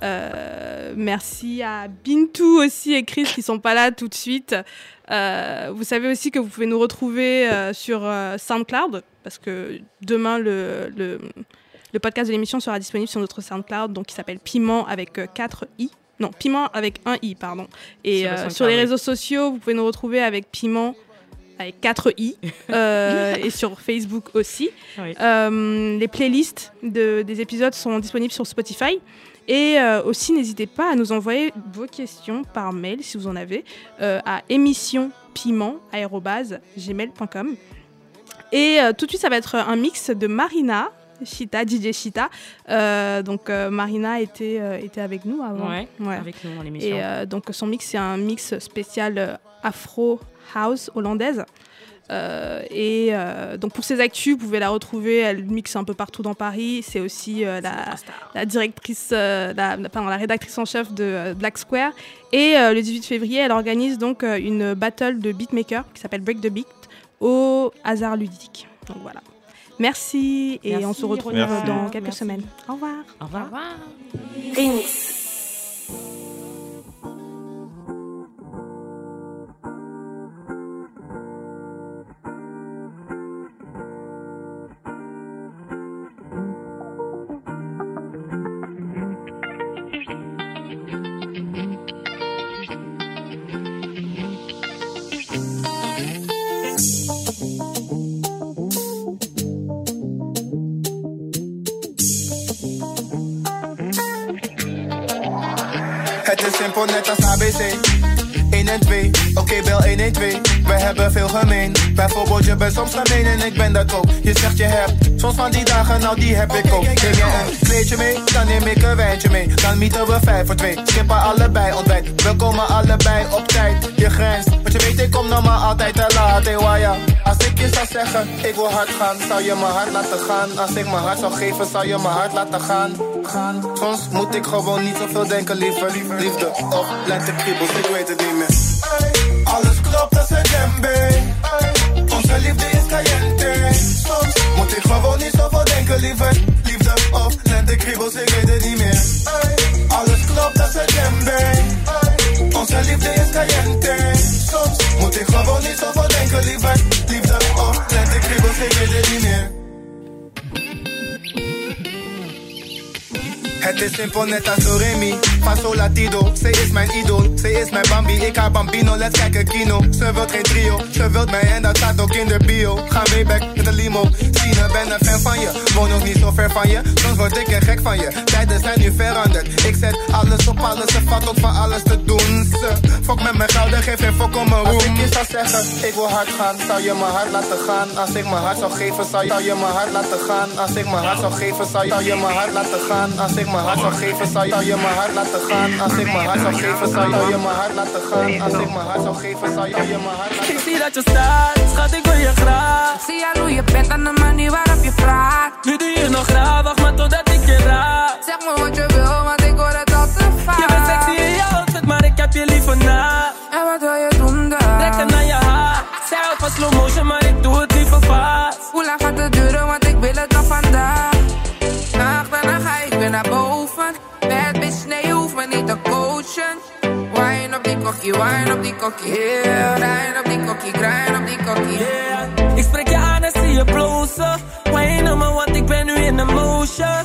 Euh, merci à Bintou aussi et Chris qui sont pas là tout de suite. Euh, vous savez aussi que vous pouvez nous retrouver sur SoundCloud parce que demain le, le, le podcast de l'émission sera disponible sur notre SoundCloud donc qui s'appelle Piment avec 4 i. Non, Piment avec un i, pardon. Et Sur euh, sur les réseaux sociaux, vous pouvez nous retrouver avec Piment avec 4 i euh, et sur Facebook aussi. Oui. Euh, les playlists de- des épisodes sont disponibles sur Spotify. Et aussi, n'hésitez pas à nous envoyer vos questions par mail, si vous en avez, à émissionpiment.gmail.com. Et tout de suite, ça va être un mix de Marina, Chita, DJ Chita. Euh, donc, euh, Marina était, euh, était avec nous avant. Ouais, avec nous dans l'émission. Et donc, son mix, c'est un mix spécial Afro House hollandaise. Et donc pour ses actus, vous pouvez la retrouver. Elle mixe un peu partout dans Paris. C'est aussi la, la directrice, la, pardon, la rédactrice en chef de Black Square. Et le 18 février, elle organise donc une battle de beatmaker qui s'appelle Break the Beat. au hasard ludique. Donc voilà. Merci et Merci, on se retrouve Merci. dans quelques Merci. semaines. Au revoir. Au revoir. Het ABC. 1 en 2, oké bel 112 We hebben veel gemeen. Bijvoorbeeld je bent soms gemeen en ik ben dat ook. Je zegt je hebt. Soms van die dagen, nou die heb ik ook. Neem je een kleedje mee, dan neem ik een wijntje mee. Dan mieten we 5 voor 2, skippen allebei ontbijt. We komen allebei op tijd, je grenst Want je weet ik kom nog maar altijd te laat, hey waya Als ik je zou zeggen, ik wil hard gaan Zou je mijn hart laten gaan. Als ik mijn hart zou geven, zou je mijn hart laten gaan. Gaan. Soms moet ik gewoon niet zoveel denken, liever Liefde. Of lentekriebels, ik weet het niet meer. Alles klopt als een djembe. Onze liefde is caliente. Soms moet ik gewoon niet zoveel denken, liever Liefde. Of lentekriebels, ik weet het niet meer. Alles klopt als een djembe. Onze liefde is caliente soms Moet ik gewoon niet zoveel denken, liever Liefde, oh, let ik kriebels in je de linie Het is simpel net als Doremi, van Solatido. Zij is mijn idool, zij is mijn Bambi, ik haar Bambino, let's kijken kino. Ze wilt geen trio, ze wilt mij en dat staat ook in de bio. Ga mee back met de limo, Sine, ben een fan van je. Woon ook niet zo ver van je, soms word ik er gek van je. Tijden zijn nu veranderd, ik zet alles op alles, ze valt ook van alles te doen. Ze fok met mijn gouden, geef geen fok om mijn roem. Als ik je zou zeggen, ik wil hard gaan, zou je mijn hart laten gaan. Als ik mijn hart zou geven, zou je, zou je mijn hart laten gaan. Als ik mijn hart zou geven, zou je, zou je mijn hart laten gaan. Als ik mijn hart zou geven, zou je, zou je mijn hart laten gaan. Als ik mijn hart zou geven, zou je, mijn hart laten gaan. Als ik mijn hart zou geven, zou je, mijn hart laten Ik zie dat je staat, schat, ik wil je graag. Ik zie al hoe je bent aan de manier waarop je vraagt. Nu doe je nog graag, wacht maar totdat ik je raak. Zeg me wat je wil, want ik hoor het al te vaak. Je bent sexy in je outfit, maar ik heb je liever na. Coachen. Wine op die kokkie, wine op die kokkie. Yeah, grind op die kokkie, grind op die kokkie. Yeah. Ik spreek je aan en zie je blozen. Wine op me, want ik ben nu in de motion.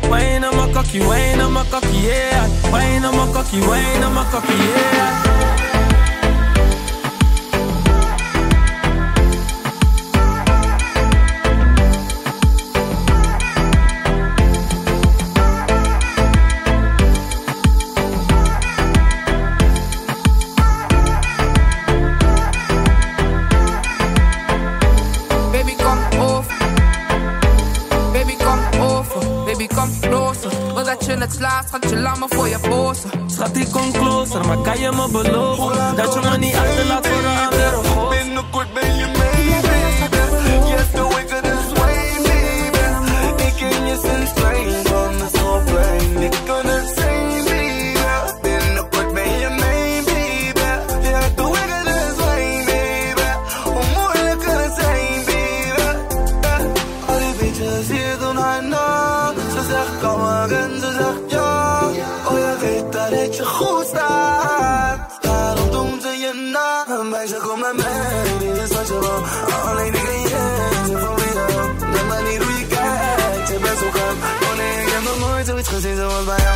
Wine op mijn kokkie, wine op mijn kokkie, yeah. Wine op mijn kokkie, wine op mijn kokkie, yeah. Het slaat, schat je laat me voor je posen. Schat, ik kom closer, maar kan je me beloven? Dat je me niet achterlaat voor een ander of bye.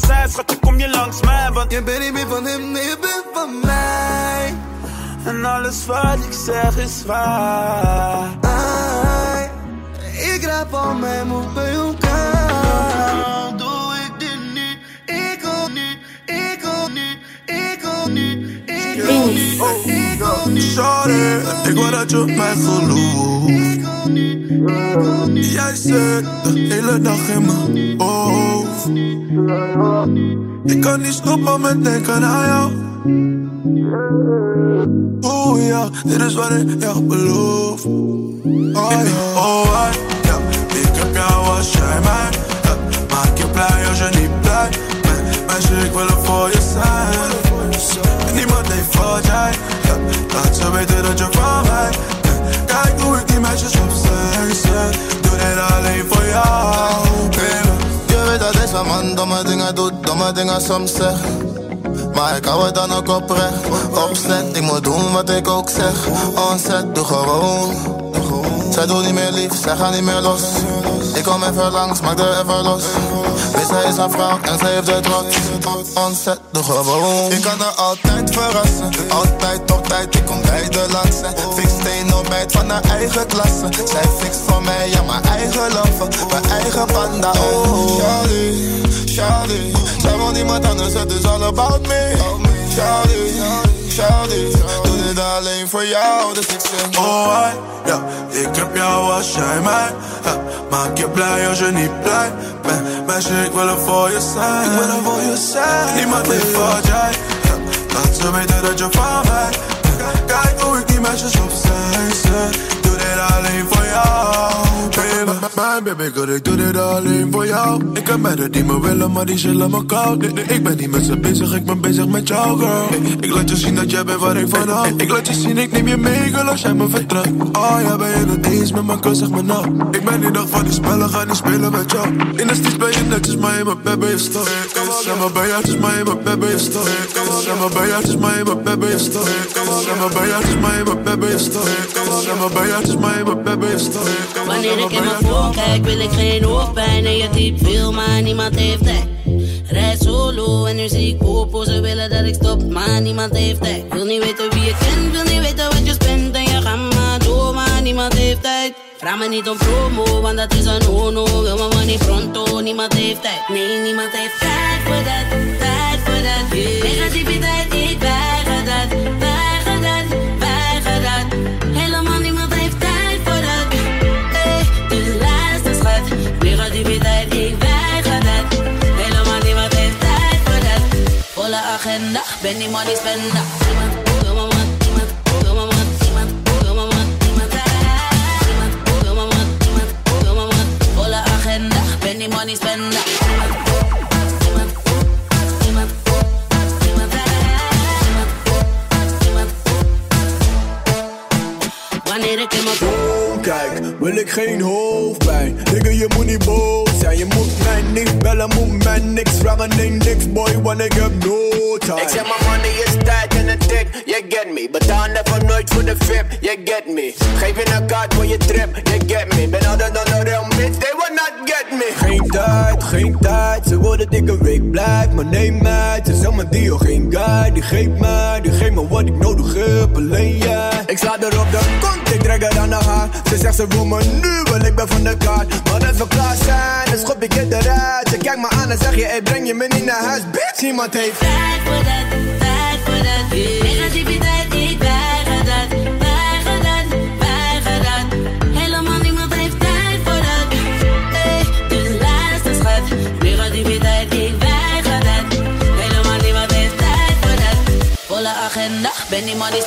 Kan niet verpand zijn. Schatje, kom je langs mij, want je bent niet meer van hem, nee, je bent van mij. En alles wat ik zeg is waar. Ik raap al mijn moed bij elkaar. Doe ik dit niet? Ik ook niet, ik ook niet, ik ook niet, ik ook niet, ik ook niet. Sorry, ik wil dat je mij gelooft. Jij zit de hele dag in mijn hoofd. Ik kan niet stoppen met denken aan jou. Oh ja, dit is wat ik echt beloof. Oh ja, oh ja, ik heb jou als jij mij. Maak je blij als je niet blij bent. Meisje, ik wil er voor je zijn. Niemand heeft wat. Laat ze weten dat je van mij. Kijk hoe ik die meisjes opzij. Doe dit alleen voor jou, baby. Je weet dat deze man domme dingen doet, domme dingen soms zegt. Maar ik hou het dan ook oprecht. Opzet, ik moet doen wat ik ook zeg. Onzet, doe gewoon. Zij doet niet meer lief, zij gaat niet meer los. Ik kom even langs, maak er even los. Zij is een vrouw en zij heeft het trots. Onzet, doe gewoon. Ik kan er altijd verrassen. Altijd op tijd, ik kom bij de laatste. Fix steen ontbijt van haar eigen klasse. Zij fixt voor mij, ja, mijn eigen lover. Mijn eigen panda, oh. Shawty, shawty. Zij wil niemand anders, het is all about me. Shawty, shawty. Doe dit alleen voor jou, dus ik zeg. Oh, hi, ja, ik heb jou als jij mij. Ja, maak je blij als je niet blij bent. Meisje, ik wil er voor je zijn. Ik wil er voor je zijn. Niemand heeft wat jij. Ja, laat ze weten dat je van mij. Kijk hoe ik die meisjes opzij zet. Doe dit alleen voor jou. Mijn baby, girl, ik doe dit alleen voor jou. Ik heb meiden die me willen, maar die zullen me koud. Nee, nee, ik ben niet met ze bezig, ik ben bezig met jou, girl. Ik, ik laat je zien dat jij bent waar ik van hou. Ik laat je zien, ik neem je mee, girl, als jij me vertrouwt. Oh ja, ben je het eens met mijn kus, zeg me nou. Ik ben niet dag van die spellen, ga niet spelen met jou. In de steeds ben je netjes, maar in mijn ben je stok. Zeg maar bij jou, het is maar in mijn ben je stok. Zeg maar bij jou, het is maar in mijn ben je stok. Zeg maar bij jou, het is maar in mijn ben je stok. Zeg maar bij jou, het is maar in mijn ben je stok. Wanneer ik in mijn kijk, wil ik geen hoofdpijn. En je typt veel, maar niemand heeft tijd. Rijd solo en nu zie ik popo. Ze willen dat ik stop, maar niemand heeft tijd. Wil niet weten wie je kent, wil niet weten wat je spent. En je gaat maar door, maar niemand heeft tijd. Vraag me niet om promo, want dat is een no-no. Wil me maar niet pronto, niemand heeft tijd. Nee, niemand heeft tijd voor dat, tijd voor dat. Negativiteit, agenda. Ben die money spender. Agenda. Ben money spender. Wanneer ik in mijn kijk, wil ik geen hoofdpijn. Dikke, je money niet je moet mij niks bellen, moet mij niks vragen. Nee, niks boy, want ik heb no time. Ik zeg mijn money is tijd en een tik, you get me. Betaal never nooit voor de VIP, you get me. Geef je een kaart voor je trip, you get me. Ben ouder dan de real bitch, they will not get me. Geen tijd, geen tijd. Ze willen dat ik een week blijf, maar neem mij. Ze zijn mijn deal, geen guy. Die geeft mij, die geeft me wat ik nodig heb. Alleen jij. Ik sla er op de kont, ik trek er aan de haar. Ze zegt ze wil me nu, wel ik ben van de kaart. Maar als we klaar zijn, dan schop ik eruit. Je kijkt me aan en zeg je, hey, breng je me niet naar huis, bitch. Iemand heeft Tijd voor dat, tijd voor dat. Negativiteit, ik weiger dat. Weiger dat. Helemaal niemand heeft tijd voor dat. Hey, dus luister schat. Negativiteit, weiger dat. Helemaal niemand heeft tijd voor dat. Volle agenda, ben die money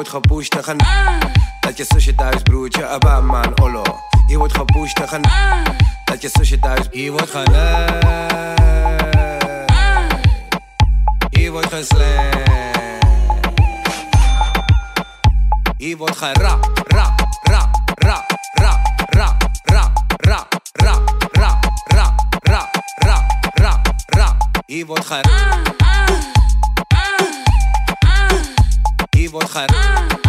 wordt gepusht tegen Dat je zusje thuis, broertje, ah, ba, man, olo. Je wordt gepusht tegen Dat je zusje thuis, hier wordt geleid. Hier wordt geslecht. Hier wordt gera, ra, ra, ra, ra, ra, ra, ra, ra, ra, ra, ra, ra, ra, ra. Hier wordt gera. y voy a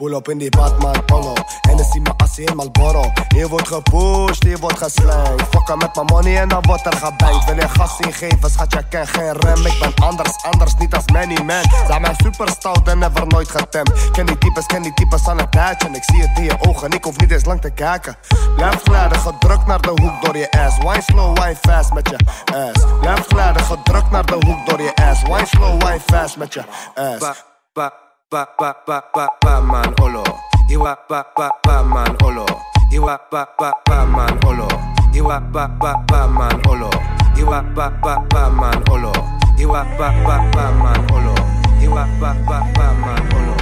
Pull op in die Batman Polo En dan zie me assie in Malboro Hier wordt gepusht, hier wordt geslijmd. Fokken met mijn money en dan wordt er gebankt Wil je gas ingeven, schat, je ken geen rem. Ik ben anders, anders, niet als many man. Zijn mij super stout en never nooit getemd. Ken die types, ken die types aan het tijdje ik zie het in je ogen, ik hoef niet eens lang te kijken. Blijf glijden, gedrukt naar de hoek door je ass. Wine slow, wine fast met je ass. Blijf glijden, gedrukt naar de hoek door je ass. Wine slow, wine fast met je ass. Ba, ba, ba, ba, ba, ba, man, olo. Iwa, ba, ba, ba, man, olo. Iwa, ba, ba, ba, man, olo. Iwa, ba, ba, ba, man, olo. Iwa, ba, ba, ba, man, olo. Iwa, ba, ba, ba, man, olo. Iwa, ba, ba, ba, man, olo.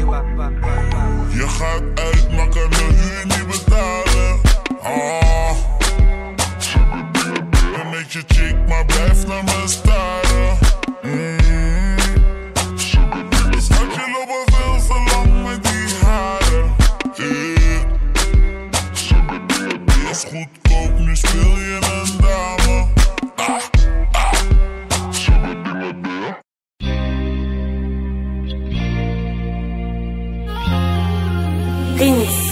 Iwa, ba, ba, ba. Je gaat uit, maar kan de niet betalen. Ah. things.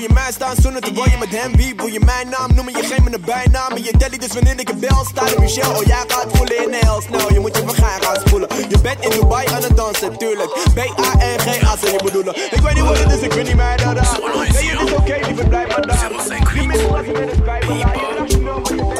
Wil je mij staan zoenen terwijl je met hem wie? Wil je mijn naam noemen, je geeft me een bijnaam. En je telly dus wanneer ik een bel sta. Michel, oh jij gaat voelen in heel snel. Je moet je vergaan gaan spoelen. Je bent in Dubai aan het dansen, tuurlijk. B-A-N-G-A, ze je bedoelen. Ik weet niet wat het is, ik weet niet mij dat. Nee, het is oké, liever blijf maar daar. Het way, je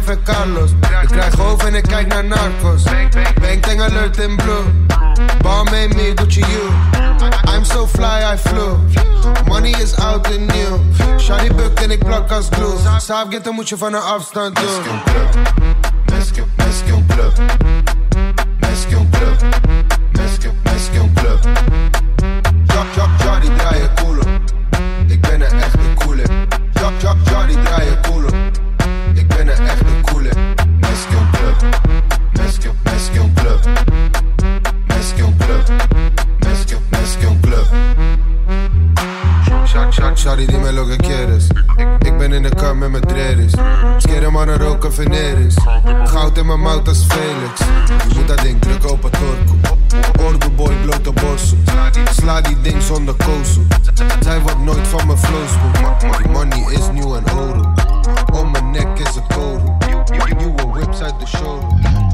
talk en Carlos. Ik krijg hoofd en ik kijk naar narcos. Bang tang alert in blue. Ball made me Gucci you. I'm so fly, I flew. Money is out and new. Shawty bukt en ik plak als glue. Saaf get dan moet je van een afstand doen. Más que un club. Un club. Que un club. Jock, jock, Johnny, draai je dreadis. Skeren mannen roken veneris. Goud in mijn mouth als Felix. Je moet dat ding drukken op het torko. Ordo boy, blote borso. Sla die ding zonder kozo. Zij wordt nooit van mijn flowsboek. Die money is nieuw en oro. Om mijn nek is het code. Nieuwe whips uit de showroom.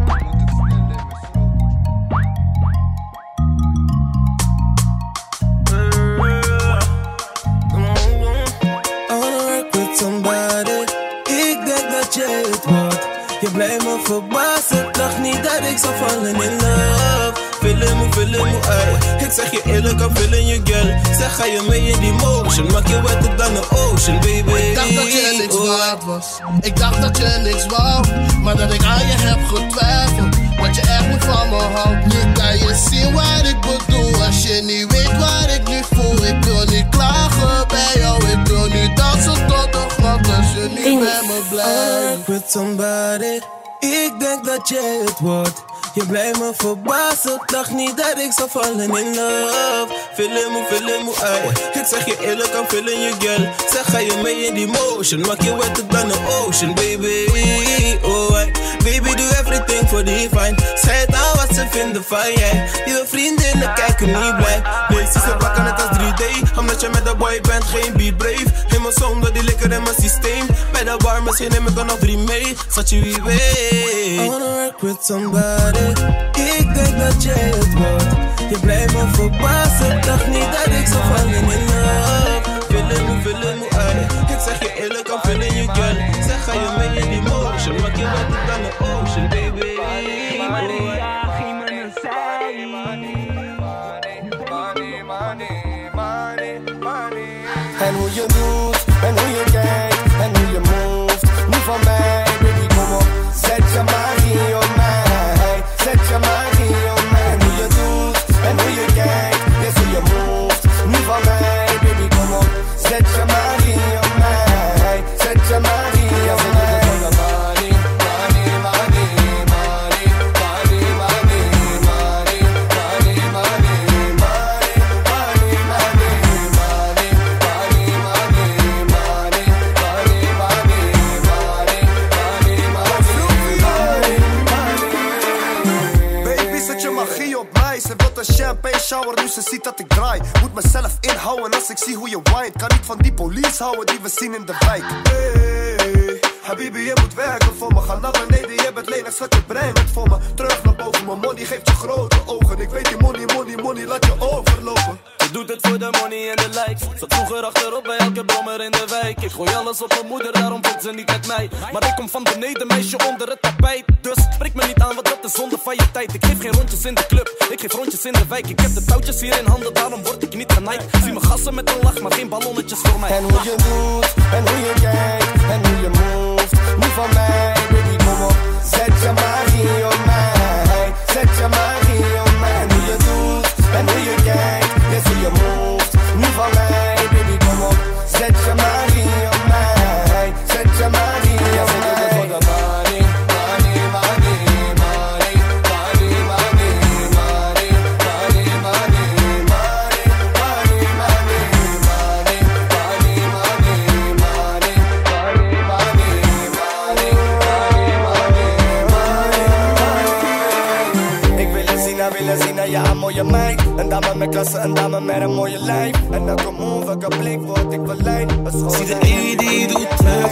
Je blijft me verbazen. Dacht niet dat ik zou vallen in love. Feeling me, feeling me, ey. Ik zeg je eerlijk, I'm feeling you, girl. Zeg, ga je mee in die motion? Maak je wetter dan de ocean, baby. Ik dacht dat je niks Oh. waard was. Ik dacht dat je niks wou. Maar dat ik aan je heb getwijfeld. Wat je echt niet van me houdt. Nu kan je zien wat ik bedoel. Als je niet weet wat ik nu voel. Ik wil niet klagen bij jou. Ik wil nu dansen tot de. Als je niet bij me I blijft. with somebody. Ik denk dat jij het wordt. Je blijft me verbazen. Dacht niet dat ik zou vallen in love. Feeling me, feeling me, ey. Ik zeg je eerlijk, I'm feeling you, girl. Zeg, ga je mee in die motion? Maak je wetter dan de ocean, baby. Oh, ey. Baby, do everything for the fine. Zij het wat ze vinden van jij. Je vriendinnen kijken niet blij. Nee, ze pakken het als 3D. Omdat je met de boy bent, geen beat brave. Mijn zone, die likker in mijn systeem. Bij de bar, misschien neem ik er nog drie mee. Zat je wie weet. I wanna work with somebody. Ik denk dat jij het wordt Je blijft me verbazen Dacht niet dat ik zo vangen in de hoofd Willen me, willen Ik zeg je eerlijk, I'm feeling you girl Zeg ga je mee in die Maak je wat dan de ocean, baby Maria, Gimene, Money, money, money, money En hoe je doet Nu ze ziet dat ik draai. Moet mezelf inhouden als ik zie hoe je whine. Kan niet van die police houden die we zien in de wijk. Hey, Habibi, je moet werken voor me. Ga naar beneden, je bent lenig, schat je brein het voor me. Terug naar boven, mijn money geeft je grote ogen. Ik weet die money, money, money, laat je overlopen doet het voor de money en de likes. Zat vroeger achterop bij elke brommer in de wijk. Ik gooi alles op mijn moeder, daarom vindt ze niet met mij. Maar ik kom van beneden, meisje onder het tapijt. Dus spreek me niet aan, want dat is zonde van je tijd. Ik geef geen rondjes in de club, ik geef rondjes in de wijk. Ik heb de touwtjes hier in handen, daarom word ik niet genaaid. Zie mijn gassen met een lach, maar geen ballonnetjes voor mij. En hoe je doet, en hoe je kijkt, en hoe je moest. Niet van mij, baby, kom op. Zet je magie op mij. Zet je magie op mij. En hoe je doet, en hoe je kijkt. Let's see je move, nu mij, baby kom op, zet je maar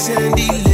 Sandy.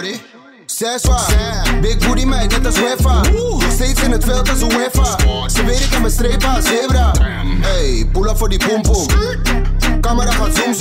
shorty. Big booty meid, net als Wefa. Steeds in het veld als Wefa. Ze weet ik aan mijn streep zebra. Hey, pull up voor die pompom. Camera gaat zoom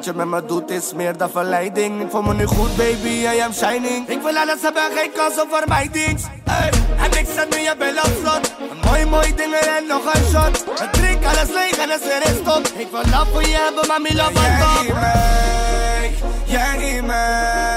Wat je met me doet is meer dan verleiding. Ik voel me nu goed, baby, I am shining. Ik wil alles hebben, geen kans op vermijdings. Hey, en ik zet nu je bel op slot. Een mooi, mooi dingen en nog een shot. Ik drink alles leeg en is er is stop. Ik wil love voor je hebben, maar mijn love on top. Jij geeft mij,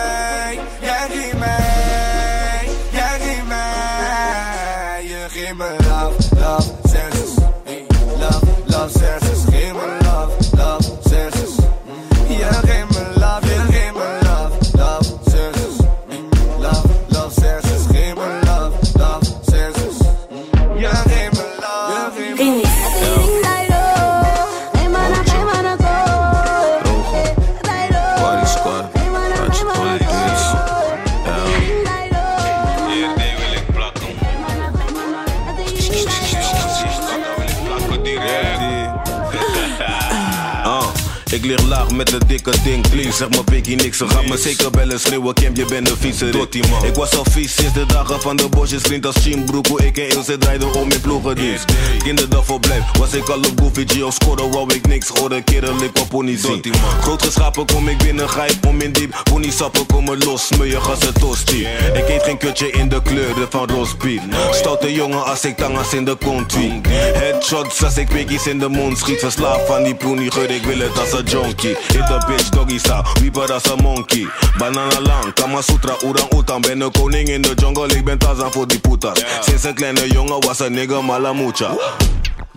dikke ding Zeg maar Biggie niks, ze gaat me zeker bellen schreeuwen Kim, je bent een vieze rit. Ik was al vies sinds de dagen van de bosjes Vriend als Jim Broek, hoe ik en Ilse draaiden om in ploegendienst Kinderdag verblijf, was ik al op Goofy G of scoren wou ik niks. Hoorde kerel, ik wou pony zien. Groot geschapen kom ik binnen, ga ik om in diep. Pony sappen komen los, smeuïg als een tosti Ik eet geen kutje in de kleuren van roastbeef Stoute jongen als ik tangas in de kont tweet Headshots als ik piggies in de mond schiet. Verslaafd van die pony, geur ik wil het als een junkie. Hit bitch doggy style, wieper als een monkey. Banana lang, Kama Sutra, orang oetan Ben een koning in de jungle, ik ben Tarzan voor die putas. Sinds een kleine jongen was een nigga malamucha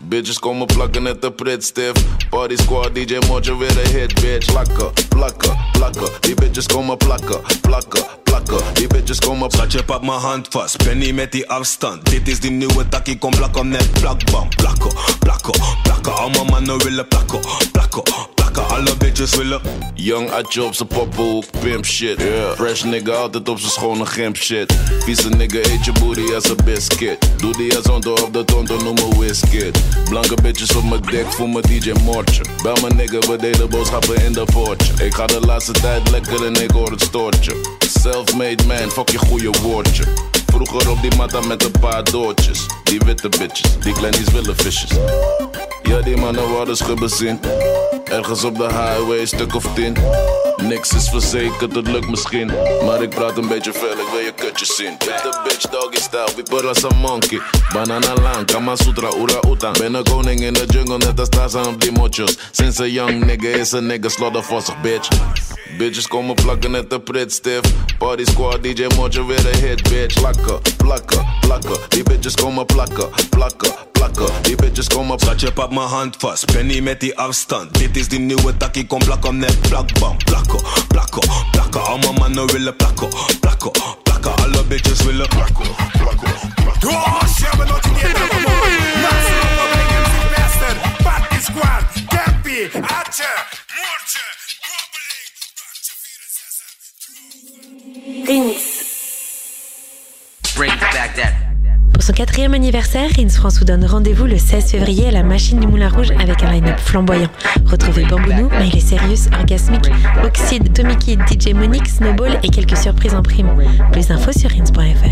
Bitches komen plakken net de prit stiff. Party squad, DJ Mojo weer een hit, bitch. Plakken, plakken, plakken. Die bitches komen plakken, plakken, plakken. Die bitches komen Schatje, pak mijn hand vast, ben niet met die afstand. Dit is die nieuwe takkie, kom plakken net plakbam. Plakken, plakken, plakken. Allemaal mannen willen plakken, plakken, plakken. Alle bitches willen. Young Atje op z'n poppenhoek, pimp shit. Fresh nigga altijd op z'n schone gimp shit. Vieze nigga eet je booty als een biscuit. Doe die als onder op de tonto, noem me whisket. Blanke bitches op mijn dek, voel me DJ Mortje. Bel mijn nigga, we delen boodschappen in de poortje. Ik ga de laatste tijd lekker en ik hoor het stoortje. Self-made man, fuck je goede woordje. Vroeger op die matta met een paar doortjes. Die witte bitches, die kleinies willen visjes. Ja, die mannen worden schubbezin. Ergens op de highway, stuk of tien. Niks is verzekerd, het lukt misschien. Maar ik praat een beetje veel, ik wil je kutjes zien. Witte bitch, doggy style, wieper als een monkey. Banana lang, Kama Sutra, Ura Utan. Ben een koning in de jungle, net als Tarzan op die mochos. Sinds een young nigga is een nigga sloddervossig, bitch. Bitches komen plakken net de prit stiff. Party squad, DJ Mojo weer een hit, bitch. Plakken, plakken, plakken. Die bitches komen plakken, plakken, plakken. Die bitches komen Schatje, pak mijn hand vast, ben niet met die afstand. Dit is die nieuwe takkie, kom plakken net plakbam. Plakken, plakken, plakken. Allemaal mannen willen plakken, plakken, plakken. Alle bitches willen plakken, plakken, plakken. Oh, siamo noti dietro a voi Massimo Bobby, MC Master Party Squad, Campy, Atje, Moortje Brings back that son quatrième anniversaire, Rins France vous donne rendez-vous le 16 février à la Machine du Moulin Rouge avec un line-up flamboyant. Retrouvez Bambounou, Miley Serious, Orgasmic, Oxide, Tommy Kid, DJ Monique, Snowball et quelques surprises en prime. Plus d'infos sur rins.fr.